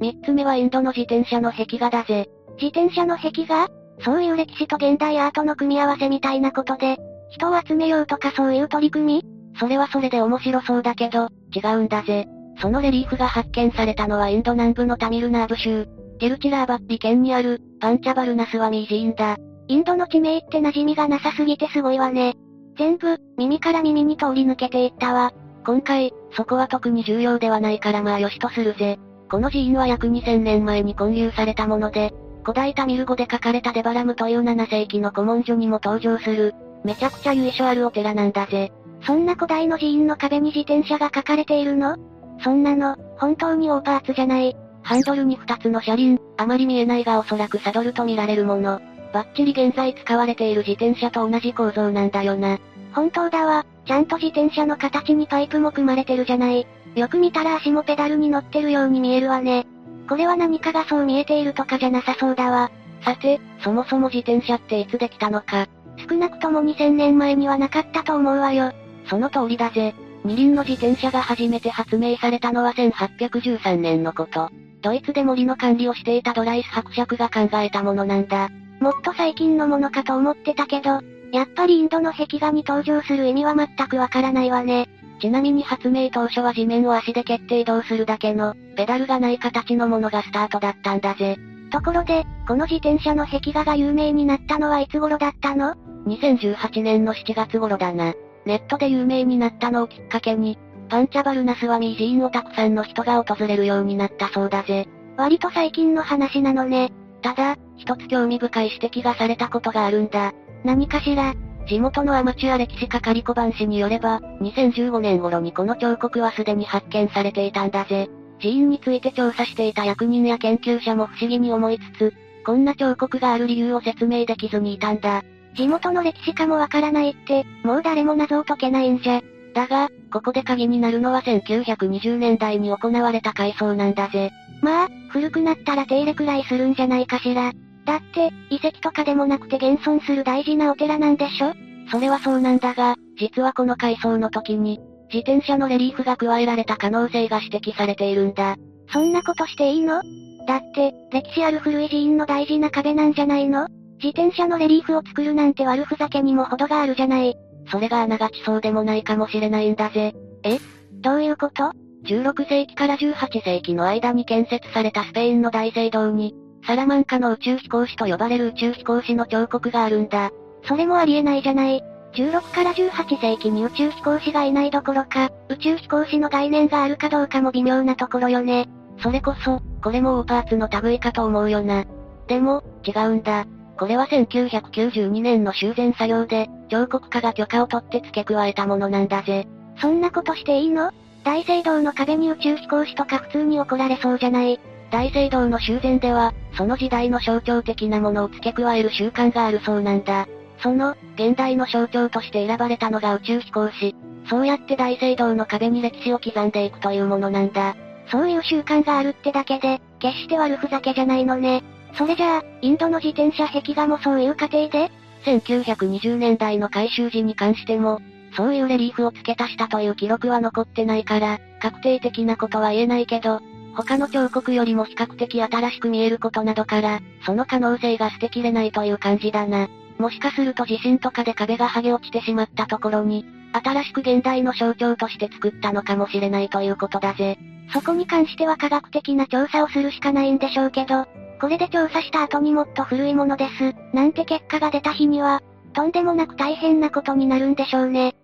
B: 3つ目はインドの自転車の壁画だぜ。
A: 自転車の壁画？そういう歴史と現代アートの組み合わせみたいなことで、人を集めようとかそういう取り組み？
B: それはそれで面白そうだけど、違うんだぜ。そのレリーフが発見されたのはインド南部のタミルナード州、ティルチラーバッピ県にある、パンチャバルナスワミー寺院だ。
A: インドの地名って馴染みがなさすぎてすごいわね。全部、耳から耳に通り抜けていったわ。
B: 今回、そこは特に重要ではないからまあよしとするぜ。この寺院は約2000年前に建立されたもので、古代タミル語で書かれたデバラムという7世紀の古文書にも登場する、めちゃくちゃ由緒あるお寺なんだぜ。
A: そんな古代の寺院の壁に自転車が書かれているの？そんなの、本当にオーパーツじゃない。
B: ハンドルに2つの車輪、あまり見えないがおそらくサドルと見られるもの。バッチリ現在使われている自転車と同じ構造なんだよな。
A: 本当だわ、ちゃんと自転車の形にパイプも組まれてるじゃない。よく見たら足もペダルに乗ってるように見えるわね。これは何かがそう見えているとかじゃなさそうだわ。
B: さて、そもそも自転車っていつできたのか。
A: 少なくとも2000年前にはなかったと思うわよ。
B: その通りだぜ。二輪の自転車が初めて発明されたのは1813年のこと。ドイツで森の管理をしていたドライス伯爵が考えたものなんだ。
A: もっと最近のものかと思ってたけど、やっぱりインドの壁画に登場する意味は全くわからないわね。
B: ちなみに発明当初は地面を足で蹴って移動するだけの、ペダルがない形のものがスタートだったんだぜ。
A: ところで、この自転車の壁画が有名になったのはいつ頃だったの？
B: 2018年の7月頃だな。ネットで有名になったのをきっかけに、パンチャバルナスワミー寺院をたくさんの人が訪れるようになったそうだぜ。
A: 割と最近の話なのね。
B: ただ、一つ興味深い指摘がされたことがあるんだ。
A: 何かしら
B: 地元のアマチュア歴史家カリコバン氏によれば、2015年頃にこの彫刻はすでに発見されていたんだぜ。寺院について調査していた役人や研究者も不思議に思いつつ、こんな彫刻がある理由を説明できずにいたんだ。
A: 地元の歴史家もわからないって、もう誰も謎を解けないんじゃ。
B: だが、ここで鍵になるのは1920年代に行われた改装なんだぜ。
A: まあ、古くなったら手入れくらいするんじゃないかしら。だって、遺跡とかでもなくて現存する大事なお寺なんでしょ？
B: それはそうなんだが、実はこの改装の時に、自転車のレリーフが加えられた可能性が指摘されているんだ。
A: そんなことしていいの？だって、歴史ある古い寺院の大事な壁なんじゃないの？自転車のレリーフを作るなんて悪ふざけにも程があるじゃない。
B: それがあながちそうでもないかもしれないんだぜ。
A: え？どういうこと
B: ?16 世紀から18世紀の間に建設されたスペインの大聖堂に、サラマンカの宇宙飛行士と呼ばれる宇宙飛行士の彫刻があるんだ。
A: それもありえないじゃない。16から18世紀に宇宙飛行士がいないどころか、宇宙飛行士の概念があるかどうかも微妙なところよね。
B: それこそ、これもオーパーツの類かと思うよな。でも、違うんだ。これは1992年の修繕作業で、彫刻家が許可を取って付け加えたものなんだぜ。
A: そんなことしていいの？大聖堂の壁に宇宙飛行士とか普通に怒られそうじゃない。
B: 大聖堂の修繕では、その時代の象徴的なものを付け加える習慣があるそうなんだ。その、現代の象徴として選ばれたのが宇宙飛行士。そうやって大聖堂の壁に歴史を刻んでいくというものなんだ。
A: そういう習慣があるってだけで、決して悪ふざけじゃないのね。それじゃあ、インドの自転車壁画もそういう過程で
B: ?1920 年代の改修時に関しても、そういうレリーフを付け足したという記録は残ってないから、確定的なことは言えないけど、他の彫刻よりも比較的新しく見えることなどから、その可能性が捨てきれないという感じだな。もしかすると地震とかで壁が剥げ落ちてしまったところに、新しく現代の象徴として作ったのかもしれないということだぜ。
A: そこに関しては科学的な調査をするしかないんでしょうけど、これで調査した後にもっと古いものです、なんて結果が出た日には、とんでもなく大変なことになるんでしょうね。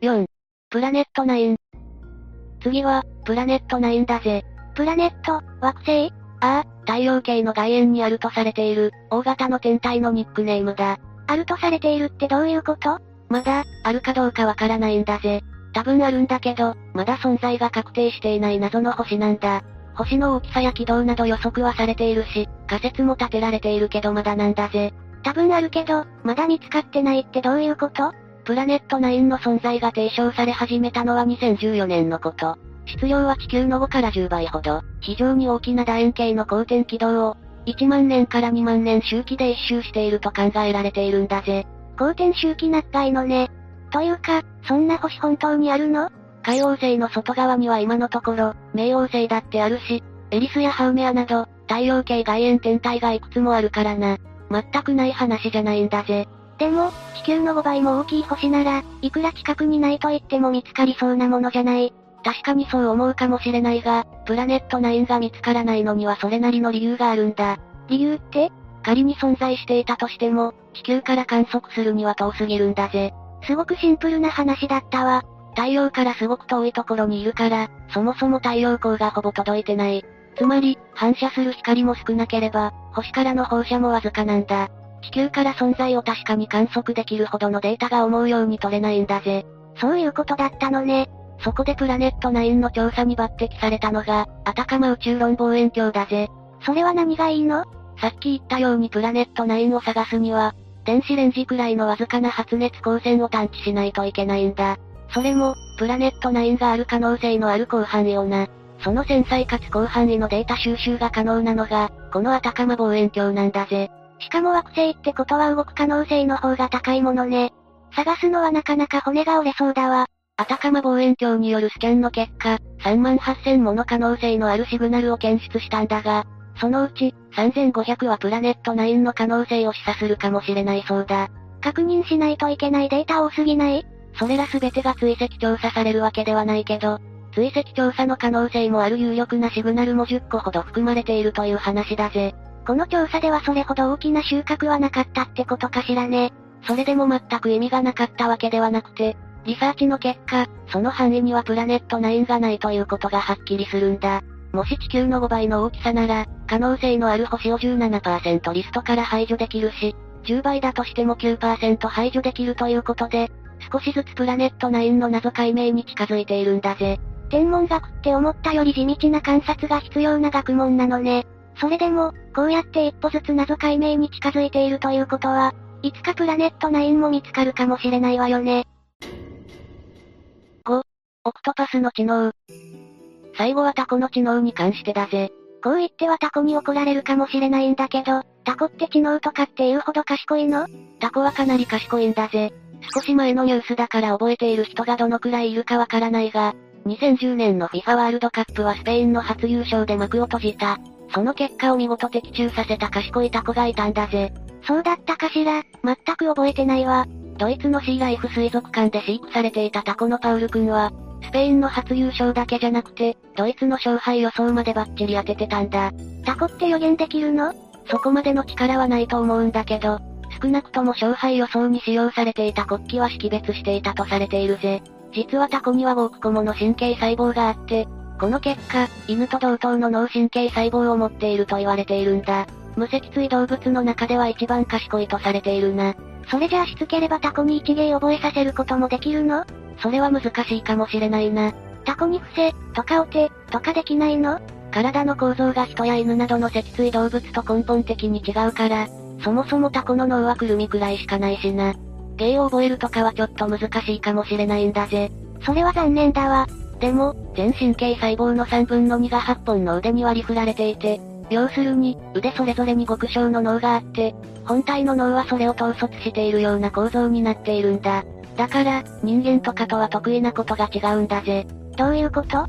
B: 4. プラネット9。次は、プラネット9だぜ。
A: プラネット、惑星？
B: ああ、太陽系の外縁にあるとされている、大型の天体のニックネームだ。
A: あるとされているってどういうこと？
B: まだ、あるかどうかわからないんだぜ。多分あるんだけど、まだ存在が確定していない謎の星なんだ。星の大きさや軌道など予測はされているし、仮説も立てられているけどまだなんだぜ。
A: 多分あるけど、まだ見つかってないってどういうこと？
B: プラネット9の存在が提唱され始めたのは2014年のこと。質量は地球の5から10倍ほど、非常に大きな楕円形の公転軌道を、1万年から2万年周期で一周していると考えられているんだぜ。
A: 公転周期長いのね。というか、そんな星本当にあるの？
B: 海王星の外側には今のところ、冥王星だってあるし、エリスやハウメアなど、太陽系外縁天体がいくつもあるからな。全くない話じゃないんだぜ。
A: でも、地球の5倍も大きい星なら、いくら近くにないと言っても見つかりそうなものじゃない。
B: 確かにそう思うかもしれないが、プラネット9が見つからないのにはそれなりの理由があるんだ。
A: 理由って？
B: 仮に存在していたとしても、地球から観測するには遠すぎるんだぜ。
A: すごくシンプルな話だったわ。
B: 太陽からすごく遠いところにいるから、そもそも太陽光がほぼ届いてない。つまり、反射する光も少なければ、星からの放射もわずかなんだ。地球から存在を確かに観測できるほどのデータが思うように取れないんだぜ。
A: そういうことだったのね。
B: そこでプラネット9の調査に抜擢されたのが、アタカマ宇宙論望遠鏡だぜ。
A: それは何がいいの？
B: さっき言ったようにプラネット9を探すには、電子レンジくらいのわずかな発熱光線を探知しないといけないんだ。それも、プラネット9がある可能性のある広範囲をな。その繊細かつ広範囲のデータ収集が可能なのが、このアタカマ望遠鏡なんだぜ。
A: しかも惑星ってことは動く可能性の方が高いものね。探すのはなかなか骨が折れそうだわ。
B: アタカマ望遠鏡によるスキャンの結果、3万8000もの可能性のあるシグナルを検出したんだが、そのうち、3500はプラネット9の可能性を示唆するかもしれないそうだ。
A: 確認しないといけないデータ多すぎない？
B: それら全てが追跡調査されるわけではないけど、追跡調査の可能性もある有力なシグナルも10個ほど含まれているという話だぜ。
A: この調査ではそれほど大きな収穫はなかったってことかしらね。
B: それでも全く意味がなかったわけではなくて、リサーチの結果、その範囲にはプラネット9がないということがはっきりするんだ。もし地球の5倍の大きさなら、可能性のある星を17%リストから排除できるし、10倍だとしても9%排除できるということで、少しずつプラネット9の謎解明に近づいているんだぜ。
A: 天文学って思ったより地道な観察が必要な学問なのね。それでも、こうやって一歩ずつ謎解明に近づいているということは、いつかプラネット9も見つかるかもしれないわよね。
B: 5、オクトパスの知能。最後はタコの知能に関してだぜ。
A: こう言ってはタコに怒られるかもしれないんだけど、タコって知能とかって言うほど賢いの？
B: タコはかなり賢いんだぜ。少し前のニュースだから覚えている人がどのくらいいるかわからないが、2010年の FIFA ワールドカップはスペインの初優勝で幕を閉じた。その結果を見事的中させた賢いタコがいたんだぜ。
A: そうだったかしら、全く覚えてないわ。
B: ドイツのシーライフ水族館で飼育されていたタコのパウル君は、スペインの初優勝だけじゃなくて、ドイツの勝敗予想までバッチリ当ててたんだ。
A: タコって予言できるの？
B: そこまでの力はないと思うんだけど、少なくとも勝敗予想に使用されていた国旗は識別していたとされているぜ。実はタコには5億個もの神経細胞があって、この結果、犬と同等の脳神経細胞を持っていると言われているんだ。無脊椎動物の中では一番賢いとされているな。
A: それじゃあしつければタコに一芸覚えさせることもできるの？
B: それは難しいかもしれないな。
A: タコに伏せ、とかお手、とかできないの？
B: 体の構造が人や犬などの脊椎動物と根本的に違うから、そもそもタコの脳はくるみくらいしかないしな。芸を覚えるとかはちょっと難しいかもしれないんだぜ。
A: それは残念だわ。
B: でも、全神経細胞の3分の2が8本の腕に割り振られていて、要するに、腕それぞれに極小の脳があって、本体の脳はそれを統率しているような構造になっているんだ。だから、人間とかとは得意なことが違うんだぜ。
A: どういうこと？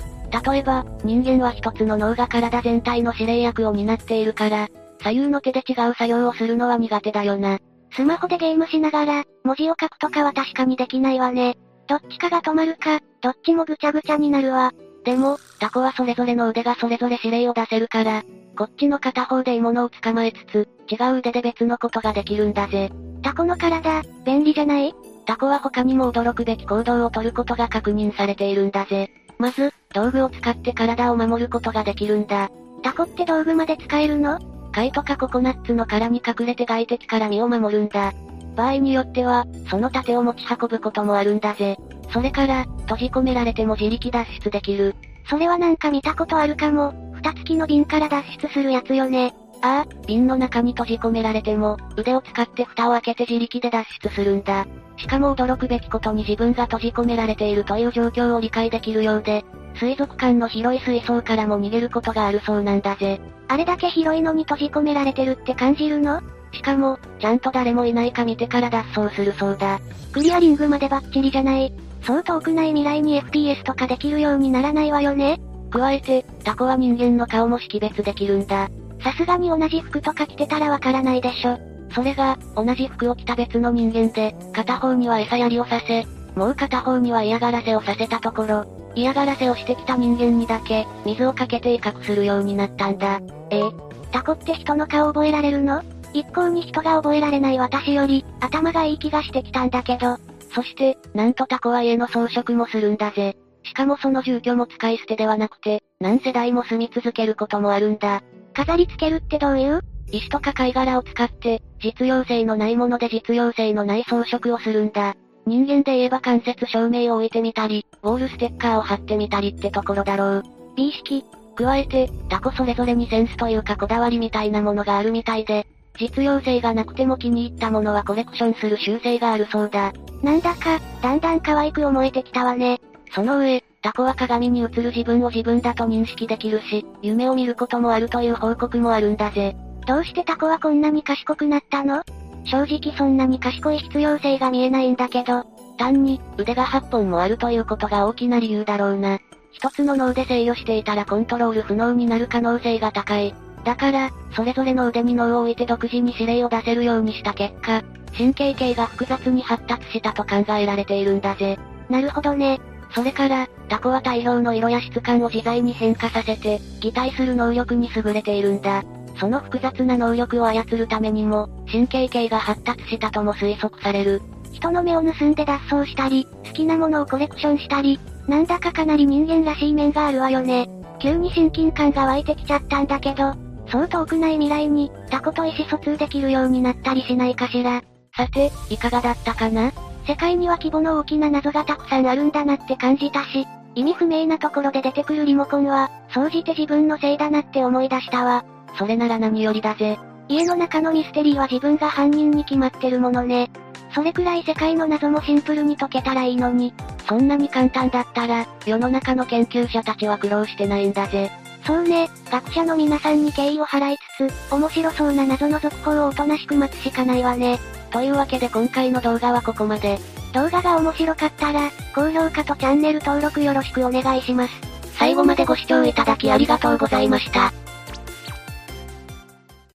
B: 例えば、人間は一つの脳が体全体の指令役を担っているから、左右の手で違う作業をするのは苦手だよな。
A: スマホでゲームしながら、文字を書くとかは確かにできないわね。どっちかが止まるか、どっちもぐちゃぐちゃになるわ。
B: でも、タコはそれぞれの腕がそれぞれ指令を出せるから、こっちの片方で獲物を捕まえつつ、違う腕で別のことができるんだぜ。
A: タコの体、便利じゃない？
B: タコは他にも驚くべき行動をとることが確認されているんだぜ。まず、道具を使って体を守ることができるんだ。
A: タコって道具まで使えるの？
B: 貝とかココナッツの殻に隠れて外敵から身を守るんだ。場合によっては、その盾を持ち運ぶこともあるんだぜ。それから、閉じ込められても自力脱出できる。
A: それはなんか見たことあるかも。蓋付きの瓶から脱出するやつよね。
B: ああ、瓶の中に閉じ込められても、腕を使って蓋を開けて自力で脱出するんだ。しかも驚くべきことに自分が閉じ込められているという状況を理解できるようで、水族館の広い水槽からも逃げることがあるそうなんだぜ。
A: あれだけ広いのに閉じ込められてるって感じるの？
B: しかも、ちゃんと誰もいないか見てから脱走するそうだ。
A: クリアリングまでバッチリじゃない。そう遠くない未来に FPS とかできるようにならないわよね。
B: 加えて、タコは人間の顔も識別できるんだ。
A: さすがに同じ服とか着てたらわからないでしょ。
B: それが、同じ服を着た別の人間で、片方には餌やりをさせ、もう片方には嫌がらせをさせたところ、嫌がらせをしてきた人間にだけ、水をかけて威嚇するようになったんだ。
A: ええタコって人の顔覚えられるの？一向に人が覚えられない私より、頭がいい気がしてきたんだけど。
B: そして、なんとタコは家の装飾もするんだぜ。しかもその住居も使い捨てではなくて、何世代も住み続けることもあるんだ。
A: 飾り付けるってどういう？
B: 石とか貝殻を使って、実用性のないもので実用性のない装飾をするんだ。人間で言えば間接照明を置いてみたり、ウォールステッカーを貼ってみたりってところだろう。
A: 美意識。
B: 加えて、タコそれぞれにセンスというかこだわりみたいなものがあるみたいで、実用性がなくても気に入ったものはコレクションする習性があるそうだ。
A: なんだか、だんだん可愛く思えてきたわね。
B: その上、タコは鏡に映る自分を自分だと認識できるし、夢を見ることもあるという報告もあるんだぜ。
A: どうしてタコはこんなに賢くなったの？正直そんなに賢い必要性が見えないんだけど、
B: 単に、腕が8本もあるということが大きな理由だろうな。一つの脳で制御していたらコントロール不能になる可能性が高い。だから、それぞれの腕に脳を置いて独自に指令を出せるようにした結果、神経系が複雑に発達したと考えられているんだぜ。
A: なるほどね。
B: それから、タコは太陽の色や質感を自在に変化させて、擬態する能力に優れているんだ。その複雑な能力を操るためにも、神経系が発達したとも推測される。
A: 人の目を盗んで脱走したり、好きなものをコレクションしたり、なんだかかなり人間らしい面があるわよね。急に親近感が湧いてきちゃったんだけど、そう遠くない未来に、タコと意思疎通できるようになったりしないかしら。
B: さて、いかがだったかな？
A: 世界には規模の大きな謎がたくさんあるんだなって感じたし、意味不明なところで出てくるリモコンは、総じて自分のせいだなって思い出したわ。
B: それなら何よりだぜ。
A: 家の中のミステリーは自分が犯人に決まってるものね。それくらい世界の謎もシンプルに解けたらいいのに。
B: そんなに簡単だったら、世の中の研究者たちは苦労してないんだぜ。
A: そうね、学者の皆さんに敬意を払いつつ、面白そうな謎の続報をおとなしく待つしかないわね。
B: というわけで今回の動画はここまで。
A: 動画が面白かったら、高評価とチャンネル登録よろしくお願いします。
B: 最後までご視聴いただきありがとうございました。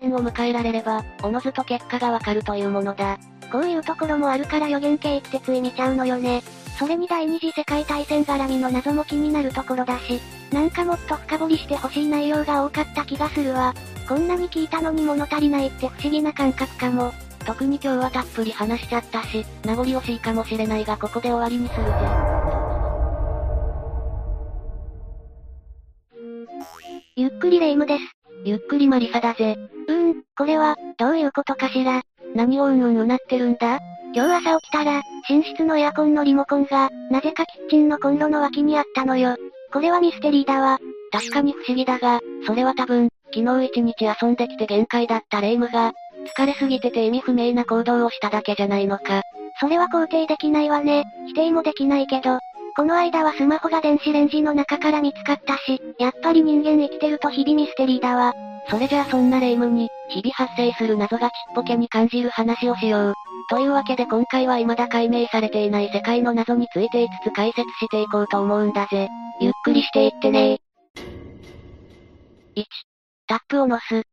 B: を迎えられれば、おのずと結果がわかるというものだ。
A: こういうところもあるから予言系ってつい見ちゃうのよね。それに第二次世界大戦絡みの謎も気になるところだし、なんかもっと深掘りしてほしい内容が多かった気がするわ。こんなに聞いたのに物足りないって不思議な感覚かも。
B: 特に今日はたっぷり話しちゃったし、名残惜しいかもしれないがここで終わりにするぜ。
A: ゆっくりレ夢ムです。
B: ゆっくりマリサだぜ。
A: うーん、これは、どういうことかしら。
B: 何をうんうんうなってるんだ？
A: 今日朝起きたら、寝室のエアコンのリモコンが、なぜかキッチンのコンロの脇にあったのよ。これはミステリーだわ。
B: 確かに不思議だが、それは多分、昨日一日遊んできて限界だったレイムが、疲れすぎてて意味不明な行動をしただけじゃないのか。
A: それは肯定できないわね。否定もできないけど。この間はスマホが電子レンジの中から見つかったし、やっぱり人間生きてると日々ミステリーだわ。
B: それじゃあそんなレイムに、日々発生する謎がちっぽけに感じる話をしよう。というわけで今回は未だ解明されていない世界の謎について5つ解説していこうと思うんだぜ。ゆっくりしていってね1、タップを乗す。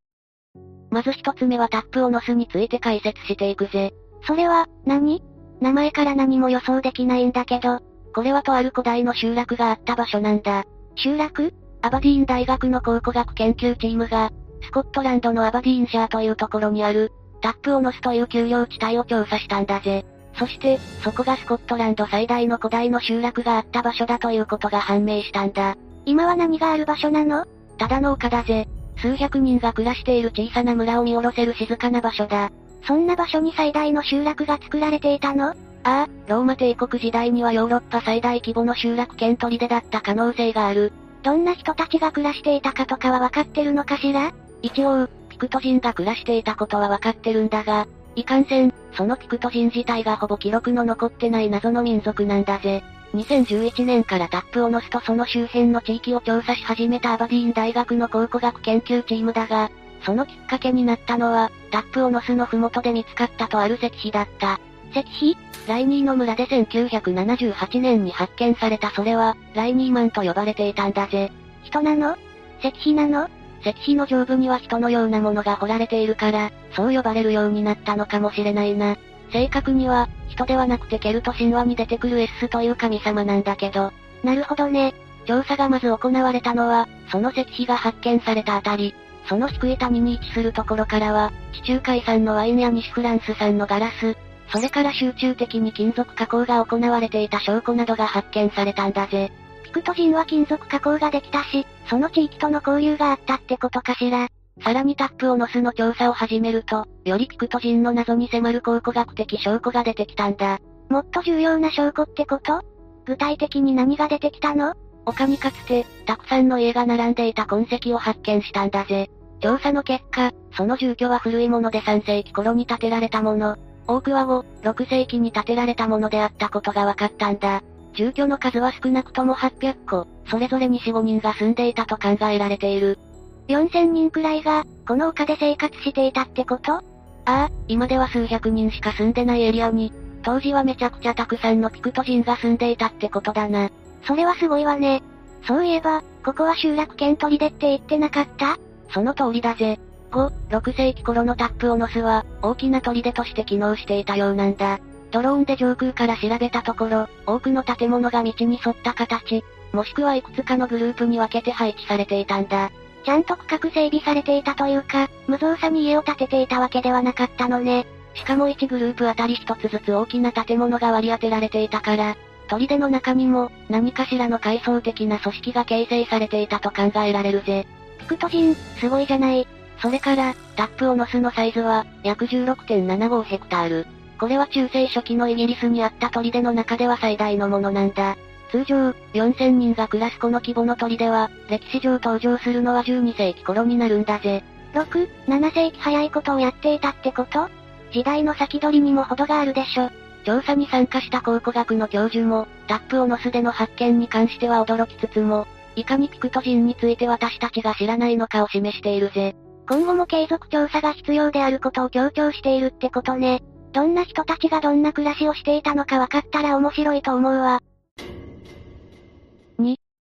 B: まず一つ目はタップを乗すについて解説していくぜ。
A: それは、何？名前から何も予想できないんだけど、
B: これはとある古代の集落があった場所なんだ。
A: 集落？
B: アバディーン大学の考古学研究チームが、スコットランドのアバディーンシャーというところにある、タップを乗すという丘陵地帯を調査したんだぜ。そして、そこがスコットランド最大の古代の集落があった場所だということが判明したんだ。
A: 今は何がある場所なの？
B: ただの丘だぜ。数百人が暮らしている小さな村を見下ろせる静かな場所だ。
A: そんな場所に最大の集落が作られていたの？あ
B: あ、ローマ帝国時代にはヨーロッパ最大規模の集落圏取り出だった可能性がある。
A: どんな人たちが暮らしていたかとかは分かってるのかしら？
B: 一応、ピクト人が暮らしていたことは分かってるんだが、いかんせん、そのピクト人自体がほぼ記録の残ってない謎の民族なんだぜ。2011年からタップを乗すとその周辺の地域を調査し始めたアバディーン大学の考古学研究チームだが、そのきっかけになったのは、タップを乗すの麓で見つかったとある石碑だった。
A: 石碑？
B: ライニーの村で1978年に発見されたそれは、ライニーマンと呼ばれていたんだぜ。
A: 人なの？石碑なの？
B: 石碑の上部には人のようなものが彫られているから、そう呼ばれるようになったのかもしれないな。正確には、人ではなくてケルト神話に出てくるエッスという神様なんだけど。
A: なるほどね。
B: 調査がまず行われたのは、その石碑が発見されたあたり。その低い谷に位置するところからは、地中海産のワインや西フランス産のガラス、それから集中的に金属加工が行われていた証拠などが発見されたんだぜ。
A: ピクト人は金属加工ができたし、その地域との交流があったってことかしら。
B: さらにタップを乗すの調査を始めると、よりピクト人の謎に迫る考古学的証拠が出てきたんだ。
A: もっと重要な証拠ってこと？具体的に何が出てきたの？
B: 丘にかつて、たくさんの家が並んでいた痕跡を発見したんだぜ。調査の結果、その住居は古いもので3世紀頃に建てられたもの。多くは5、6世紀に建てられたものであったことが分かったんだ。住居の数は少なくとも800戸、それぞれに4、5人が住んでいたと考えられている。
A: 4000人くらいが、この丘で生活していたってこと？あ
B: あ、今では数百人しか住んでないエリアに、当時はめちゃくちゃたくさんのピクト人が住んでいたってことだな。
A: それはすごいわね。そういえば、ここは集落圏取り出って言ってなかった？
B: その通りだぜ。5、6世紀頃のタップオノスは、大きな砦として機能していたようなんだ。ドローンで上空から調べたところ、多くの建物が道に沿った形、もしくはいくつかのグループに分けて配置されていたんだ。
A: ちゃんと区画整備されていたというか、無造作に家を建てていたわけではなかったのね。
B: しかも1グループあたり1つずつ大きな建物が割り当てられていたから、砦の中にも、何かしらの階層的な組織が形成されていたと考えられるぜ。
A: ピクト人、すごいじゃない。
B: それから、タップオノスのサイズは、約16.75ヘクタール。これは中世初期のイギリスにあった砦の中では最大のものなんだ。通常、4000人が暮らすこの規模の砦は、歴史上登場するのは12世紀頃になるんだぜ。
A: 6、7世紀早いことをやっていたってこと？時代の先取りにも程があるでしょ。
B: 調査に参加した考古学の教授も、タップオノスでの発見に関しては驚きつつも、いかにピクト人について私たちが知らないのかを示しているぜ。
A: 今後も継続調査が必要であることを強調しているってことね。どんな人たちがどんな暮らしをしていたのか分かったら面白いと思うわ。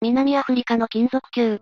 B: 2、南アフリカの金属球。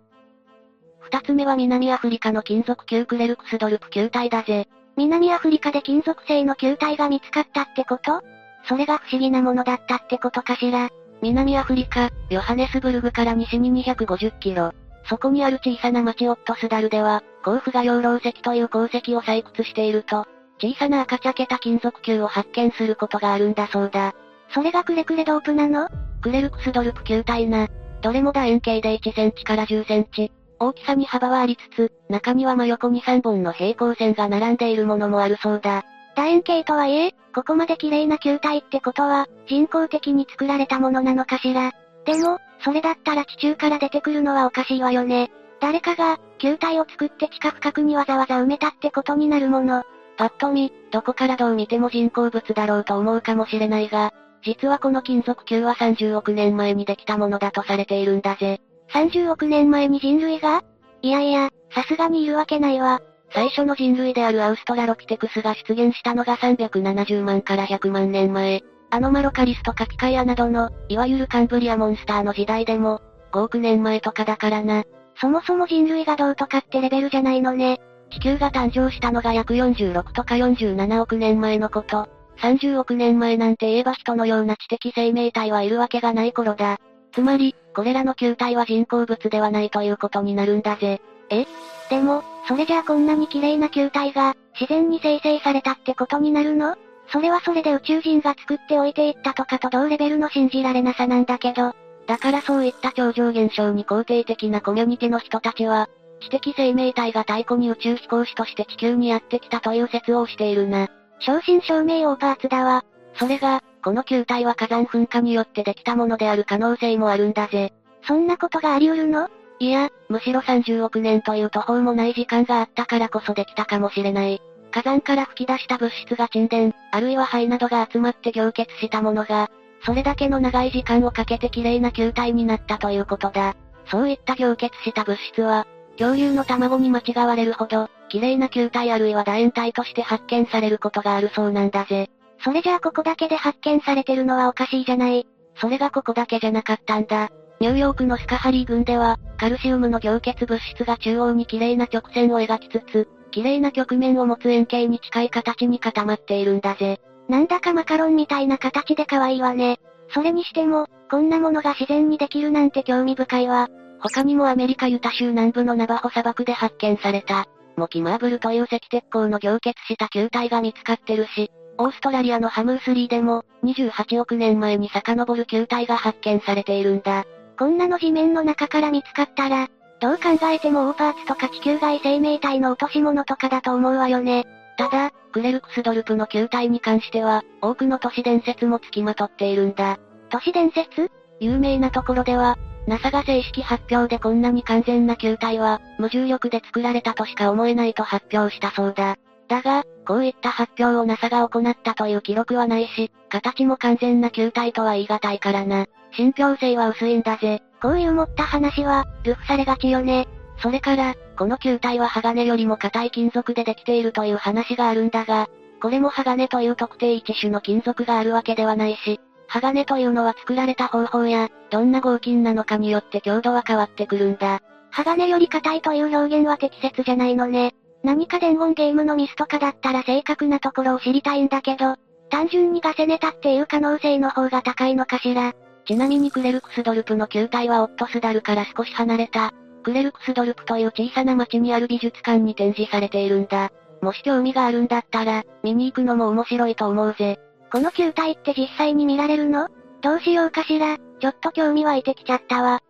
B: 二つ目は南アフリカの金属球クレルクスドルプ球体だぜ。
A: 南アフリカで金属製の球体が見つかったってこと？それが不思議なものだったってことかしら？
B: 南アフリカ、ヨハネスブルグから西に250キロ。そこにある小さな町オットスダルでは、甲府が養老石という鉱石を採掘していると、小さな赤茶けた金属球を発見することがあるんだそうだ。
A: それがクレクレドープなの？
B: クレルクスドルプ球体な。どれも楕円形で1センチから10センチ。大きさに幅はありつつ、中には真横に3本の平行線が並んでいるものもあるそうだ。
A: 楕円形とはいえ、ここまで綺麗な球体ってことは、人工的に作られたものなのかしら。でも、それだったら地中から出てくるのはおかしいわよね。誰かが、球体を作って地下深くにわざわざ埋めたってことになるもの。
B: パッと見、どこからどう見ても人工物だろうと思うかもしれないが、実はこの金属球は30億年前にできたものだとされているんだぜ。
A: 30億年前に人類が？いやいや、さすがにいるわけないわ。
B: 最初の人類であるアウストラロピテクスが出現したのが370万から100万年前。アノマロカリスとカピカイアなどの、いわゆるカンブリアモンスターの時代でも、5億年前とかだからな。
A: そもそも人類がどうとかってレベルじゃないのね。
B: 地球が誕生したのが約46とか47億年前のこと。30億年前なんて言えば人のような知的生命体はいるわけがない頃だ。つまり、これらの球体は人工物ではないということになるんだぜ。
A: え？でも、それじゃあこんなに綺麗な球体が、自然に生成されたってことになるの？それはそれで宇宙人が作っておいていったとかと同レベルの信じられなさなんだけど。
B: だからそういった超常現象に肯定的なコミュニティの人たちは、知的生命体が太古に宇宙飛行士として地球にやってきたという説をしているな。
A: 正真正銘オーパーツだわ。
B: それが、この球体は火山噴火によってできたものである可能性もあるんだぜ。
A: そんなことがあり得るの？
B: いや、むしろ30億年という途方もない時間があったからこそできたかもしれない。火山から吹き出した物質が沈殿、あるいは灰などが集まって凝結したものが、それだけの長い時間をかけて綺麗な球体になったということだ。そういった凝結した物質は、恐竜の卵に間違われるほど、綺麗な球体あるいは楕円体として発見されることがあるそうなんだぜ。
A: それじゃあここだけで発見されてるのはおかしいじゃない。
B: それがここだけじゃなかったんだ。ニューヨークのスカハリー郡では、カルシウムの凝結物質が中央に綺麗な直線を描きつつ、綺麗な曲面を持つ円形に近い形に固まっているんだぜ。
A: なんだかマカロンみたいな形で可愛いわね。それにしても、こんなものが自然にできるなんて興味深いわ。
B: 他にもアメリカユタ州南部のナバホ砂漠で発見された、モキマーブルという石鉄鋼の凝結した球体が見つかってるし、オーストラリアのハムースリーでも、28億年前に遡る球体が発見されているんだ。
A: こんなの地面の中から見つかったら、どう考えてもオーパーツとか地球外生命体の落とし物とかだと思うわよね。
B: ただ、クレルクスドルプの球体に関しては、多くの都市伝説も付きまとっているんだ。
A: 都市伝説？
B: 有名なところでは、NASA が正式発表でこんなに完全な球体は、無重力で作られたとしか思えないと発表したそうだ。だが、こういった発表を NASA が行ったという記録はないし、形も完全な球体とは言い難いからな。信憑性は薄いんだぜ。
A: こういう持った話は、ルフされがちよね。
B: それから、この球体は鋼よりも硬い金属でできているという話があるんだが、これも鋼という特定一種の金属があるわけではないし、鋼というのは作られた方法や、どんな合金なのかによって強度は変わってくるんだ。
A: 鋼より硬いという表現は適切じゃないのね。何か伝言ゲームのミスとかだったら正確なところを知りたいんだけど、単純にガセネタっていう可能性の方が高いのかしら。
B: ちなみにクレルクスドルプの球体はオットスダルから少し離れた、クレルクスドルプという小さな町にある美術館に展示されているんだ。もし興味があるんだったら、見に行くのも面白いと思うぜ。
A: この球体って実際に見られるの？どうしようかしら、ちょっと興味湧いてきちゃったわ。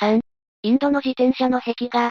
B: 3、インドの自転車の壁画。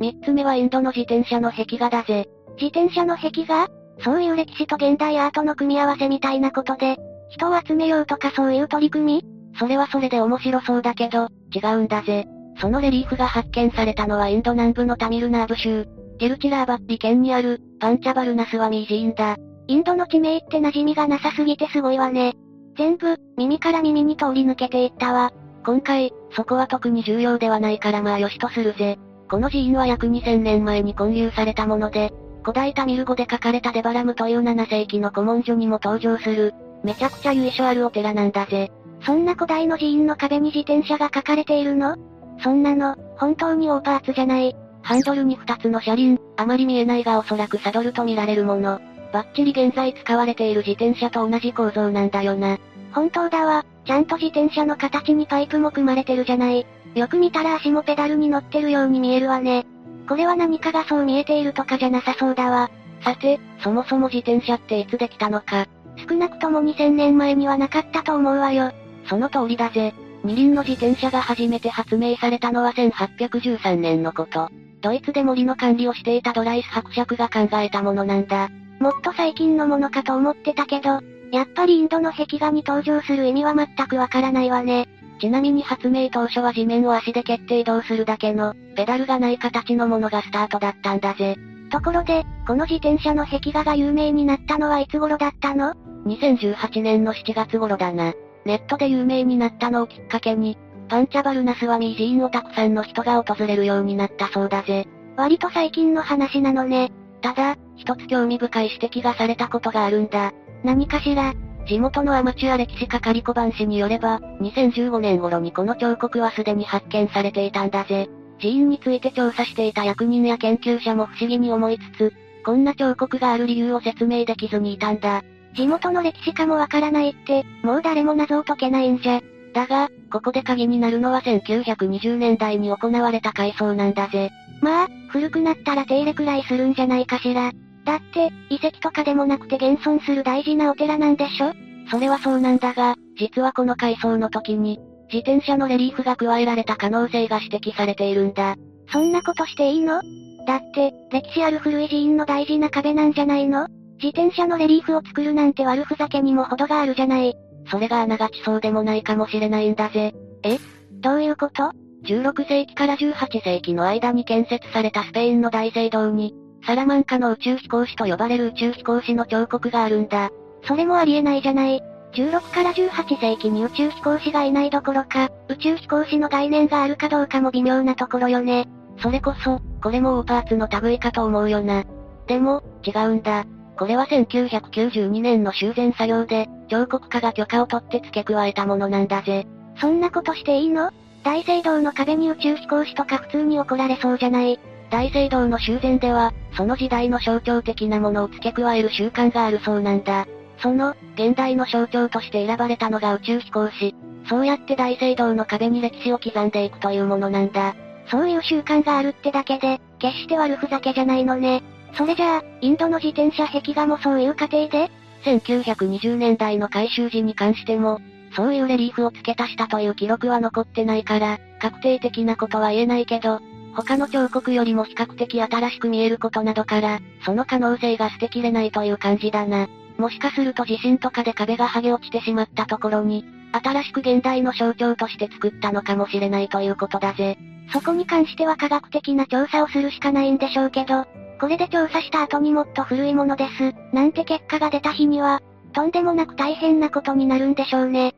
B: 3つ目はインドの自転車の壁画だぜ。
A: 自転車の壁画？そういう歴史と現代アートの組み合わせみたいなことで、人を集めようとかそういう取り組み？
B: それはそれで面白そうだけど、違うんだぜ。そのレリーフが発見されたのはインド南部のタミルナーブ州、ティルチラーバッピ県にある、パンチャバルナスワミー寺院だ。
A: インドの地名って馴染みがなさすぎてすごいわね。全部、耳から耳に通り抜けていったわ。
B: 今回、そこは特に重要ではないからまあよしとするぜ。この寺院は約2000年前に建立されたもので、古代タミル語で書かれたデバラムという7世紀の古文書にも登場する、めちゃくちゃ由緒あるお寺なんだぜ。
A: そんな古代の寺院の壁に自転車が書かれているの？そんなの、本当にオーパーツじゃない。
B: ハンドルに2つの車輪、あまり見えないがおそらくサドルと見られるもの。バッチリ現在使われている自転車と同じ構造なんだよな。
A: 本当だわ、ちゃんと自転車の形にパイプも組まれてるじゃない。よく見たら足もペダルに乗ってるように見えるわね。これは何かがそう見えているとかじゃなさそうだわ。
B: さて、そもそも自転車っていつできたのか。
A: 少なくとも2000年前にはなかったと思うわよ。
B: その通りだぜ。二輪の自転車が初めて発明されたのは1813年のこと。ドイツで森の管理をしていたドライス伯爵が考えたものなんだ。
A: もっと最近のものかと思ってたけど、やっぱりインドの壁画に登場する意味は全くわからないわね。
B: ちなみに発明当初は地面を足で蹴って移動するだけの、ペダルがない形のものがスタートだったんだぜ。
A: ところで、この自転車の壁画が有名になったのはいつ頃だったの
B: ?2018 年の7月頃だな。ネットで有名になったのをきっかけに、パンチャバルナスワミー寺院をたくさんの人が訪れるようになったそうだぜ。
A: 割と最近の話なのね。
B: ただ、一つ興味深い指摘がされたことがあるんだ。
A: 何かしら
B: 地元のアマチュア歴史係小判氏によれば、2015年頃にこの彫刻はすでに発見されていたんだぜ。寺院について調査していた役人や研究者も不思議に思いつつ、こんな彫刻がある理由を説明できずにいたんだ。
A: 地元の歴史家もわからないって、もう誰も謎を解けないんじゃ。
B: だが、ここで鍵になるのは1920年代に行われた改装なんだぜ。
A: まあ、古くなったら手入れくらいするんじゃないかしら。だって、遺跡とかでもなくて現存する大事なお寺なんでしょ？
B: それはそうなんだが、実はこの改装の時に、自転車のレリーフが加えられた可能性が指摘されているんだ。
A: そんなことしていいの？だって、歴史ある古い寺院の大事な壁なんじゃないの？自転車のレリーフを作るなんて悪ふざけにも程があるじゃない。
B: それがあながちそうでもないかもしれないんだぜ。
A: え？どういうこと？
B: ?16 世紀から18世紀の間に建設されたスペインの大聖堂に、サラマンカの宇宙飛行士と呼ばれる宇宙飛行士の彫刻があるんだ。
A: それもありえないじゃない。16から18世紀に宇宙飛行士がいないどころか、宇宙飛行士の概念があるかどうかも微妙なところよね。
B: それこそ、これもオーパーツの類かと思うよな。でも、違うんだ。これは1992年の修繕作業で、彫刻家が許可を取って付け加えたものなんだぜ。
A: そんなことしていいの？大聖堂の壁に宇宙飛行士とか普通に怒られそうじゃない。
B: 大聖堂の修繕では、その時代の象徴的なものを付け加える習慣があるそうなんだ。その、現代の象徴として選ばれたのが宇宙飛行士。そうやって大聖堂の壁に歴史を刻んでいくというものなんだ。
A: そういう習慣があるってだけで、決して悪ふざけじゃないのね。それじゃあ、インドの自転車壁画もそういう過程で
B: ?1920 年代の改修時に関しても、そういうレリーフを付け足したという記録は残ってないから、確定的なことは言えないけど、他の彫刻よりも比較的新しく見えることなどから、その可能性が捨てきれないという感じだな。もしかすると地震とかで壁が剥げ落ちてしまったところに、新しく現代の象徴として作ったのかもしれないということだぜ。
A: そこに関しては科学的な調査をするしかないんでしょうけど、これで調査した後にもっと古いものです、なんて結果が出た日には、とんでもなく大変なことになるんでしょうね。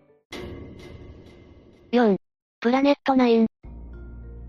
B: 4. プラネット9。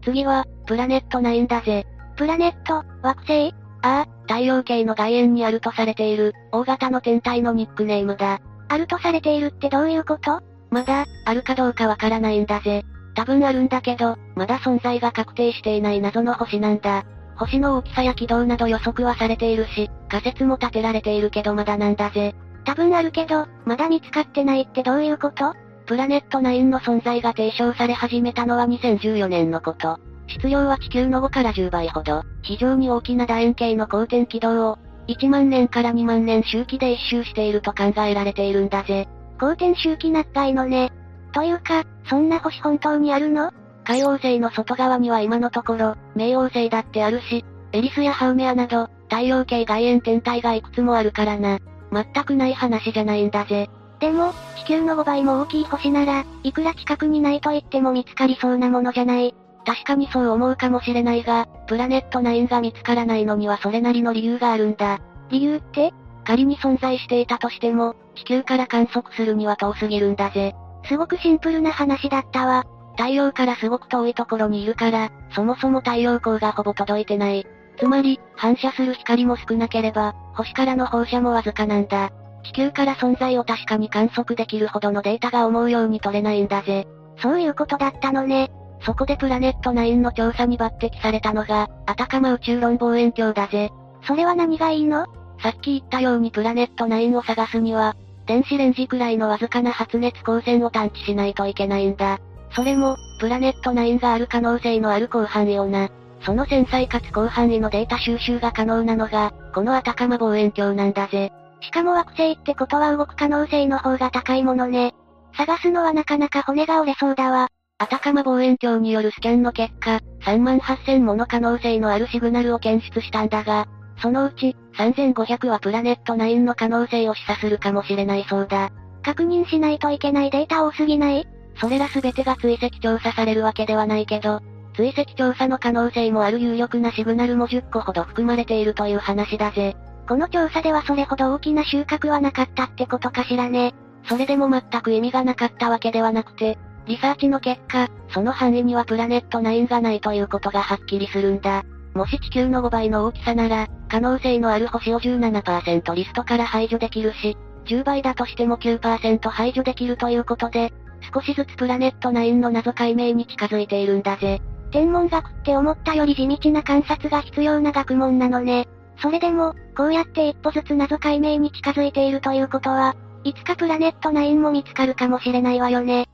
B: 次は、プラネット9だぜ。
A: プラネット、惑星？
B: ああ、太陽系の外縁にあるとされている、大型の天体のニックネームだ。
A: あるとされているってどういうこと？
B: まだ、あるかどうかわからないんだぜ。多分あるんだけど、まだ存在が確定していない謎の星なんだ。星の大きさや軌道など予測はされているし、仮説も立てられているけどまだなんだぜ。
A: 多分あるけど、まだ見つかってないってどういうこと？
B: プラネット9の存在が提唱され始めたのは2014年のこと。質量は地球の5から10倍ほど、非常に大きな楕円形の公転軌道を、1万年から2万年周期で一周していると考えられているんだぜ。
A: 公転周期長いのね。というか、そんな星本当にあるの？
B: 海王星の外側には今のところ、冥王星だってあるし、エリスやハウメアなど、太陽系外縁天体がいくつもあるからな。全くない話じゃないんだぜ。
A: でも、地球の5倍も大きい星なら、いくら近くにないと言っても見つかりそうなものじゃない。
B: 確かにそう思うかもしれないが、プラネット9が見つからないのにはそれなりの理由があるんだ。
A: 理由って
B: 仮に存在していたとしても、地球から観測するには遠すぎるんだぜ。
A: すごくシンプルな話だったわ。
B: 太陽からすごく遠いところにいるから、そもそも太陽光がほぼ届いてない。つまり、反射する光も少なければ、星からの放射もわずかなんだ。地球から存在を確かに観測できるほどのデータが思うように取れないんだぜ。
A: そういうことだったのね。
B: そこでプラネット9の調査に抜擢されたのが、アタカマ宇宙論望遠鏡だぜ。
A: それは何がいいの？
B: さっき言ったようにプラネット9を探すには、電子レンジくらいのわずかな発熱光線を探知しないといけないんだ。それも、プラネット9がある可能性のある広範囲をな。その繊細かつ広範囲のデータ収集が可能なのが、このアタカマ望遠鏡なんだぜ。
A: しかも惑星ってことは動く可能性の方が高いものね。探すのはなかなか骨が折れそうだわ。
B: アタカマ望遠鏡によるスキャンの結果、3万8000もの可能性のあるシグナルを検出したんだが、そのうち、3500はプラネット9の可能性を示唆するかもしれないそうだ。
A: 確認しないといけないデータ多すぎない？
B: それら全てが追跡調査されるわけではないけど、追跡調査の可能性もある有力なシグナルも10個ほど含まれているという話だぜ。
A: この調査ではそれほど大きな収穫はなかったってことかしらね。
B: それでも全く意味がなかったわけではなくて、リサーチの結果、その範囲にはプラネット9がないということがはっきりするんだ。もし地球の5倍の大きさなら、可能性のある星を17%リストから排除できるし、10倍だとしても9%排除できるということで、少しずつプラネット9の謎解明に近づいているんだぜ。
A: 天文学って思ったより地道な観察が必要な学問なのね。それでも、こうやって一歩ずつ謎解明に近づいているということは、いつかプラネット9も見つかるかもしれないわよね。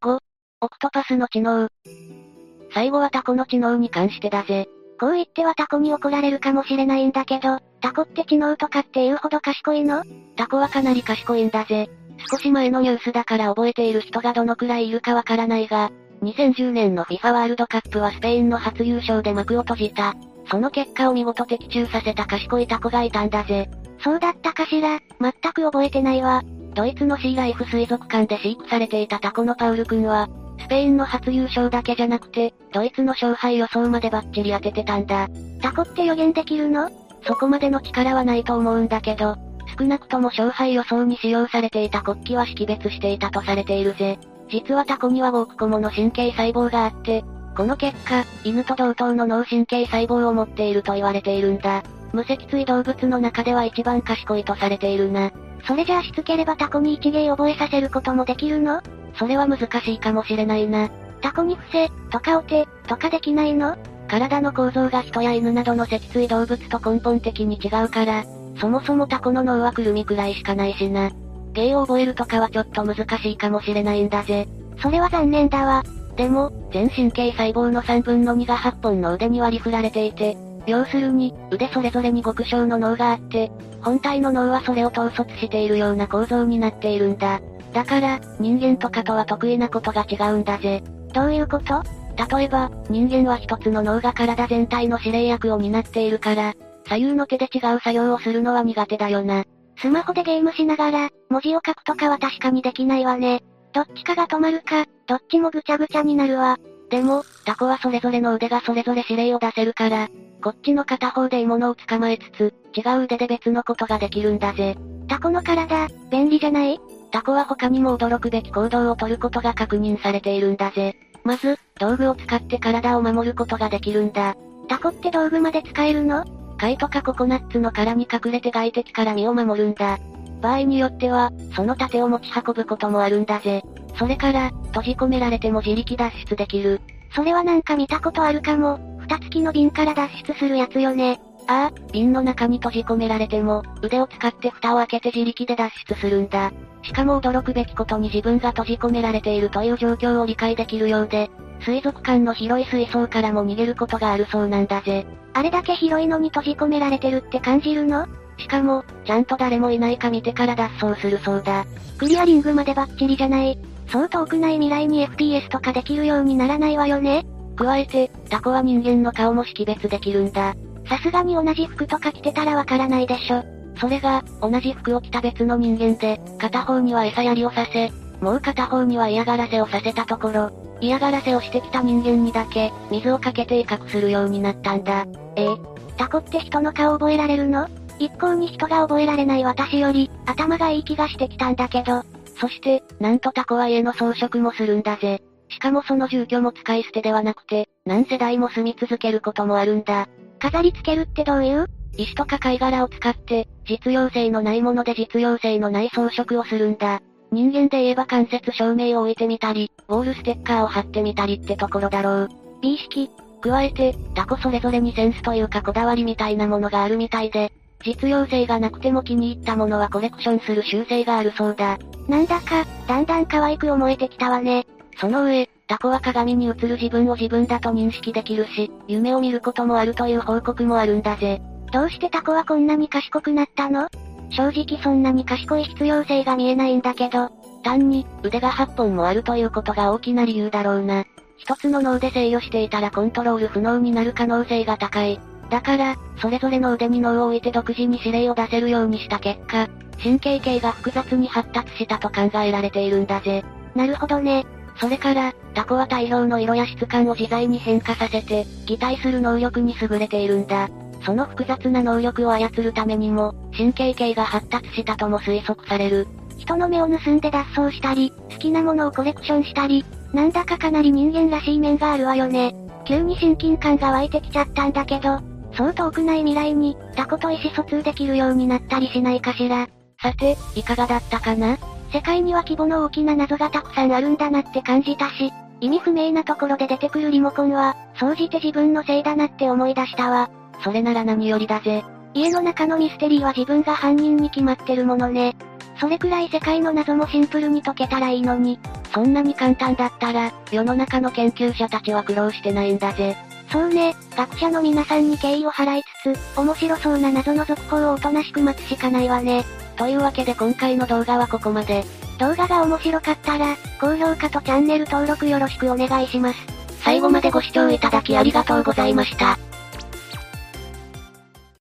B: 5、オクトパスの知能。最後はタコの知能に関してだぜ。
A: こう言ってはタコに怒られるかもしれないんだけど、タコって知能とかって言うほど賢いの？
B: タコはかなり賢いんだぜ。少し前のニュースだから覚えている人がどのくらいいるかわからないが、2010年の FIFA ワールドカップはスペインの初優勝で幕を閉じた。その結果を見事的中させた賢いタコがいたんだぜ。
A: そうだったかしら、全く覚えてないわ。
B: ドイツのシーライフ水族館で飼育されていたタコのパウル君は、スペインの初優勝だけじゃなくて、ドイツの勝敗予想までバッチリ当ててたんだ。
A: タコって予言できるの？
B: そこまでの力はないと思うんだけど、少なくとも勝敗予想に使用されていた国旗は識別していたとされているぜ。実はタコには5億個もの神経細胞があって、この結果、犬と同等の脳神経細胞を持っていると言われているんだ。無脊椎動物の中では一番賢いとされているな。
A: それじゃあしつければタコに一芸覚えさせることもできるの？
B: それは難しいかもしれないな。
A: タコに伏せ、とかお手、とかできないの？
B: 体の構造が人や犬などの脊椎動物と根本的に違うから、そもそもタコの脳はくるみくらいしかないしな。芸を覚えるとかはちょっと難しいかもしれないんだぜ。
A: それは残念だわ。
B: でも、全神経細胞の3分の2が8本の腕に割り振られていて、要するに、腕それぞれに極小の脳があって、本体の脳はそれを統率しているような構造になっているんだ。だから、人間とかとは得意なことが違うんだぜ。
A: どういうこと？
B: 例えば、人間は一つの脳が体全体の指令役を担っているから、左右の手で違う作業をするのは苦手だよな。
A: スマホでゲームしながら、文字を書くとかは確かにできないわね。どっちかが止まるか、どっちもぐちゃぐちゃになるわ。
B: でも、タコはそれぞれの腕がそれぞれ指令を出せるから、こっちの片方で獲物を捕まえつつ、違う腕で別のことができるんだぜ。
A: タコの体、便利じゃない？
B: タコは他にも驚くべき行動をとることが確認されているんだぜ。まず、道具を使って体を守ることができるんだ。
A: タコって道具まで使えるの？
B: 貝とかココナッツの殻に隠れて外敵から身を守るんだ。場合によっては、その盾を持ち運ぶこともあるんだぜ。それから、閉じ込められても自力脱出できる。
A: それはなんか見たことあるかも。蓋付きの瓶から脱出するやつよね。
B: ああ、瓶の中に閉じ込められても、腕を使って蓋を開けて自力で脱出するんだ。しかも驚くべきことに自分が閉じ込められているという状況を理解できるようで、水族館の広い水槽からも逃げることがあるそうなんだぜ。
A: あれだけ広いのに閉じ込められてるって感じるの？
B: しかも、ちゃんと誰もいないか見てから脱走するそうだ。
A: クリアリングまでバッチリじゃない。そう遠くない未来に FPS とかできるようにならないわよね
B: 加えて、タコは人間の顔も識別できるんだ。
A: さすがに同じ服とか着てたらわからないでしょ。
B: それが、同じ服を着た別の人間で、片方には餌やりをさせ、もう片方には嫌がらせをさせたところ、嫌がらせをしてきた人間にだけ、水をかけて威嚇するようになったんだ。
A: ええタコって人の顔覚えられるの？一向に人が覚えられない私より、頭がいい気がしてきたんだけど。
B: そして、なんとタコは家の装飾もするんだぜ。しかもその住居も使い捨てではなくて、何世代も住み続けることもあるんだ。
A: 飾り付けるってどういう？
B: 石とか貝殻を使って、実用性のないもので実用性のない装飾をするんだ。人間で言えば間接照明を置いてみたり、ウォールステッカーを貼ってみたりってところだろう。
A: 美意識。
B: 加えて、タコそれぞれにセンスというかこだわりみたいなものがあるみたいで、実用性がなくても気に入ったものはコレクションする習性があるそうだ。
A: なんだか、だんだん可愛く思えてきたわね。
B: その上、タコは鏡に映る自分を自分だと認識できるし、夢を見ることもあるという報告もあるんだぜ。
A: どうしてタコはこんなに賢くなったの？正直そんなに賢い必要性が見えないんだけど、
B: 単に、腕が8本もあるということが大きな理由だろうな。一つの脳で制御していたらコントロール不能になる可能性が高い。だから、それぞれの腕に脳を置いて独自に指令を出せるようにした結果、神経系が複雑に発達したと考えられているんだぜ。
A: なるほどね。
B: それから、タコは大量の色や質感を自在に変化させて、擬態する能力に優れているんだ。その複雑な能力を操るためにも、神経系が発達したとも推測される。
A: 人の目を盗んで脱走したり、好きなものをコレクションしたり、なんだかかなり人間らしい面があるわよね。急に親近感が湧いてきちゃったんだけど、そう遠くない未来に、タコと意思疎通できるようになったりしないかしら。
B: さて、いかがだったかな？
A: 世界には規模の大きな謎がたくさんあるんだなって感じたし、意味不明なところで出てくるリモコンは、総じて自分のせいだなって思い出したわ。
B: それなら何よりだぜ。
A: 家の中のミステリーは自分が犯人に決まってるものね。それくらい世界の謎もシンプルに解けたらいいのに。
B: そんなに簡単だったら、世の中の研究者たちは苦労してないんだぜ。
A: そうね、学者の皆さんに敬意を払いつつ、面白そうな謎の続報をおとなしく待つしかないわね。
B: というわけで今回の動画はここまで。
A: 動画が面白かったら、高評価とチャンネル登録よろしくお願いします。
B: 最後までご視聴いただきありがとうございました。